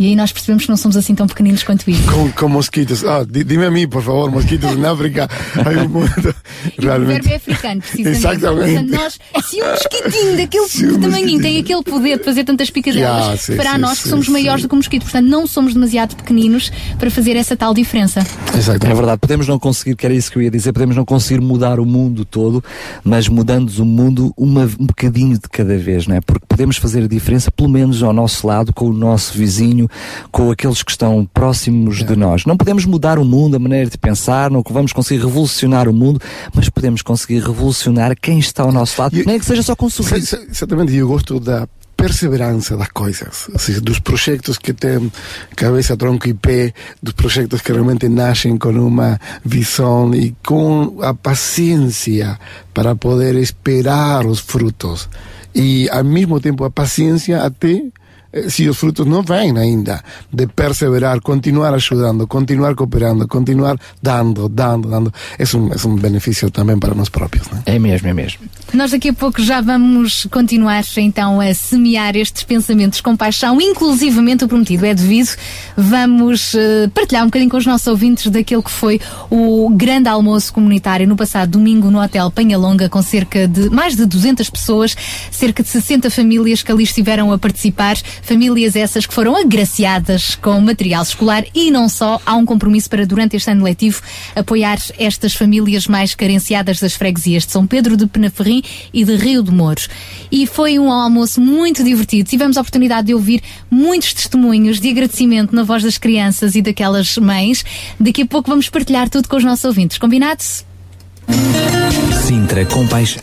[SPEAKER 4] E aí nós percebemos que não somos assim tão pequeninos quanto isso.
[SPEAKER 16] Com, com mosquitos. Ah, di- dime a mim, por favor, mosquitos na África. Hay um mundo,
[SPEAKER 4] E o é africano, precisamente.
[SPEAKER 16] Exatamente.
[SPEAKER 4] Portanto, nós, se um mosquitinho daquele
[SPEAKER 16] um
[SPEAKER 4] tamanhinho tem aquele poder de fazer tantas picadelas,
[SPEAKER 16] sim,
[SPEAKER 4] para
[SPEAKER 16] sim,
[SPEAKER 4] nós que
[SPEAKER 16] sim,
[SPEAKER 4] somos
[SPEAKER 16] sim.
[SPEAKER 4] maiores do que o mosquito. Portanto, não somos demasiado pequeninos para fazer essa tal diferença.
[SPEAKER 1] É verdade, podemos não conseguir, que era isso que eu ia dizer, podemos não conseguir mudar o mundo todo, mas mudando o mundo uma, um bocadinho de cada vez, não é? Porque podemos fazer a diferença, pelo menos ao nosso lado, com o nosso vizinho, com aqueles que estão próximos de nós. Não podemos mudar o mundo, a maneira de pensar, não vamos conseguir revolucionar o mundo, mas podemos conseguir revolucionar quem está ao nosso lado, nem que seja só com um sorriso.
[SPEAKER 16] Exa- Exatamente, eu gosto da perseverança das coisas, dos projetos que têm cabeça, tronco e pé, dos projetos que realmente nascem com uma visão e com a paciência para poder esperar os frutos. E ao mesmo tempo a paciência até eh, se os frutos não vêm ainda, de perseverar, continuar ajudando, continuar cooperando, continuar dando, dando, dando, é um, é um benefício também para nós próprios. Né?
[SPEAKER 1] É mesmo, é mesmo.
[SPEAKER 4] Nós daqui a pouco já vamos continuar então a semear estes pensamentos com paixão, inclusivamente o prometido é devido. Vamos eh, partilhar um bocadinho com os nossos ouvintes daquele que foi o grande almoço comunitário no passado domingo no Hotel Penhalonga com cerca de mais de 200 pessoas, cerca de 60 famílias que ali estiveram a participar, famílias essas que foram agraciadas com material escolar e não só, há um compromisso para durante este ano letivo apoiar estas famílias mais carenciadas das freguesias de São Pedro de Penaferrim e de Rio de Mouros. E foi um almoço muito divertido. Tivemos a oportunidade de ouvir muitos testemunhos de agradecimento na voz das crianças e daquelas mães. Daqui a pouco vamos partilhar tudo com os nossos ouvintes. Combinados?
[SPEAKER 2] Sintra Compaixão.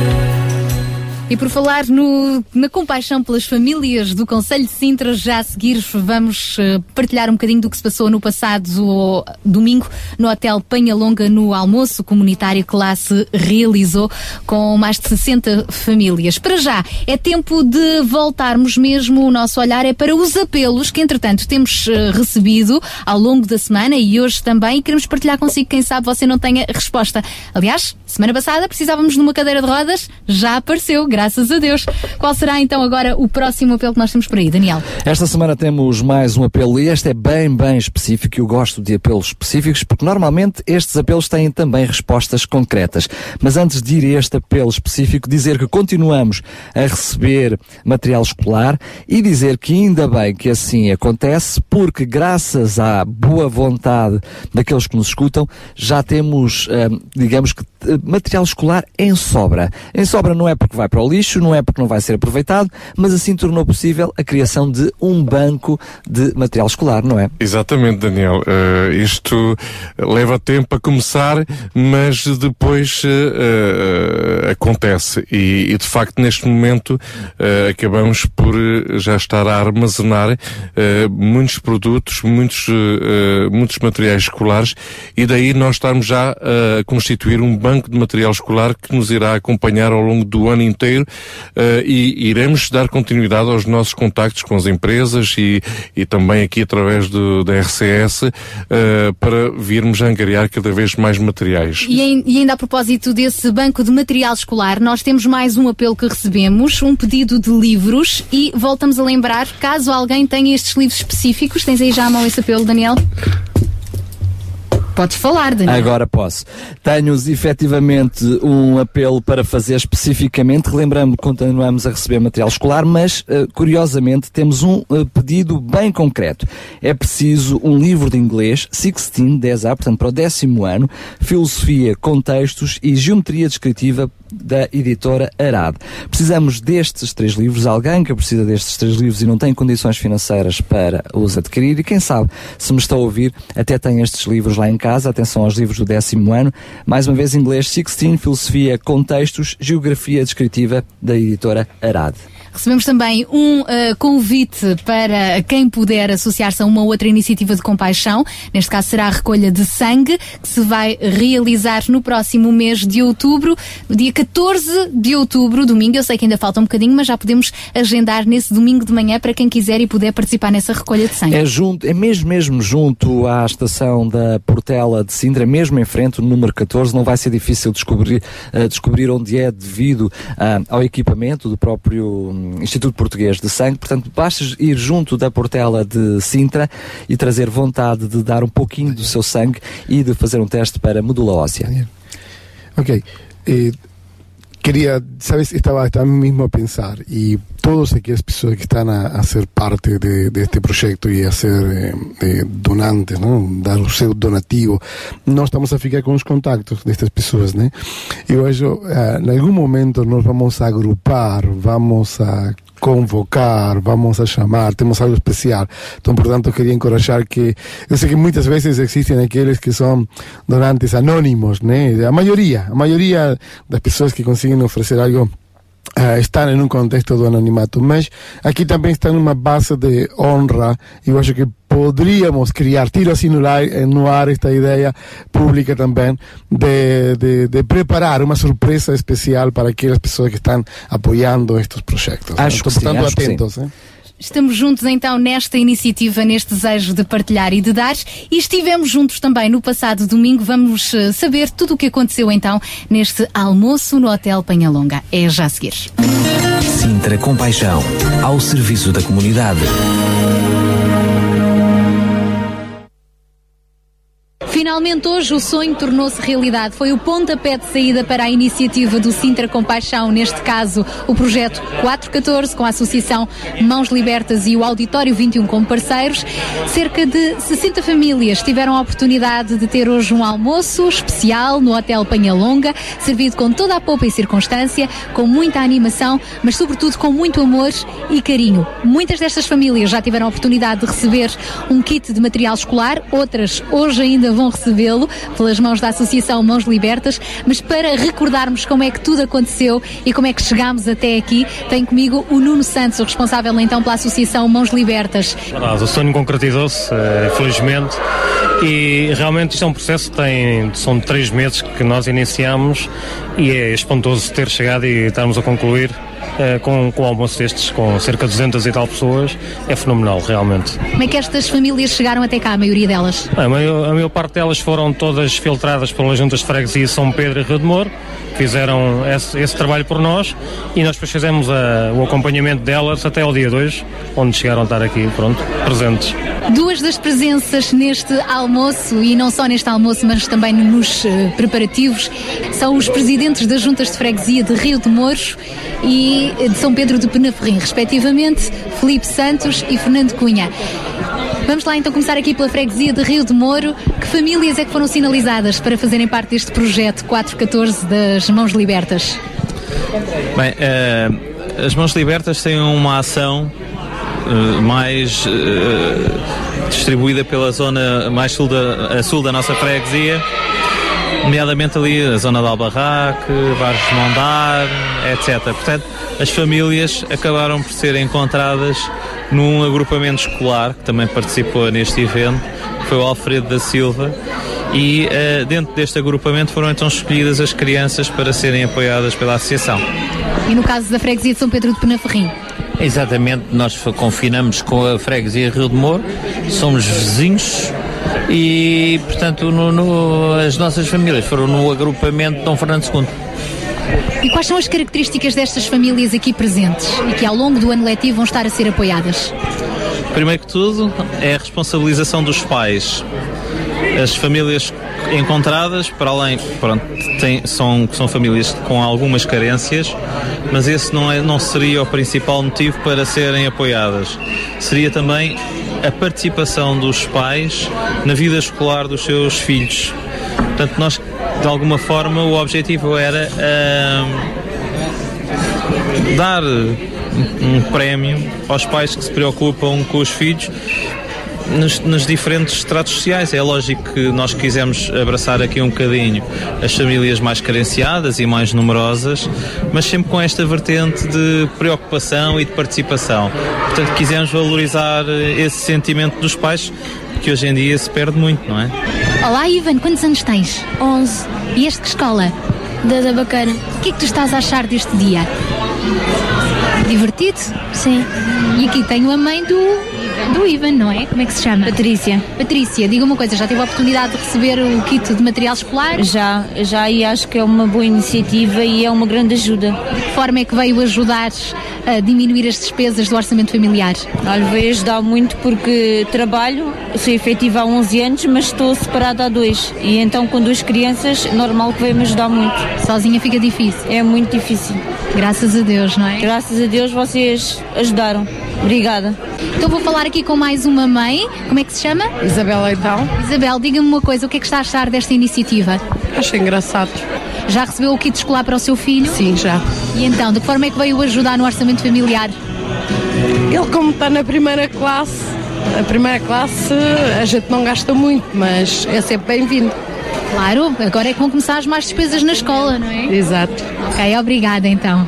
[SPEAKER 4] E por falar no- na compaixão pelas famílias do Conselho de Sintra, já a seguir vamos eh, partilhar um bocadinho do que se passou no passado domingo no Hotel Penhalonga no almoço comunitário que lá se realizou com mais de 60 famílias. Para já, é tempo de voltarmos mesmo, o nosso olhar é para os apelos que entretanto temos eh, recebido ao longo da semana e hoje também e queremos partilhar consigo, quem sabe você não tenha resposta. Aliás, semana passada precisávamos de uma cadeira de rodas, já apareceu, graças a Deus. Qual será então agora o próximo apelo que nós temos por aí, Daniel?
[SPEAKER 1] Esta semana temos mais um apelo e este é bem, bem específico. Eu gosto de apelos específicos porque normalmente estes apelos têm também respostas concretas. Mas antes de ir a este apelo específico, dizer que continuamos a receber material escolar e dizer que ainda bem que assim acontece porque graças à boa vontade daqueles que nos escutam, já temos, hum, digamos que, material escolar em sobra. Em sobra não é porque vai para o lixo, não é porque não vai ser aproveitado, mas assim tornou possível a criação de um banco de material escolar, não é?
[SPEAKER 13] Exatamente, Daniel. Eh, isto leva tempo a começar, mas depois eh, eh, acontece. E, e, de facto, neste momento, eh, acabamos por eh, já estar a armazenar eh, muitos produtos, muitos, eh, muitos materiais escolares, e daí nós estarmos já a constituir um banco de material escolar que nos irá acompanhar ao longo do ano inteiro eh, e iremos dar continuidade aos nossos contactos com as empresas e, e também aqui através do, da RCS eh, para virmos a angariar cada vez mais materiais.
[SPEAKER 4] E, em- e ainda a propósito desse banco de material escolar, nós temos mais um apelo que recebemos, um pedido de livros e voltamos a lembrar, caso alguém tenha estes livros específicos, tens aí já à mão esse apelo, Daniel? Podes falar, Daniel.
[SPEAKER 1] Agora posso. Tenho-os efetivamente um apelo para fazer especificamente. Relembrando que continuamos a receber material escolar, mas eh, curiosamente temos um eh, pedido bem concreto. É preciso um livro de inglês, 16, 10A, portanto para o décimo ano, Filosofia, Contextos e Geometria Descritiva da editora Arad. Precisamos destes três livros, alguém que precisa destes três livros e não tem condições financeiras para os adquirir, e quem sabe, se me está a ouvir, até tem estes livros lá em casa, atenção aos livros do décimo ano, mais uma vez inglês 16, Filosofia, Contextos, Geografia Descritiva da editora Arad.
[SPEAKER 4] Recebemos também um eh, convite para quem puder associar-se a uma outra iniciativa de compaixão. Neste caso será a recolha de sangue, que se vai realizar no próximo mês de outubro, no dia 14 de outubro, domingo. Eu sei que ainda falta um bocadinho, mas já podemos agendar nesse domingo de manhã para quem quiser e puder participar nessa recolha de sangue.
[SPEAKER 1] É junto, é mesmo mesmo junto à estação da Portela de Sintra, mesmo em frente, o número 14, não vai ser difícil descobrir, eh, descobrir onde é devido ah, ao equipamento do próprio Instituto Português de Sangue, portanto basta ir junto da Portela de Sintra e trazer vontade de dar um pouquinho do seu sangue e de fazer um teste para medula óssea.
[SPEAKER 16] Ok. Eh, quería, sabes, estaba, estaba mismo a pensar y todas aquellas personas que están a, a ser parte de, de este proyecto y a ser eh, eh, donantes, ¿no? dar o seu donativo, nós estamos a ficar com os contactos destas pessoas, né? Eu acho, ah, em algum momento nós vamos agrupar, vamos a convocar, vamos a chamar, temos algo especial. Então, portanto, queria encorajar que, eu sei que muitas vezes existem aqueles que são donantes anónimos, né? A maioria, a maioria das pessoas que conseguem oferecer algo ah, estão em um contexto do anonimato, mas aqui também está numa base de honra. Eu acho que poderíamos criar, tiro assim no ar, eh, no ar esta ideia pública também, de, de, de preparar uma surpresa especial para aquelas pessoas que estão apoiando estes projetos.
[SPEAKER 1] Acho
[SPEAKER 16] Então,
[SPEAKER 1] que sim,
[SPEAKER 16] portanto,
[SPEAKER 1] acho que sim.
[SPEAKER 16] atentos.
[SPEAKER 4] Estamos juntos então nesta iniciativa, neste desejo de partilhar e de dar, e estivemos juntos também no passado domingo. Vamos eh, saber tudo o que aconteceu então neste almoço no Hotel Penhalonga. É já a seguir.
[SPEAKER 2] Sintra Compaixão, ao serviço da comunidade.
[SPEAKER 4] Finalmente hoje o sonho tornou-se realidade. Foi o pontapé de saída para a iniciativa do Sintra Compaixão, neste caso o projeto 414, com a Associação Mãos Libertas e o Auditório 21 como parceiros. Cerca de 60 famílias tiveram a oportunidade de ter hoje um almoço especial no Hotel Penhalonga, servido com toda a poupa e circunstância, com muita animação, mas sobretudo com muito amor e carinho. Muitas destas famílias já tiveram a oportunidade de receber um kit de material escolar, outras hoje ainda vão recebê-lo pelas mãos da Associação Mãos Libertas, mas para recordarmos como é que tudo aconteceu e como é que chegámos até aqui, tenho comigo o Nuno Santos, o responsável então pela Associação Mãos Libertas.
[SPEAKER 23] Verdade, o sonho concretizou-se, eh, felizmente, e realmente isto é um processo que tem, são três meses que nós iniciamos e é espantoso ter chegado e estarmos a concluir eh, com, com almoço destes, com cerca de 200 e tal pessoas, é fenomenal, realmente.
[SPEAKER 4] Como é que estas famílias chegaram até cá, a maioria delas?
[SPEAKER 23] A maior, a maior parte delas foram todas filtradas pelas juntas de freguesia São Pedro e Rio de Moro, fizeram esse, esse trabalho por nós e nós depois fizemos a- o acompanhamento delas até ao dia 2, onde chegaram a estar aqui, pronto, presentes.
[SPEAKER 4] Duas das presenças neste almoço, e não só neste almoço, mas também nos eh, preparativos, são os presidentes das juntas de freguesia de Rio de Mouros e de São Pedro de Penaferrim, respectivamente, Felipe Santos e Fernando Cunha. Vamos lá então começar aqui pela freguesia de Rio de Moro. Que famílias é que foram sinalizadas para fazerem parte deste projeto 414 das Mãos Libertas?
[SPEAKER 24] Bem, eh, as Mãos Libertas têm uma ação eh, mais eh, distribuída pela zona mais sul da, a sul da nossa freguesia, nomeadamente ali a zona de Albarraque, Vargem de Mondar, etc. Portanto, as famílias acabaram por ser encontradas num agrupamento escolar que também participou neste evento, que foi o Alfredo da Silva, e eh, dentro deste agrupamento foram então escolhidas as crianças para serem apoiadas pela associação.
[SPEAKER 4] E no caso da freguesia de São Pedro de Penaferrim?
[SPEAKER 25] Exatamente, nós confinamos com a freguesia Rio de Moro, somos vizinhos e, portanto, no- no- as nossas famílias foram no agrupamento de Dom Fernando II.
[SPEAKER 4] E quais são as características destas famílias aqui presentes e que ao longo do ano letivo vão estar a ser apoiadas?
[SPEAKER 24] Primeiro que tudo, é a responsabilização dos pais. As famílias encontradas, para além, pronto, têm- são, são famílias com algumas carências, mas esse não, é, não seria o principal motivo para serem apoiadas. Seria também a participação dos pais na vida escolar dos seus filhos. Portanto, nós, de alguma forma, o objetivo era ahm, dar um prémio aos pais que se preocupam com os filhos nos, nos diferentes estratos sociais. É lógico que nós quisemos abraçar aqui um bocadinho as famílias mais carenciadas e mais numerosas, mas sempre com esta vertente de preocupação e de participação. Portanto, quisemos valorizar esse sentimento dos pais, que hoje em dia se perde muito, não é?
[SPEAKER 4] Olá Ivan, quantos anos tens? 11. E este que escola? Da da Bacana. O que é que tu estás a achar deste dia? Divertido? Sim. E aqui tenho a mãe do, do Ivan, não é? Como é que se chama? Patrícia. Patrícia, diga uma coisa, já teve a oportunidade de receber o kit de material escolar?
[SPEAKER 26] Já, já e acho que é uma boa iniciativa e é uma grande ajuda.
[SPEAKER 4] De que forma é que veio ajudar a diminuir as despesas do orçamento familiar?
[SPEAKER 26] Olha, veio ajudar muito porque trabalho, sou efetiva há 11 anos, mas estou separada há dois. E então com duas crianças, normal que veio-me ajudar muito.
[SPEAKER 4] Sozinha fica difícil?
[SPEAKER 26] É muito difícil.
[SPEAKER 4] Graças a Deus, não é?
[SPEAKER 26] Graças a Deus vocês ajudaram. Obrigada.
[SPEAKER 4] Então vou falar aqui com mais uma mãe. Como é que se chama?
[SPEAKER 27] Isabel Leitão.
[SPEAKER 4] Isabel, diga-me uma coisa, o que é que está a achar desta iniciativa?
[SPEAKER 27] Acho engraçado.
[SPEAKER 4] Já recebeu o kit escolar para o seu filho?
[SPEAKER 27] Sim, já.
[SPEAKER 4] E então, de que forma é que veio ajudar no orçamento familiar?
[SPEAKER 27] Ele, como está na primeira classe, a primeira classe a gente não gasta muito, mas é sempre bem-vindo.
[SPEAKER 4] Claro, agora é que vão começar as mais despesas na escola, não é?
[SPEAKER 27] Exato.
[SPEAKER 4] Ok, obrigada então.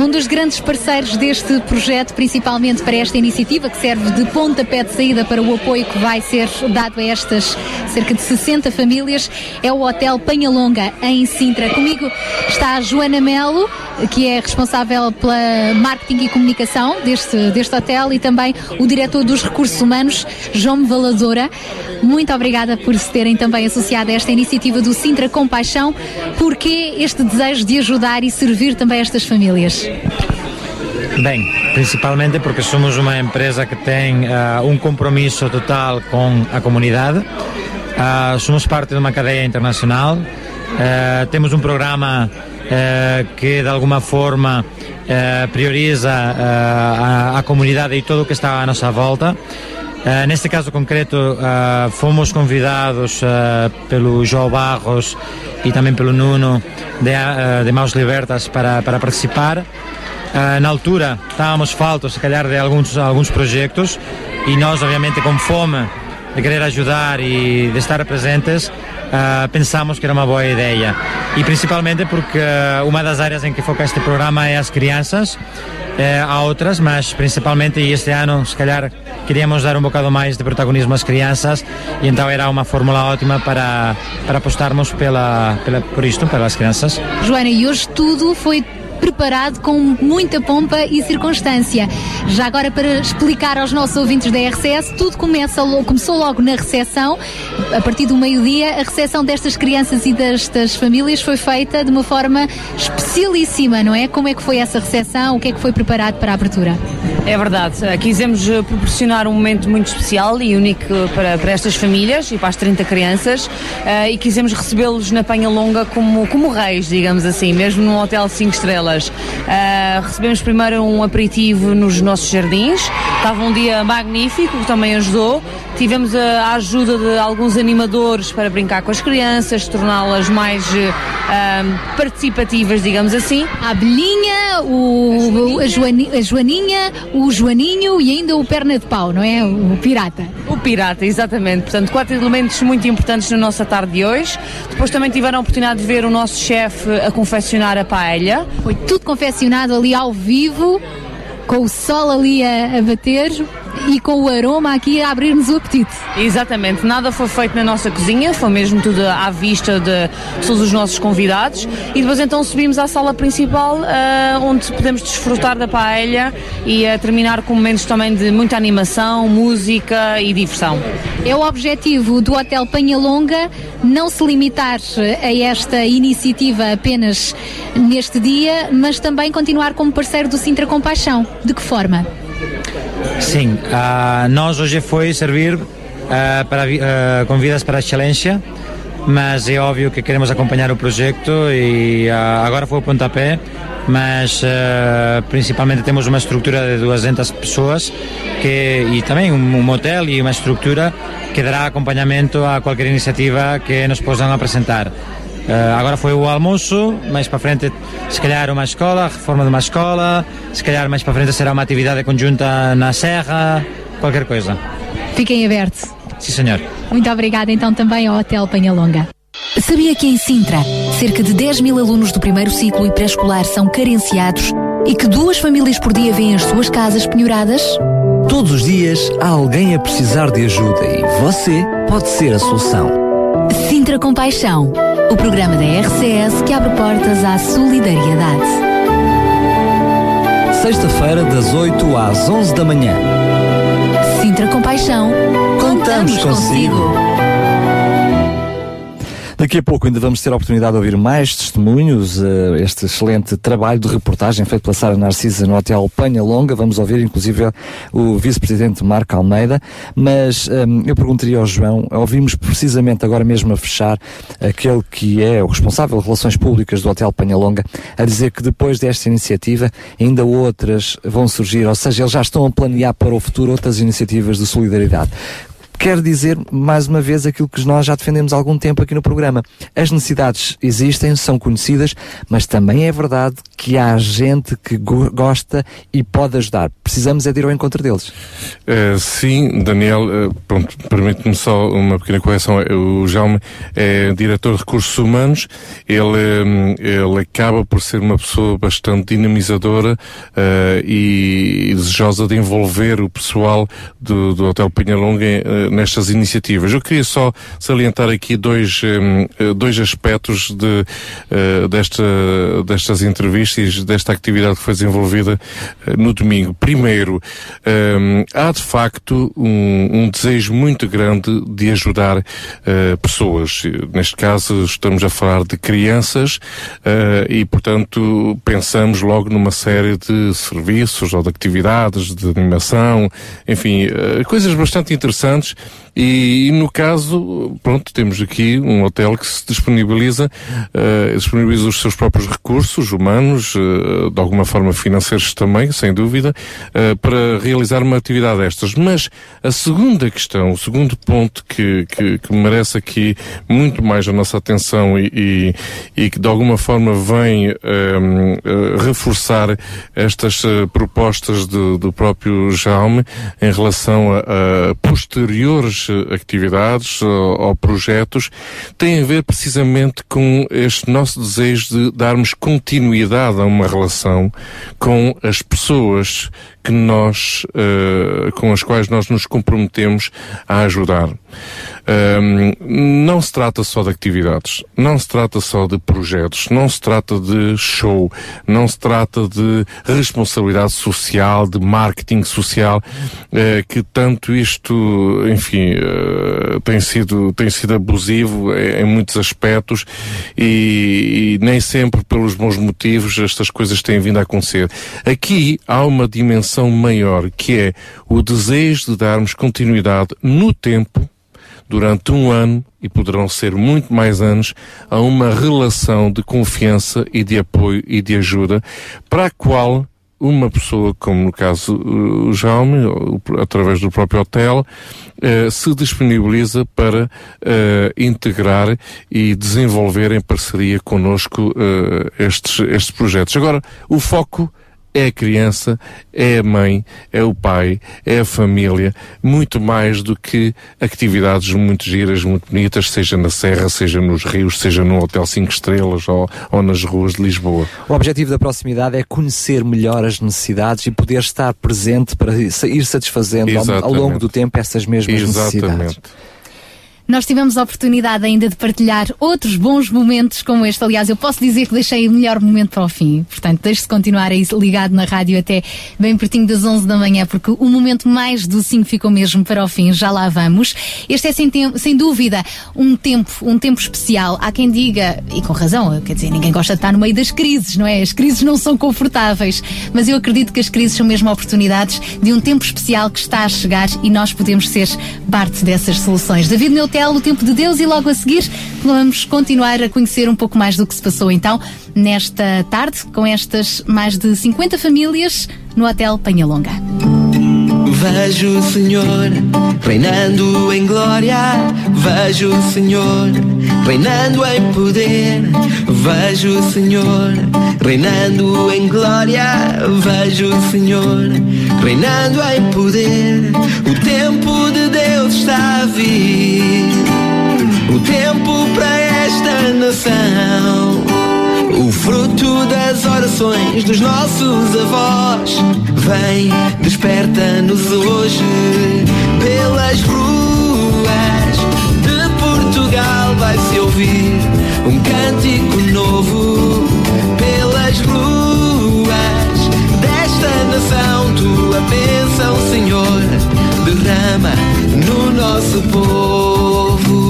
[SPEAKER 4] Um dos grandes parceiros deste projeto, principalmente para esta iniciativa, que serve de pontapé de saída para o apoio que vai ser dado a estas cerca de 60 famílias, é o Hotel Penhalonga, em Sintra. Comigo está a Joana Melo, que é responsável pela marketing e comunicação deste, deste hotel, e também o diretor dos recursos humanos, João Valadora. Muito obrigada por se terem também associado a esta iniciativa do Sintra Compaixão. Porquê este desejo de ajudar e servir também estas famílias?
[SPEAKER 28] Bem, principalmente porque somos uma empresa que tem ah, um compromisso total com a comunidade Ah, somos parte de uma cadeia internacional. Ah, temos um programa ah, que de alguma forma ah, prioriza ah, a, a comunidade e tudo o que está à nossa volta. Ah, neste caso concreto, fomos convidados pelo João Barros e também pelo Nuno de, de Maus Libertas para, para participar. Na altura estávamos faltos, se calhar, de alguns, alguns projetos e nós, obviamente, com fome de querer ajudar e de estar presentes, ah, pensamos que era uma boa ideia. E principalmente porque uma das áreas em que foca este programa é as crianças. Eh, há outras, mas principalmente este ano, se calhar, queríamos dar um bocado mais de protagonismo às crianças e então era uma fórmula ótima para, para apostarmos pela, pela, por isto, pelas crianças.
[SPEAKER 4] Joana, e hoje tudo foi preparado com muita pompa e circunstância. Já agora para explicar aos nossos ouvintes da RCS, tudo começa, começou logo na recepção. A partir do meio-dia, a recepção destas crianças e destas famílias foi feita de uma forma especialíssima, não é? Como é que foi essa recepção? O que é que foi preparado para a abertura?
[SPEAKER 26] É verdade, Eh, quisemos eh, proporcionar um momento muito especial e único para, para estas famílias e para as 30 crianças eh, e quisemos recebê-los na Penha Longa como, como reis, digamos assim, mesmo num hotel 5 estrelas. Eh, recebemos primeiro um aperitivo nos nossos jardins, estava um dia magnífico, que também ajudou. Tivemos a, a ajuda de alguns animadores para brincar com as crianças, torná-las mais ah, participativas, digamos assim.
[SPEAKER 4] A abelhinha, o, a, Joani- a Joaninha, o Joaninho e ainda o perna de pau, não é? O pirata.
[SPEAKER 26] O pirata, exatamente. Portanto, quatro elementos muito importantes na nossa tarde de hoje. Depois também tiveram a oportunidade de ver o nosso chefe a confeccionar a paella.
[SPEAKER 4] Foi tudo confeccionado ali ao vivo, com o sol ali a, a bater e com o aroma aqui a abrir-nos o apetite.
[SPEAKER 26] Exatamente, nada foi feito na nossa cozinha, foi mesmo tudo à vista de todos os nossos convidados. E depois então subimos à sala principal, ah, onde podemos desfrutar da paella e ah, terminar com momentos também de muita animação, música e diversão.
[SPEAKER 4] É o objetivo do Hotel Penha Longa não se limitar a esta iniciativa apenas neste dia, mas também continuar como parceiro do Sintra Compaixão. De que forma?
[SPEAKER 28] Sim, ah, nós hoje foi servir ah, para, vidas para a excelência, mas é óbvio que queremos acompanhar o projeto e agora foi o pontapé, mas principalmente temos uma estrutura de 200 pessoas que, e também um, um hotel e uma estrutura que dará acompanhamento a qualquer iniciativa que nos possam apresentar. Ah, agora foi o almoço, mais para frente, se calhar uma escola, a reforma de uma escola, se calhar mais para frente será uma atividade conjunta na serra, qualquer coisa.
[SPEAKER 4] Fiquem abertos.
[SPEAKER 28] Sim, senhor.
[SPEAKER 4] Muito obrigada então também ao Hotel Penha Longa.
[SPEAKER 29] Sabia que em Sintra, cerca de 10 mil alunos do primeiro ciclo e pré-escolar são carenciados e que duas famílias por dia vêm as suas casas penhoradas?
[SPEAKER 1] Todos os dias há alguém a precisar de ajuda e você pode ser a solução.
[SPEAKER 29] Sintra Compaixão, o programa da RCS que abre portas à solidariedade.
[SPEAKER 1] Sexta-feira, das 8 às 11 da manhã.
[SPEAKER 29] Sintra Compaixão, contamos consigo.
[SPEAKER 1] Daqui a pouco ainda vamos ter a oportunidade de ouvir mais testemunhos, eh, este excelente trabalho de reportagem feito pela Sara Narcisa no Hotel Penha Longa. Vamos ouvir inclusive o vice-presidente Marco Almeida, mas hum, eu perguntaria ao João, ouvimos precisamente agora mesmo a fechar aquele que é o responsável de relações públicas do Hotel Penha Longa, a dizer que depois desta iniciativa ainda outras vão surgir, ou seja, eles já estão a planear para o futuro outras iniciativas de solidariedade. Quer dizer, mais uma vez, aquilo que nós já defendemos há algum tempo aqui no programa. As necessidades existem, são conhecidas, mas também é verdade que há gente que go- gosta e pode ajudar. Precisamos é de ir ao encontro deles.
[SPEAKER 13] Uh, sim, Daniel, uh, permite-me só uma pequena correção. O Jaume é diretor de recursos humanos. Ele, um, ele acaba por ser uma pessoa bastante dinamizadora uh, e desejosa de envolver o pessoal do, do Hotel Penhalonga uh, nestas iniciativas. Eu queria só salientar aqui dois, um, uh, dois aspectos de, uh, desta, destas entrevistas, desta atividade que foi desenvolvida uh, no domingo. Primeiro, um, há de facto um, um desejo muito grande de ajudar pessoas. Neste caso, estamos a falar de crianças e, portanto, pensamos logo numa série de serviços ou de atividades de animação, enfim, coisas bastante interessantes E, e no caso, pronto, temos aqui um hotel que se disponibiliza, eh, disponibiliza os seus próprios recursos humanos, eh, de alguma forma financeiros também, sem dúvida, eh, para realizar uma atividade destas. Mas a segunda questão, o segundo ponto que, que, que merece aqui muito mais a nossa atenção e, e, e que de alguma forma vem ehm, eh, reforçar estas propostas de- do próprio Jaume em relação a, a posteriores eh, atividades ou, ou projetos, tem a ver precisamente com este nosso desejo de darmos continuidade a uma relação com as pessoas que nós, eh, com as quais nós nos comprometemos a ajudar. Ahm, não se trata só de atividades, não se trata só de projetos, não se trata de show, não se trata de responsabilidade social, de marketing social, eh, que tanto isto, enfim, eh, tem sido, tem sido abusivo em, em muitos aspectos e, e nem sempre pelos bons motivos estas coisas têm vindo a acontecer. Aqui há uma dimensão maior que é o desejo de darmos continuidade no tempo durante um ano, e poderão ser muito mais anos, a uma relação de confiança e de apoio e de ajuda, para a qual uma pessoa, como no caso uh, o Jaume, através do próprio hotel, eh, se disponibiliza para eh, integrar e desenvolver em parceria connosco eh, estes, estes projetos. Agora, o foco é a criança, é a mãe, é o pai, é a família, muito mais do que atividades muito giras, muito bonitas, seja na serra, seja nos rios, seja no Hotel 5 Estrelas ou, ou nas ruas de Lisboa.
[SPEAKER 1] O objetivo da proximidade é conhecer melhor as necessidades e poder estar presente para ir satisfazendo ao, ao
[SPEAKER 13] Exatamente.
[SPEAKER 1] longo do tempo essas mesmas necessidades.
[SPEAKER 4] Nós tivemos a oportunidade ainda de partilhar outros bons momentos como este. Aliás, eu posso dizer que deixei o melhor momento para o fim. Portanto, deixe-se continuar aí ligado na rádio até bem pertinho das 11 da manhã, porque o momento mais docinho ficou mesmo para o fim. Já lá vamos. Este é sem, sem dúvida um tempo, um tempo especial. Há quem diga, e com razão, quer dizer, ninguém gosta de estar no meio das crises, não é? As crises não são confortáveis, mas eu acredito que as crises são mesmo oportunidades de um tempo especial que está a chegar e nós podemos ser parte dessas soluções. David O tempo de Deus, e logo a seguir vamos continuar a conhecer um pouco mais do que se passou então nesta tarde com estas mais de 50 famílias no Hotel Penhalonga.
[SPEAKER 30] Vejo o Senhor reinando em glória. Vejo o Senhor reinando em poder. Vejo o Senhor reinando em glória. Vejo o Senhor reinando em poder. O tempo de Está a vir. O tempo para esta nação. O fruto das orações dos nossos avós Vem, desperta-nos hoje Pelas ruas de Portugal vai-se ouvir Um cântico novo Pelas ruas Derrama no nosso povo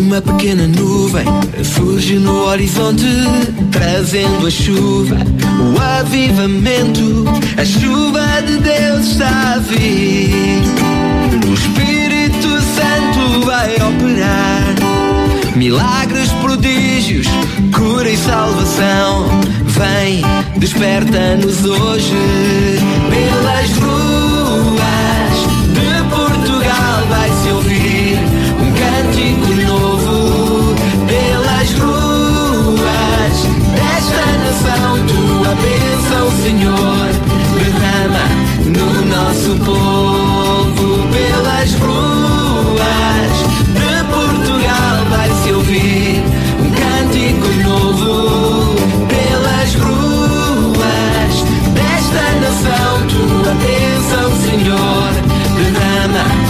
[SPEAKER 30] Uma pequena nuvem surge no horizonte, trazendo a chuva, o avivamento. A chuva de Deus está a vir. O Espírito Santo vai operar milagres, prodígios, cura e salvação. Vem, desperta-nos hoje pelas ruas de Portugal. Vai-se ouvir um cântico novo pelas ruas desta nação. Tua bênção, Senhor, derrama no nosso povo Senhor, derrama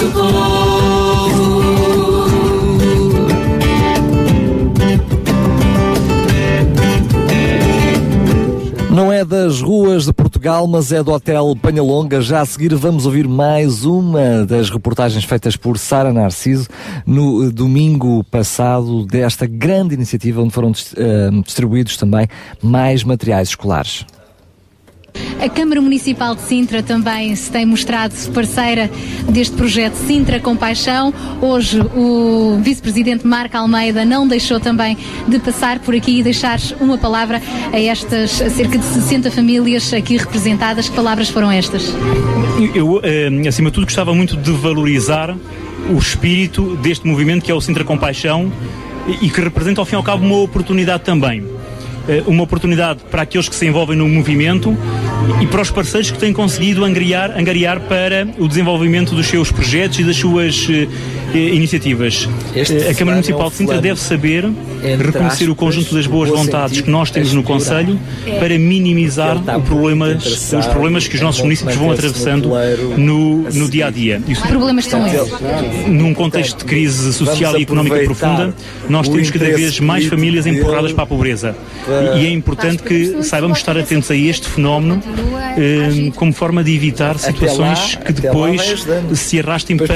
[SPEAKER 30] nosso povo. Não é das ruas de
[SPEAKER 1] Portugal, mas é do Hotel Panhalonga. Já a seguir vamos ouvir mais uma das reportagens feitas por Sara Narciso no domingo passado desta grande iniciativa onde foram eh, distribuídos também mais materiais escolares.
[SPEAKER 4] A Câmara Municipal de Sintra também se tem mostrado parceira deste projeto Sintra com Paixão. Hoje o Vice-Presidente Marco Almeida não deixou também de passar por aqui e deixar uma palavra a estas cerca de 60 famílias aqui representadas. Que palavras foram estas?
[SPEAKER 31] Eu, eh, acima de tudo, gostava muito de valorizar o espírito deste movimento que é o Sintra Compaixão e e que representa, ao fim e ao cabo, uma oportunidade também. Eh, Uma oportunidade para aqueles que se envolvem no movimento e para os parceiros que têm conseguido angariar, angariar para o desenvolvimento dos seus projetos e das suas eh, iniciativas.
[SPEAKER 1] Este
[SPEAKER 31] Eh, a Câmara Municipal
[SPEAKER 1] é o
[SPEAKER 31] de Sintra deve saber reconhecer o conjunto das boas vontades que nós temos no. Conselho
[SPEAKER 1] É.
[SPEAKER 31] para minimizar problemas, os problemas que os nossos municípios vão atravessando no, no dia a dia.
[SPEAKER 4] Que problemas são esses?
[SPEAKER 31] Num contexto de crise social e económica profunda, nós temos cada vez mais famílias empurradas para a pobreza. E é importante que saibamos estar atentos a este fenómeno eh, como forma de evitar situações que depois se arrastem para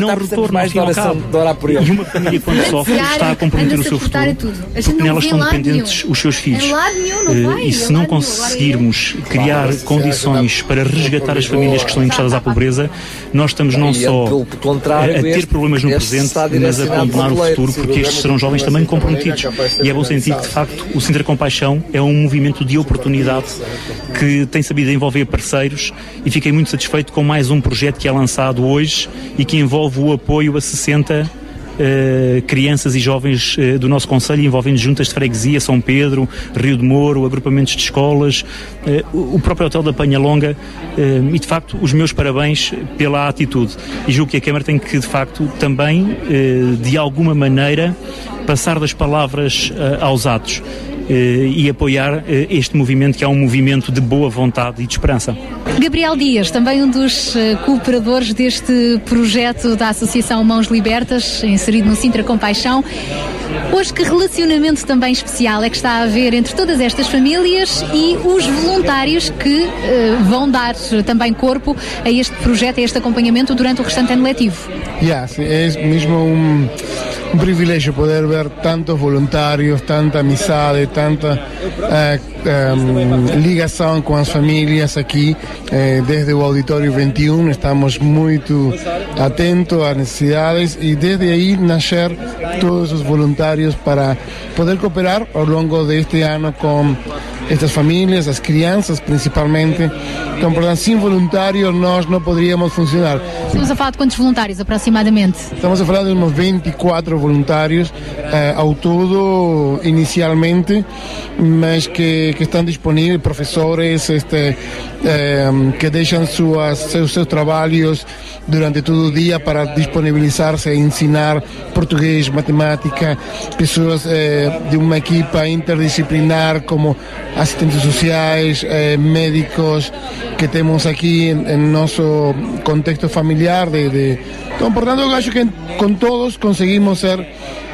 [SPEAKER 31] não retorno
[SPEAKER 1] mais
[SPEAKER 31] e ao
[SPEAKER 1] de oração-
[SPEAKER 31] cabo.
[SPEAKER 1] de orar por ele.
[SPEAKER 31] E uma família quando sofre está a comprometer o seu futuro. Porque nelas estão dependentes os seus filhos. Eh, e se não conseguirmos criar condições para resgatar as famílias que estão encostadas à pobreza, nós estamos não
[SPEAKER 1] E,
[SPEAKER 31] só a, a ter problemas no presente, mas a condenar o futuro, porque estes serão jovens também comprometidos. E é bom sentir que, de facto, o Sintra Compaixão é um movimento de oportunidade que tem sabido envolver parceiros e fiquei muito satisfeito com mais um projeto que é lançado hoje e que envolve o apoio a 60 eh, crianças e jovens eh, do nosso Conselho, envolvendo juntas de freguesia, São Pedro, Rio de Moro, agrupamentos de escolas, eh, o próprio Hotel da Penha Longa e, de facto, os meus parabéns pela atitude. E julgo que a Câmara tem que, de facto, também, de alguma maneira, passar das palavras aos atos. Eh, E apoiar eh, este movimento que é um movimento de boa vontade e de esperança.
[SPEAKER 4] Gabriel Dias, também um dos eh, cooperadores deste projeto da Associação Mãos Libertas, inserido no Sintra Compaixão. Hoje, que relacionamento também especial é que está a haver entre todas estas famílias e os voluntários que eh, vão dar também corpo a este projeto, a este acompanhamento durante o restante ano letivo?
[SPEAKER 16] Ya, sí, es mismo un, un privilegio poder ver tantos voluntarios, tanta amizade, tanta eh, em, ligação com as famílias aqui eh, desde o Auditório 21. Estamos muito atentos às necessidades e desde aí nascer todos os voluntários para poder cooperar ao longo deste ano com estas famílias, as crianças principalmente. Então, portanto, sem voluntários nós não poderíamos funcionar.
[SPEAKER 4] Estamos a falar de quantos voluntários aproximadamente?
[SPEAKER 16] Estamos a falar de uns 24 voluntários eh, ao todo inicialmente, mas que, que estão disponíveis, professores este, eh, que deixam suas, seus, seus trabalhos durante todo o dia para disponibilizar-se a ensinar português, matemática, pessoas eh, de uma equipa interdisciplinar como assistentes sociais, eh, médicos que temos aqui em nosso contexto familiar de, de então, que com todos conseguimos ser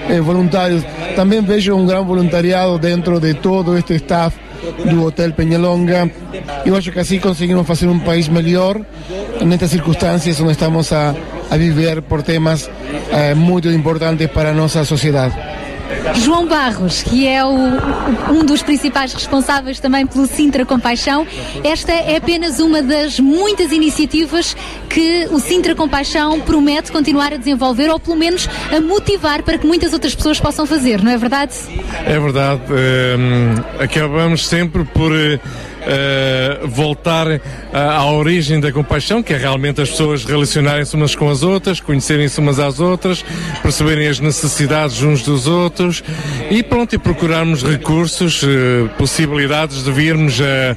[SPEAKER 16] eh, voluntários. Também vejo um grande voluntariado dentro de todo este staff do Hotel Peñalonga. Eu acho que assim conseguimos fazer um país melhor nestas circunstâncias onde estamos a, a viver por temas eh, muito importantes para a nossa sociedade.
[SPEAKER 4] João Barros, que é o- um dos principais responsáveis também pelo Sintra Compaixão. Esta é apenas uma das muitas iniciativas que o Sintra Compaixão promete continuar a desenvolver ou pelo menos a motivar para que muitas outras pessoas possam fazer, não é verdade?
[SPEAKER 13] É verdade. hum, acabamos sempre por eh, eh, voltar à, à origem da compaixão, que é realmente as pessoas relacionarem-se umas com as outras, conhecerem-se umas às outras, perceberem as necessidades uns dos outros e pronto, e procurarmos recursos, eh, possibilidades de virmos a,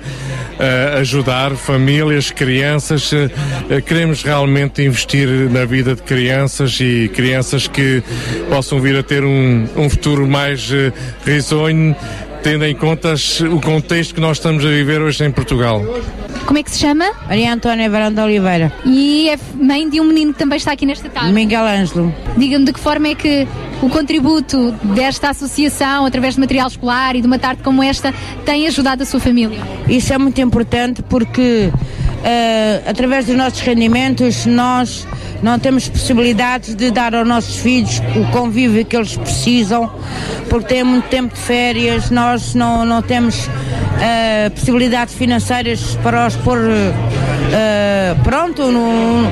[SPEAKER 13] a ajudar famílias, crianças. eh, eh, queremos realmente investir na vida de crianças e crianças que possam vir a ter um, um futuro mais eh, risonho, tendo em conta o contexto que nós estamos a viver hoje em Portugal.
[SPEAKER 4] Como é que se chama?
[SPEAKER 32] Maria Antónia Varanda Oliveira.
[SPEAKER 4] E é mãe de um menino que também está aqui nesta tarde.
[SPEAKER 32] Miguel Ângelo.
[SPEAKER 4] Diga-me de que forma é que o contributo desta associação, através de material escolar e de uma tarde como esta, tem ajudado a sua família?
[SPEAKER 32] Isso é muito importante porque eh, através dos nossos rendimentos nós não temos possibilidades de dar aos nossos filhos o convívio que eles precisam, porque têm muito tempo de férias, nós não, não temos eh, possibilidades financeiras para os pôr eh, pronto no,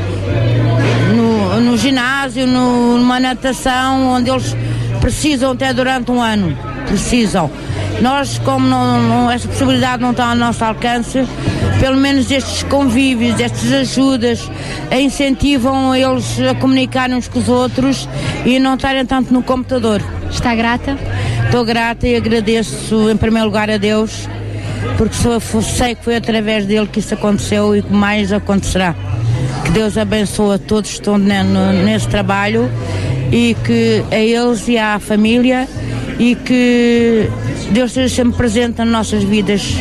[SPEAKER 32] no, no ginásio, no- numa natação, onde eles precisam até durante um ano. Precisam. Nós, como não, não- essa possibilidade não está ao nosso alcance, pelo menos estes convívios, estas ajudas, incentivam eles a comunicar uns com os outros e não estarem tanto no computador.
[SPEAKER 4] Está grata?
[SPEAKER 32] Estou grata e agradeço em primeiro lugar a Deus, porque sou- sei que foi através dele que isso aconteceu e que mais acontecerá. Que Deus abençoe a todos que estão nesse trabalho e que a eles e à família e que Deus esteja sempre presente nas nossas vidas,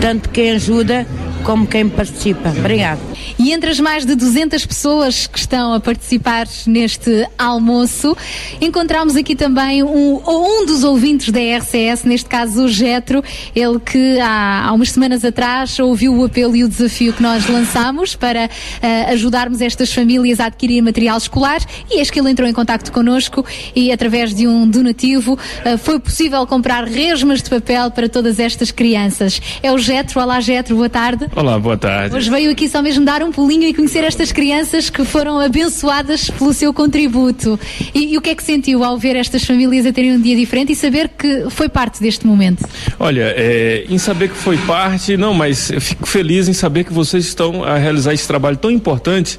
[SPEAKER 32] tanto quem ajuda como quem participa. Obrigada.
[SPEAKER 4] E entre as mais de 200 pessoas que estão a participar neste almoço, encontramos aqui também um, um dos ouvintes da RCS, neste caso o Getro, ele que há, há umas semanas atrás ouviu o apelo e o desafio que nós lançámos para eh, ajudarmos estas famílias a adquirir material escolar e eis que ele entrou em contacto connosco e através de um donativo eh, foi possível comprar resmas de papel para todas estas crianças. É o Getro, olá Getro, boa tarde.
[SPEAKER 6] Olá, boa tarde.
[SPEAKER 4] Hoje veio aqui só mesmo dar um pulinho e conhecer estas crianças que foram abençoadas pelo seu contributo. E, e o que é que sentiu ao ver estas famílias a terem um dia diferente e saber que foi parte deste momento?
[SPEAKER 6] Olha, é, em saber que foi parte, não, mas eu fico feliz em saber que vocês estão a realizar esse trabalho tão importante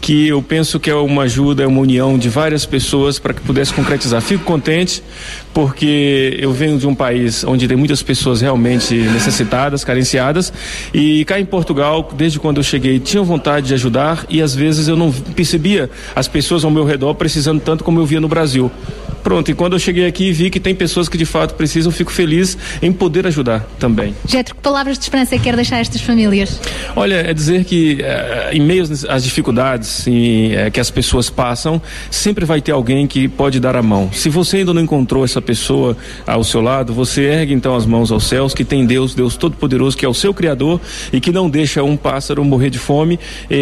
[SPEAKER 6] que eu penso que é uma ajuda, é uma união de várias pessoas para que pudesse concretizar. Fico contente porque eu venho de um país onde tem muitas pessoas realmente necessitadas, carenciadas e cá em Portugal, desde quando eu cheguei, tinham vontade de ajudar e às vezes eu não percebia as pessoas ao meu redor precisando tanto como eu via no Brasil. Pronto, e quando eu cheguei aqui e vi que tem pessoas que de fato precisam, fico feliz em poder ajudar também.
[SPEAKER 4] Getro, que palavras de esperança é que quer deixar a estas famílias?
[SPEAKER 6] Olha, é dizer que eh, em meio às- às dificuldades e, eh, que as pessoas passam, sempre vai ter alguém que pode dar a mão. Se você ainda não encontrou essa pessoa ao seu lado, você ergue então as mãos aos céus, que tem Deus, Deus Todo-Poderoso, que é o seu Criador e que não deixa um pássaro morrer de fome e,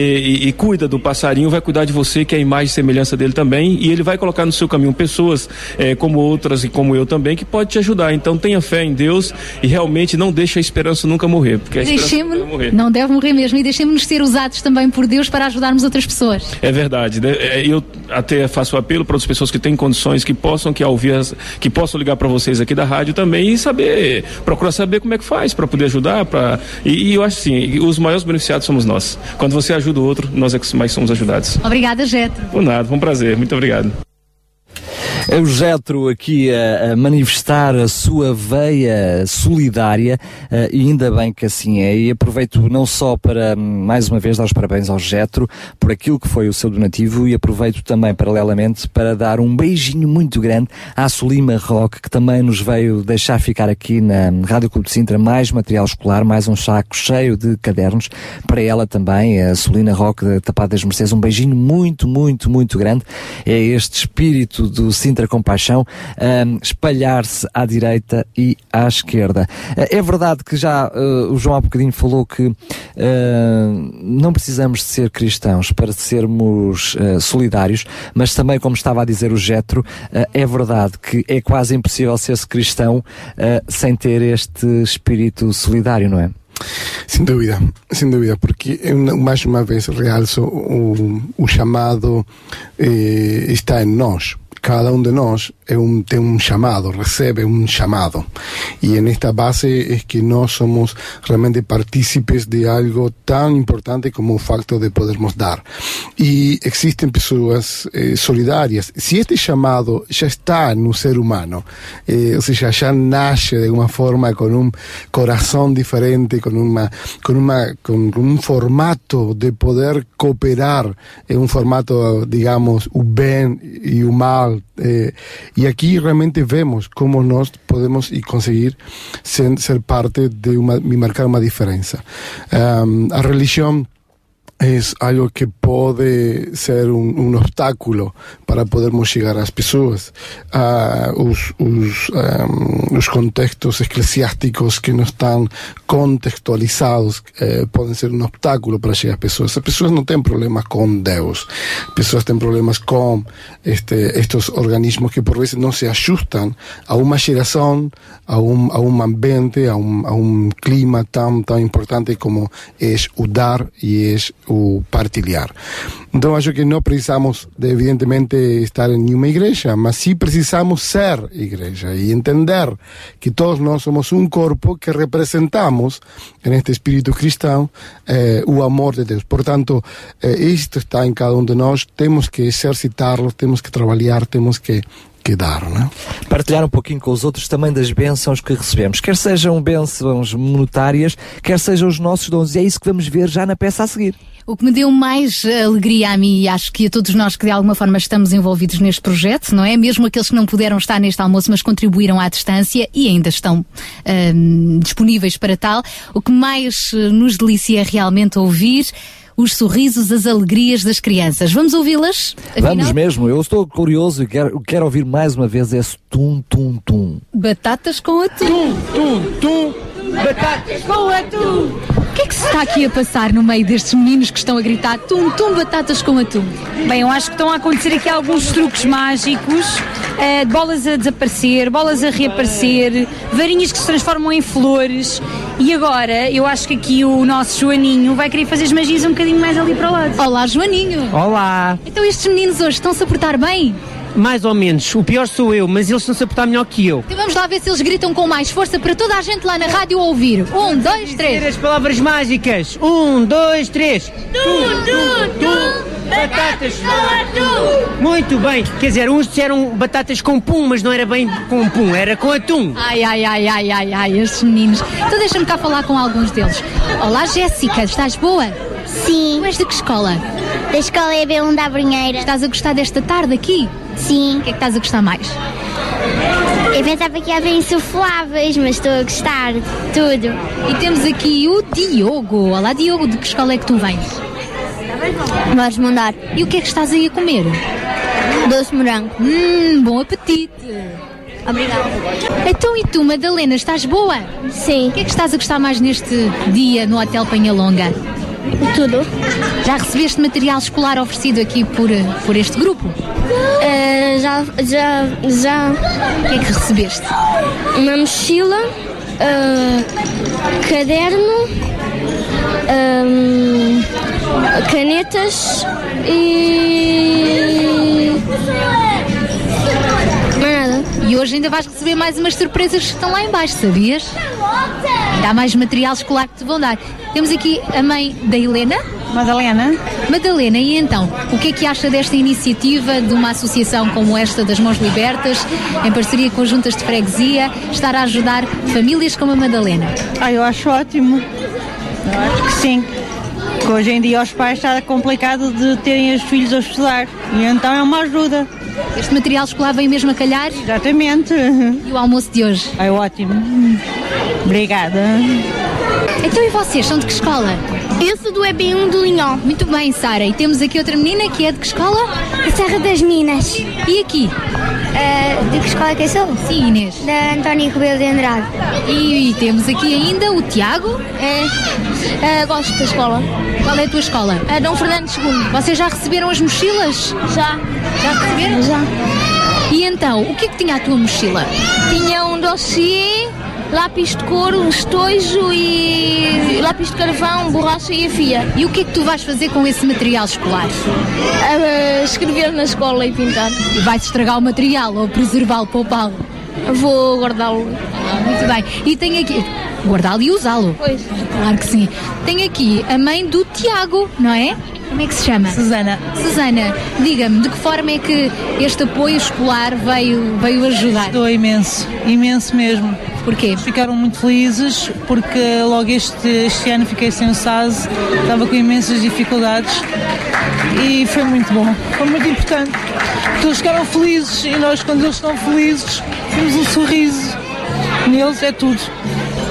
[SPEAKER 6] e- e cuida do passarinho, vai cuidar de você, que é a imagem e semelhança dele também, e ele vai colocar no seu caminho pessoas eh, como outras e como eu também, que pode te ajudar. Então tenha fé em Deus e realmente não deixe a esperança nunca morrer, porque a esperança não deve morrer.
[SPEAKER 4] não deve morrer mesmo, e deixemos-nos ser usados também por Deus para ajudarmos outras pessoas.
[SPEAKER 6] É verdade. É, Eu até faço apelo para as pessoas que têm condições, que possam que ouvir, as- que possam ligar para vocês aqui da rádio também e saber, procurar saber como é que faz para poder ajudar. Pra... E, e eu acho assim, os maiores beneficiados somos nós. Quando você ajuda o outro, nós é que mais somos ajudados.
[SPEAKER 4] Obrigada, Getro.
[SPEAKER 6] Por nada, foi um prazer. Muito obrigado.
[SPEAKER 1] É o Getro aqui a, a manifestar a sua veia solidária eh, e ainda bem que assim é. E aproveito não só para, hum, mais uma vez, dar os parabéns ao Getro por aquilo que foi o seu donativo e aproveito também, paralelamente, para dar um beijinho muito grande à Solima Rock, que também nos veio deixar ficar aqui na Rádio Clube de Sintra mais material escolar, mais um saco cheio de cadernos para ela também, a Solina Rock da Tapada das Mercês. Um beijinho muito, muito, muito grande. É este espírito do Sintra Compaixão um, espalhar-se à direita e à esquerda. Uh, É verdade que já uh, o João há bocadinho falou que uh, não precisamos de ser cristãos para sermos uh, solidários, mas também, como estava a dizer o Getro, é verdade que é quase impossível ser-se cristão sem ter este espírito solidário, não é?
[SPEAKER 16] Sem dúvida, sem dúvida, porque mais uma vez realço o, chamado eh, está em nós. Cada um de nós é um, tem um chamado, recebe um chamado. E nesta base é que nós somos realmente partícipes de algo tão importante como o facto de podermos dar. E existem pessoas eh, solidárias. Se este chamado já está no ser humano, eh, ou seja, já nasce de alguma forma com um coração diferente, com uma com uma com um formato de poder cooperar, é um formato, digamos, o bem e o mal. eh, e aqui realmente vemos como nós podemos e conseguir ser, ser parte de uma e marcar uma diferença. Um, a religião es algo que pode ser um, um obstáculo para podermos chegar às pessoas. Ah, os, os, os contextos eclesiásticos que não estão contextualizados eh, podem ser um obstáculo para chegar às pessoas. As pessoas não têm problemas com Deus. As pessoas têm problemas com este, estes organismos que por vezes não se ajustam a uma geração, a um, a um ambiente, a um, a um clima tão, tão importante como é o dar e é o partilhar. Então acho que não precisamos de evidentemente estar em nenhuma igreja, mas sim precisamos ser igreja e entender que todos nós somos um corpo que representamos neste espírito cristão eh, o amor de Deus. Portanto, eh, isto está em cada um de nós, temos que exercitá-lo, temos que trabalhar, temos que que dar, não é?
[SPEAKER 1] Partilhar um pouquinho com os outros também das bênçãos que recebemos, quer sejam bênçãos monetárias, quer sejam os nossos dons, e é isso que vamos ver já na peça a seguir.
[SPEAKER 4] O que me deu mais alegria a mim e acho que a todos nós que de alguma forma estamos envolvidos neste projeto, não é? Mesmo aqueles que não puderam estar neste almoço, mas contribuíram à distância e ainda estão hum, disponíveis para tal, o que mais eh, nos delicia é realmente ouvir os sorrisos, as alegrias das crianças. Vamos ouvi-las?
[SPEAKER 1] Vamos mesmo, eu estou curioso e quero, quero ouvir mais uma vez esse tum-tum-tum.
[SPEAKER 4] Batatas com atum.
[SPEAKER 30] Tum, tum, tum. Batatas com atum.
[SPEAKER 4] O que é que se está aqui a passar no meio destes meninos que estão a gritar tum, tum, batatas com atum?
[SPEAKER 26] Bem, eu acho que estão a acontecer aqui alguns truques mágicos, de bolas a desaparecer, bolas a reaparecer, varinhas que se transformam em flores. E agora, eu acho que aqui o nosso Joaninho vai querer fazer as magias um bocadinho mais ali para o lado.
[SPEAKER 4] Olá, Joaninho!
[SPEAKER 33] Olá!
[SPEAKER 4] Então estes meninos hoje estão-se a portar bem?
[SPEAKER 33] Mais ou menos. O pior sou eu, mas eles estão-se a portar melhor que eu.
[SPEAKER 4] Então vamos lá ver se eles gritam com mais força para toda a gente lá na rádio ouvir. Um, dois, três.
[SPEAKER 33] as palavras mágicas. Um, dois, três.
[SPEAKER 30] Tum, tum, tum. Batatas com atum.
[SPEAKER 33] Muito bem. Quer dizer, uns disseram batatas com pum, mas não era bem com pum, era com atum.
[SPEAKER 4] Ai, ai, ai, ai, ai, ai, estes meninos. Então deixa-me cá falar com alguns deles. Olá, Jéssica, estás boa?
[SPEAKER 34] Sim.
[SPEAKER 4] Tu és de que escola?
[SPEAKER 34] Da escola EB1 da Brunheira.
[SPEAKER 4] Estás a gostar desta tarde aqui?
[SPEAKER 34] Sim.
[SPEAKER 4] O que é que estás a gostar mais?
[SPEAKER 34] Eu pensava que havia insufláveis, mas estou a gostar de tudo.
[SPEAKER 4] E temos aqui o Diogo. Olá, Diogo, de que escola é que tu vens?
[SPEAKER 34] Vamos mandar.
[SPEAKER 4] E o que é que estás aí a comer?
[SPEAKER 34] Doce morango.
[SPEAKER 4] Hum, bom apetite.
[SPEAKER 34] Obrigada.
[SPEAKER 4] Então e tu, Madalena, estás boa?
[SPEAKER 34] Sim.
[SPEAKER 4] O que é que estás a gostar mais neste dia no Hotel Penhalonga?
[SPEAKER 34] Tudo.
[SPEAKER 4] Já recebeste material escolar oferecido aqui por, por este grupo?
[SPEAKER 34] Uh, já, já, já.
[SPEAKER 4] O que é que recebeste?
[SPEAKER 34] Uma mochila, uh, caderno, um, canetas e.
[SPEAKER 4] E hoje ainda vais receber mais umas surpresas que estão lá em baixo, sabias? Ainda há mais material escolar que te vão dar. Temos aqui a mãe da Helena.
[SPEAKER 26] Madalena.
[SPEAKER 4] Madalena, e então, o que é que acha desta iniciativa de uma associação como esta das Mãos Libertas, em parceria com juntas de freguesia, estar a ajudar famílias como a Madalena?
[SPEAKER 26] Ah, eu acho ótimo. Eu acho que sim. Porque hoje em dia aos pais está complicado de terem os filhos a estudar. E então é uma ajuda.
[SPEAKER 4] Este material escolar vem mesmo a calhar?
[SPEAKER 26] Exatamente.
[SPEAKER 4] E o almoço de hoje?
[SPEAKER 26] É ótimo. Obrigada.
[SPEAKER 4] Então e vocês, são de que escola?
[SPEAKER 34] Sou do EB1 do Linhó.
[SPEAKER 4] Muito bem, Sara. E temos aqui outra menina que é de que escola?
[SPEAKER 34] Da Serra das Minas.
[SPEAKER 4] E aqui?
[SPEAKER 34] Uh, de que escola que eu sou?
[SPEAKER 4] Sim, Inês.
[SPEAKER 34] Da António Rebelo de Andrade.
[SPEAKER 4] E, e temos aqui ainda o Tiago.
[SPEAKER 34] É, uh, gosto da escola.
[SPEAKER 4] Qual é a tua escola?
[SPEAKER 34] Uh, Dom Fernando II.
[SPEAKER 4] Vocês já receberam as mochilas?
[SPEAKER 34] Já.
[SPEAKER 4] Já receberam?
[SPEAKER 34] Já.
[SPEAKER 4] E então, o que é que tinha a tua mochila?
[SPEAKER 34] Tinha um dossiê, lápis de um estojo e lápis de carvão, borracha e a fia.
[SPEAKER 4] E o que é que tu vais fazer com esse material escolar?
[SPEAKER 34] Uh, escrever na escola e pintar.
[SPEAKER 4] E vais estragar o material ou preservá-lo, poupá-lo?
[SPEAKER 34] Vou guardá-lo.
[SPEAKER 4] Ah, muito bem. E tem aqui. Guardá-lo e usá-lo.
[SPEAKER 34] Pois.
[SPEAKER 4] Claro que sim. Tem aqui a mãe do Tiago, não é? Como é que se chama?
[SPEAKER 26] Susana.
[SPEAKER 4] Susana, diga-me, de que forma é que este apoio escolar veio, veio ajudar?
[SPEAKER 26] Estou imenso, imenso mesmo.
[SPEAKER 4] Porquê?
[SPEAKER 26] Ficaram muito felizes porque logo este, este ano fiquei sem o SAS, estava com imensas dificuldades e foi muito bom, foi muito importante. Porque eles ficaram felizes e nós, quando eles estão felizes, temos um sorriso. Neles é tudo.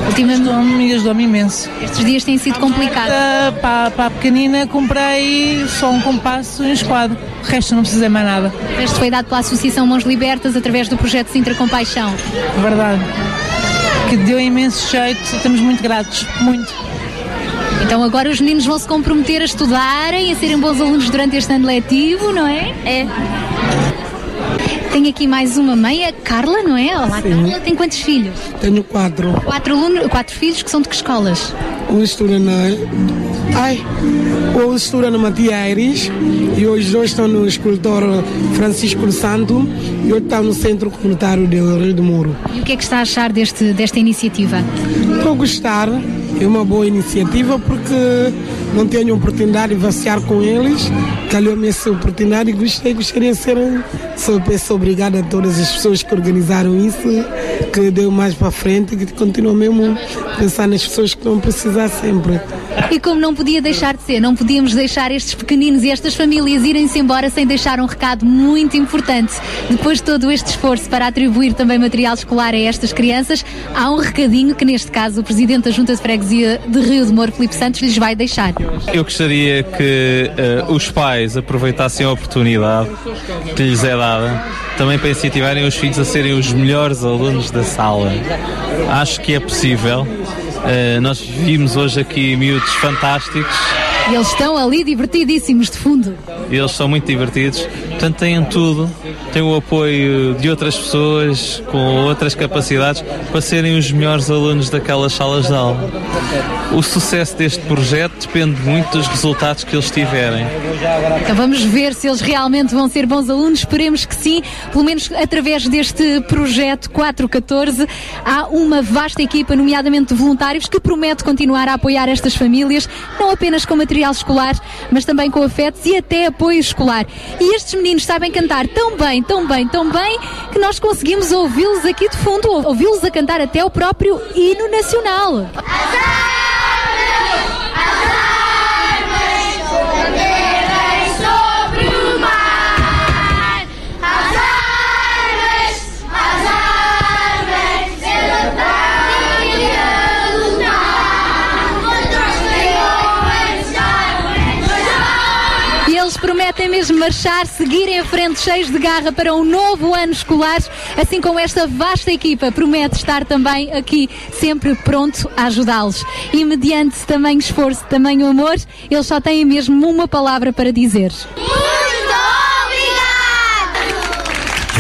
[SPEAKER 33] Ajudou-me ajudou imenso.
[SPEAKER 4] Estes dias têm sido complicados.
[SPEAKER 33] Para, para a pequenina comprei só um compasso e um esquadro. O resto não precisei mais nada.
[SPEAKER 4] Este foi dado pela Associação Mãos Libertas através do projeto Sintra Compaixão.
[SPEAKER 33] Verdade. Que deu imenso jeito, estamos muito gratos. Muito.
[SPEAKER 4] Então agora os meninos vão se comprometer a estudarem, a serem bons alunos durante este ano letivo, não é?
[SPEAKER 34] É.
[SPEAKER 4] Tem aqui mais uma mãe, a Carla, não é? Olá,
[SPEAKER 35] Sim.
[SPEAKER 4] Carla. Tem quantos filhos?
[SPEAKER 35] Tenho quatro.
[SPEAKER 4] Quatro, alunos, quatro filhos que são de que escolas?
[SPEAKER 35] Um estuda na. Ai, um estuda na Matia Aires e os dois estão no escultor Francisco Santo e outro está no Centro Comunitário de Rio de Muro.
[SPEAKER 4] E o que é que está a achar deste, desta iniciativa?
[SPEAKER 35] Estou a gostar, é uma boa iniciativa porque não tenho oportunidade de vaciar com eles. Calhou-me essa oportunidade e gostei, gostaria de ser. Sou peço obrigado a todas as pessoas que organizaram isso, que deu mais para frente e que continuam mesmo a pensar nas pessoas que vão precisar sempre.
[SPEAKER 4] E como não podia deixar de ser, não podíamos deixar estes pequeninos e estas famílias irem-se embora sem deixar um recado muito importante. Depois de todo este esforço para atribuir também material escolar a estas crianças, há um recadinho que neste caso o Presidente da Junta de Freguesia de Rio de Moro, Filipe Santos, lhes vai deixar.
[SPEAKER 24] Eu gostaria que eh, os pais aproveitassem a oportunidade que lhes é dada também para incentivarem os filhos a serem os melhores alunos da sala. Acho que é possível. Eh, nós vimos hoje aqui miúdos fantásticos.
[SPEAKER 4] E eles estão ali divertidíssimos de fundo.
[SPEAKER 24] Eles são muito divertidos, portanto têm tudo, têm o apoio de outras pessoas com outras capacidades para serem os melhores alunos daquelas salas de aula. O sucesso deste projeto depende muito dos resultados que eles tiverem.
[SPEAKER 4] Então vamos ver se eles realmente vão ser bons alunos. Esperemos que sim, pelo menos através deste projeto 414. Há uma vasta equipa, nomeadamente de voluntários, que promete continuar a apoiar estas famílias, não apenas com material escolar, mas também com afetos e até apoio escolar. E estes meninos sabem cantar tão bem, tão bem, tão bem, que nós conseguimos ouvi-los aqui de fundo, ouvi-los a cantar até o próprio hino nacional.
[SPEAKER 36] sobre
[SPEAKER 4] marchar, seguir em frente cheios de garra para um novo ano escolar, assim como esta vasta equipa promete estar também aqui sempre pronto a ajudá-los. E mediante tamanho esforço, tamanho amor, eles só têm mesmo uma palavra para dizer.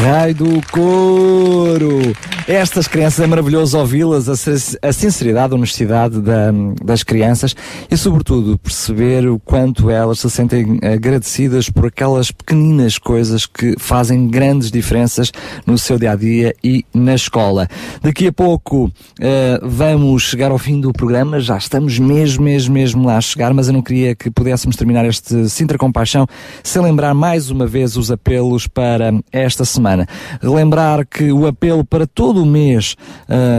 [SPEAKER 1] Raio do couro! Estas crianças é maravilhoso ouvi-las, a, a sinceridade, a honestidade da- das crianças e, sobretudo, perceber o quanto elas se sentem agradecidas por aquelas pequeninas coisas que fazem grandes diferenças no seu dia a dia e na escola. Daqui a pouco eh, vamos chegar ao fim do programa, já estamos mesmo, mesmo, mesmo lá a chegar, mas eu não queria que pudéssemos terminar este Sintra Compaixão sem lembrar mais uma vez os apelos para esta semana. Relembrar que o apelo para todo o mês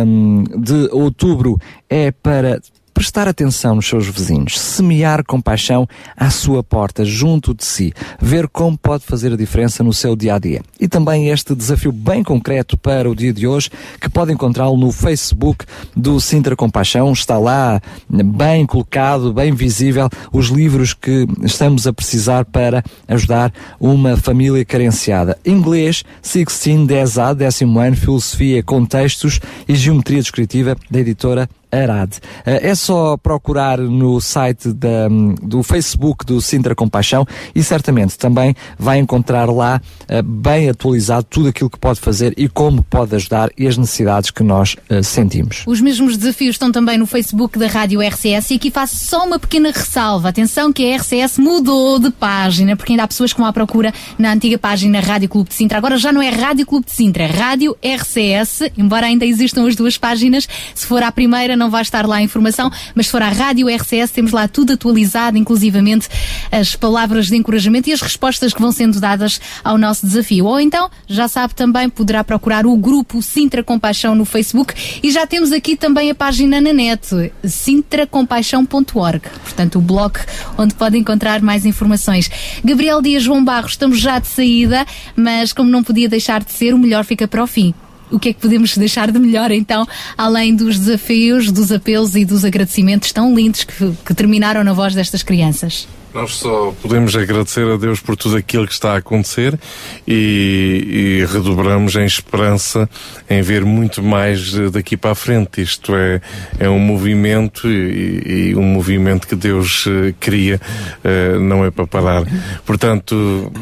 [SPEAKER 1] hum, de outubro é para prestar atenção nos seus vizinhos, semear compaixão à sua porta, junto de si, ver como pode fazer a diferença no seu dia a dia. E também este desafio bem concreto para o dia de hoje, que pode encontrá-lo no Facebook do Sintra Compaixão, está lá bem colocado, bem visível, os livros que estamos a precisar para ajudar uma família carenciada. Inglês, 16, 10A, décimo ano, Filosofia, Contextos e Geometria Descritiva, da editora Arad. Eh, É só procurar no site da- do Facebook do Sintra Compaixão e certamente também vai encontrar lá eh, bem atualizado tudo aquilo que pode fazer e como pode ajudar e as necessidades que nós eh, sentimos.
[SPEAKER 4] Os mesmos desafios estão também no Facebook da Rádio RCS e aqui faço só uma pequena ressalva. Atenção que a RCS mudou de página, porque ainda há pessoas que vão à procura na antiga página Rádio Clube de Sintra. Agora já não é Rádio Clube de Sintra, é Rádio RCS, embora ainda existam as duas páginas. Se for à primeira não vai estar lá a informação, mas se for à Rádio RCS temos lá tudo atualizado, inclusivamente as palavras de encorajamento e as respostas que vão sendo dadas ao nosso desafio. Ou então, já sabe também, poderá procurar o grupo Sintra Compaixão no Facebook e já temos aqui também a página na net, sintracompaixão.org, portanto o blog onde pode encontrar mais informações. Gabriel Dias João Barros, estamos já de saída, mas como não podia deixar de ser, o melhor fica para o fim. O que é que podemos deixar de melhor então, além dos desafios, dos apelos e dos agradecimentos tão lindos que, que terminaram na voz destas crianças?
[SPEAKER 13] Nós só podemos agradecer a Deus por tudo aquilo que está a acontecer e, e redobramos em esperança em ver muito mais daqui para a frente. Isto é, é um movimento e, e um movimento que Deus uh, cria, uh, não é para parar. Portanto,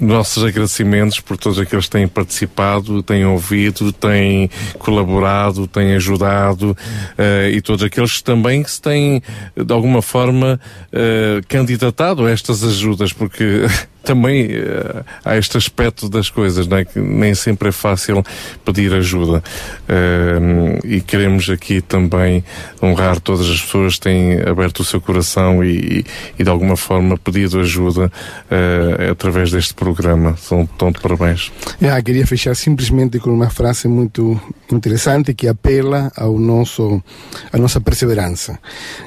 [SPEAKER 13] nossos agradecimentos por todos aqueles que têm participado, têm ouvido, têm colaborado, têm ajudado uh, e todos aqueles que também se têm, de alguma forma, candidatado estas ajudas, porque também uh, há este aspecto das coisas, não é? que nem sempre é fácil pedir ajuda. Uh, e queremos aqui também honrar todas as pessoas que têm aberto o seu coração e, e de alguma forma pedido ajuda uh, através deste programa. São tão de parabéns.
[SPEAKER 16] Queria fechar simplesmente com uma frase muito interessante que apela ao nosso, à nossa perseverança.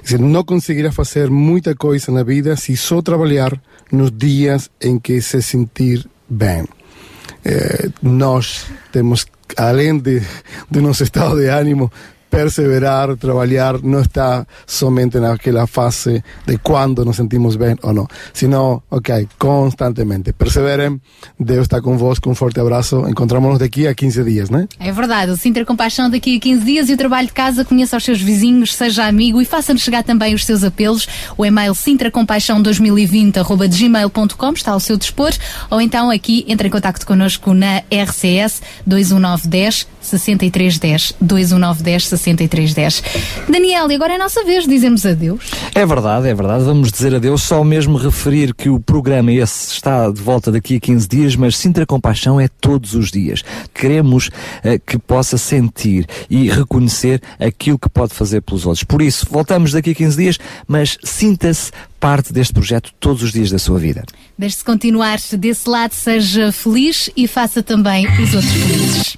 [SPEAKER 16] Dizer, não conseguirá fazer muita coisa na vida se só trabalhar nos dias em que se sentir bem. Eh, nós temos, além de, do nosso estado de ânimo, perseverar, trabalhar, não está somente naquela fase de quando nos sentimos bem ou não, sino, ok, constantemente. Perseverem, Deus está convosco, um forte abraço, encontramos-nos daqui a 15 dias, né?
[SPEAKER 4] É verdade, o Sintra Compaixão daqui a 15 dias e o trabalho de casa, conheça os seus vizinhos, seja amigo e faça-nos chegar também os seus apelos. O e-mail sintracompaixão2020.gmail.com está ao seu dispor, ou então aqui entre em contato connosco na RCS 21910 6310 21910 6310. Daniel, e agora é a nossa vez, dizemos adeus.
[SPEAKER 1] É verdade, é verdade. Vamos dizer adeus. Só mesmo referir que o programa esse está de volta daqui a 15 dias, mas Sintra Compaixão é todos os dias. Queremos uh, que possa sentir e reconhecer aquilo que pode fazer pelos outros. Por isso, voltamos daqui a 15 dias, mas sinta-se parte deste projeto todos os dias da sua vida.
[SPEAKER 4] Deixe-se continuar desse lado, seja feliz e faça também os outros felizes.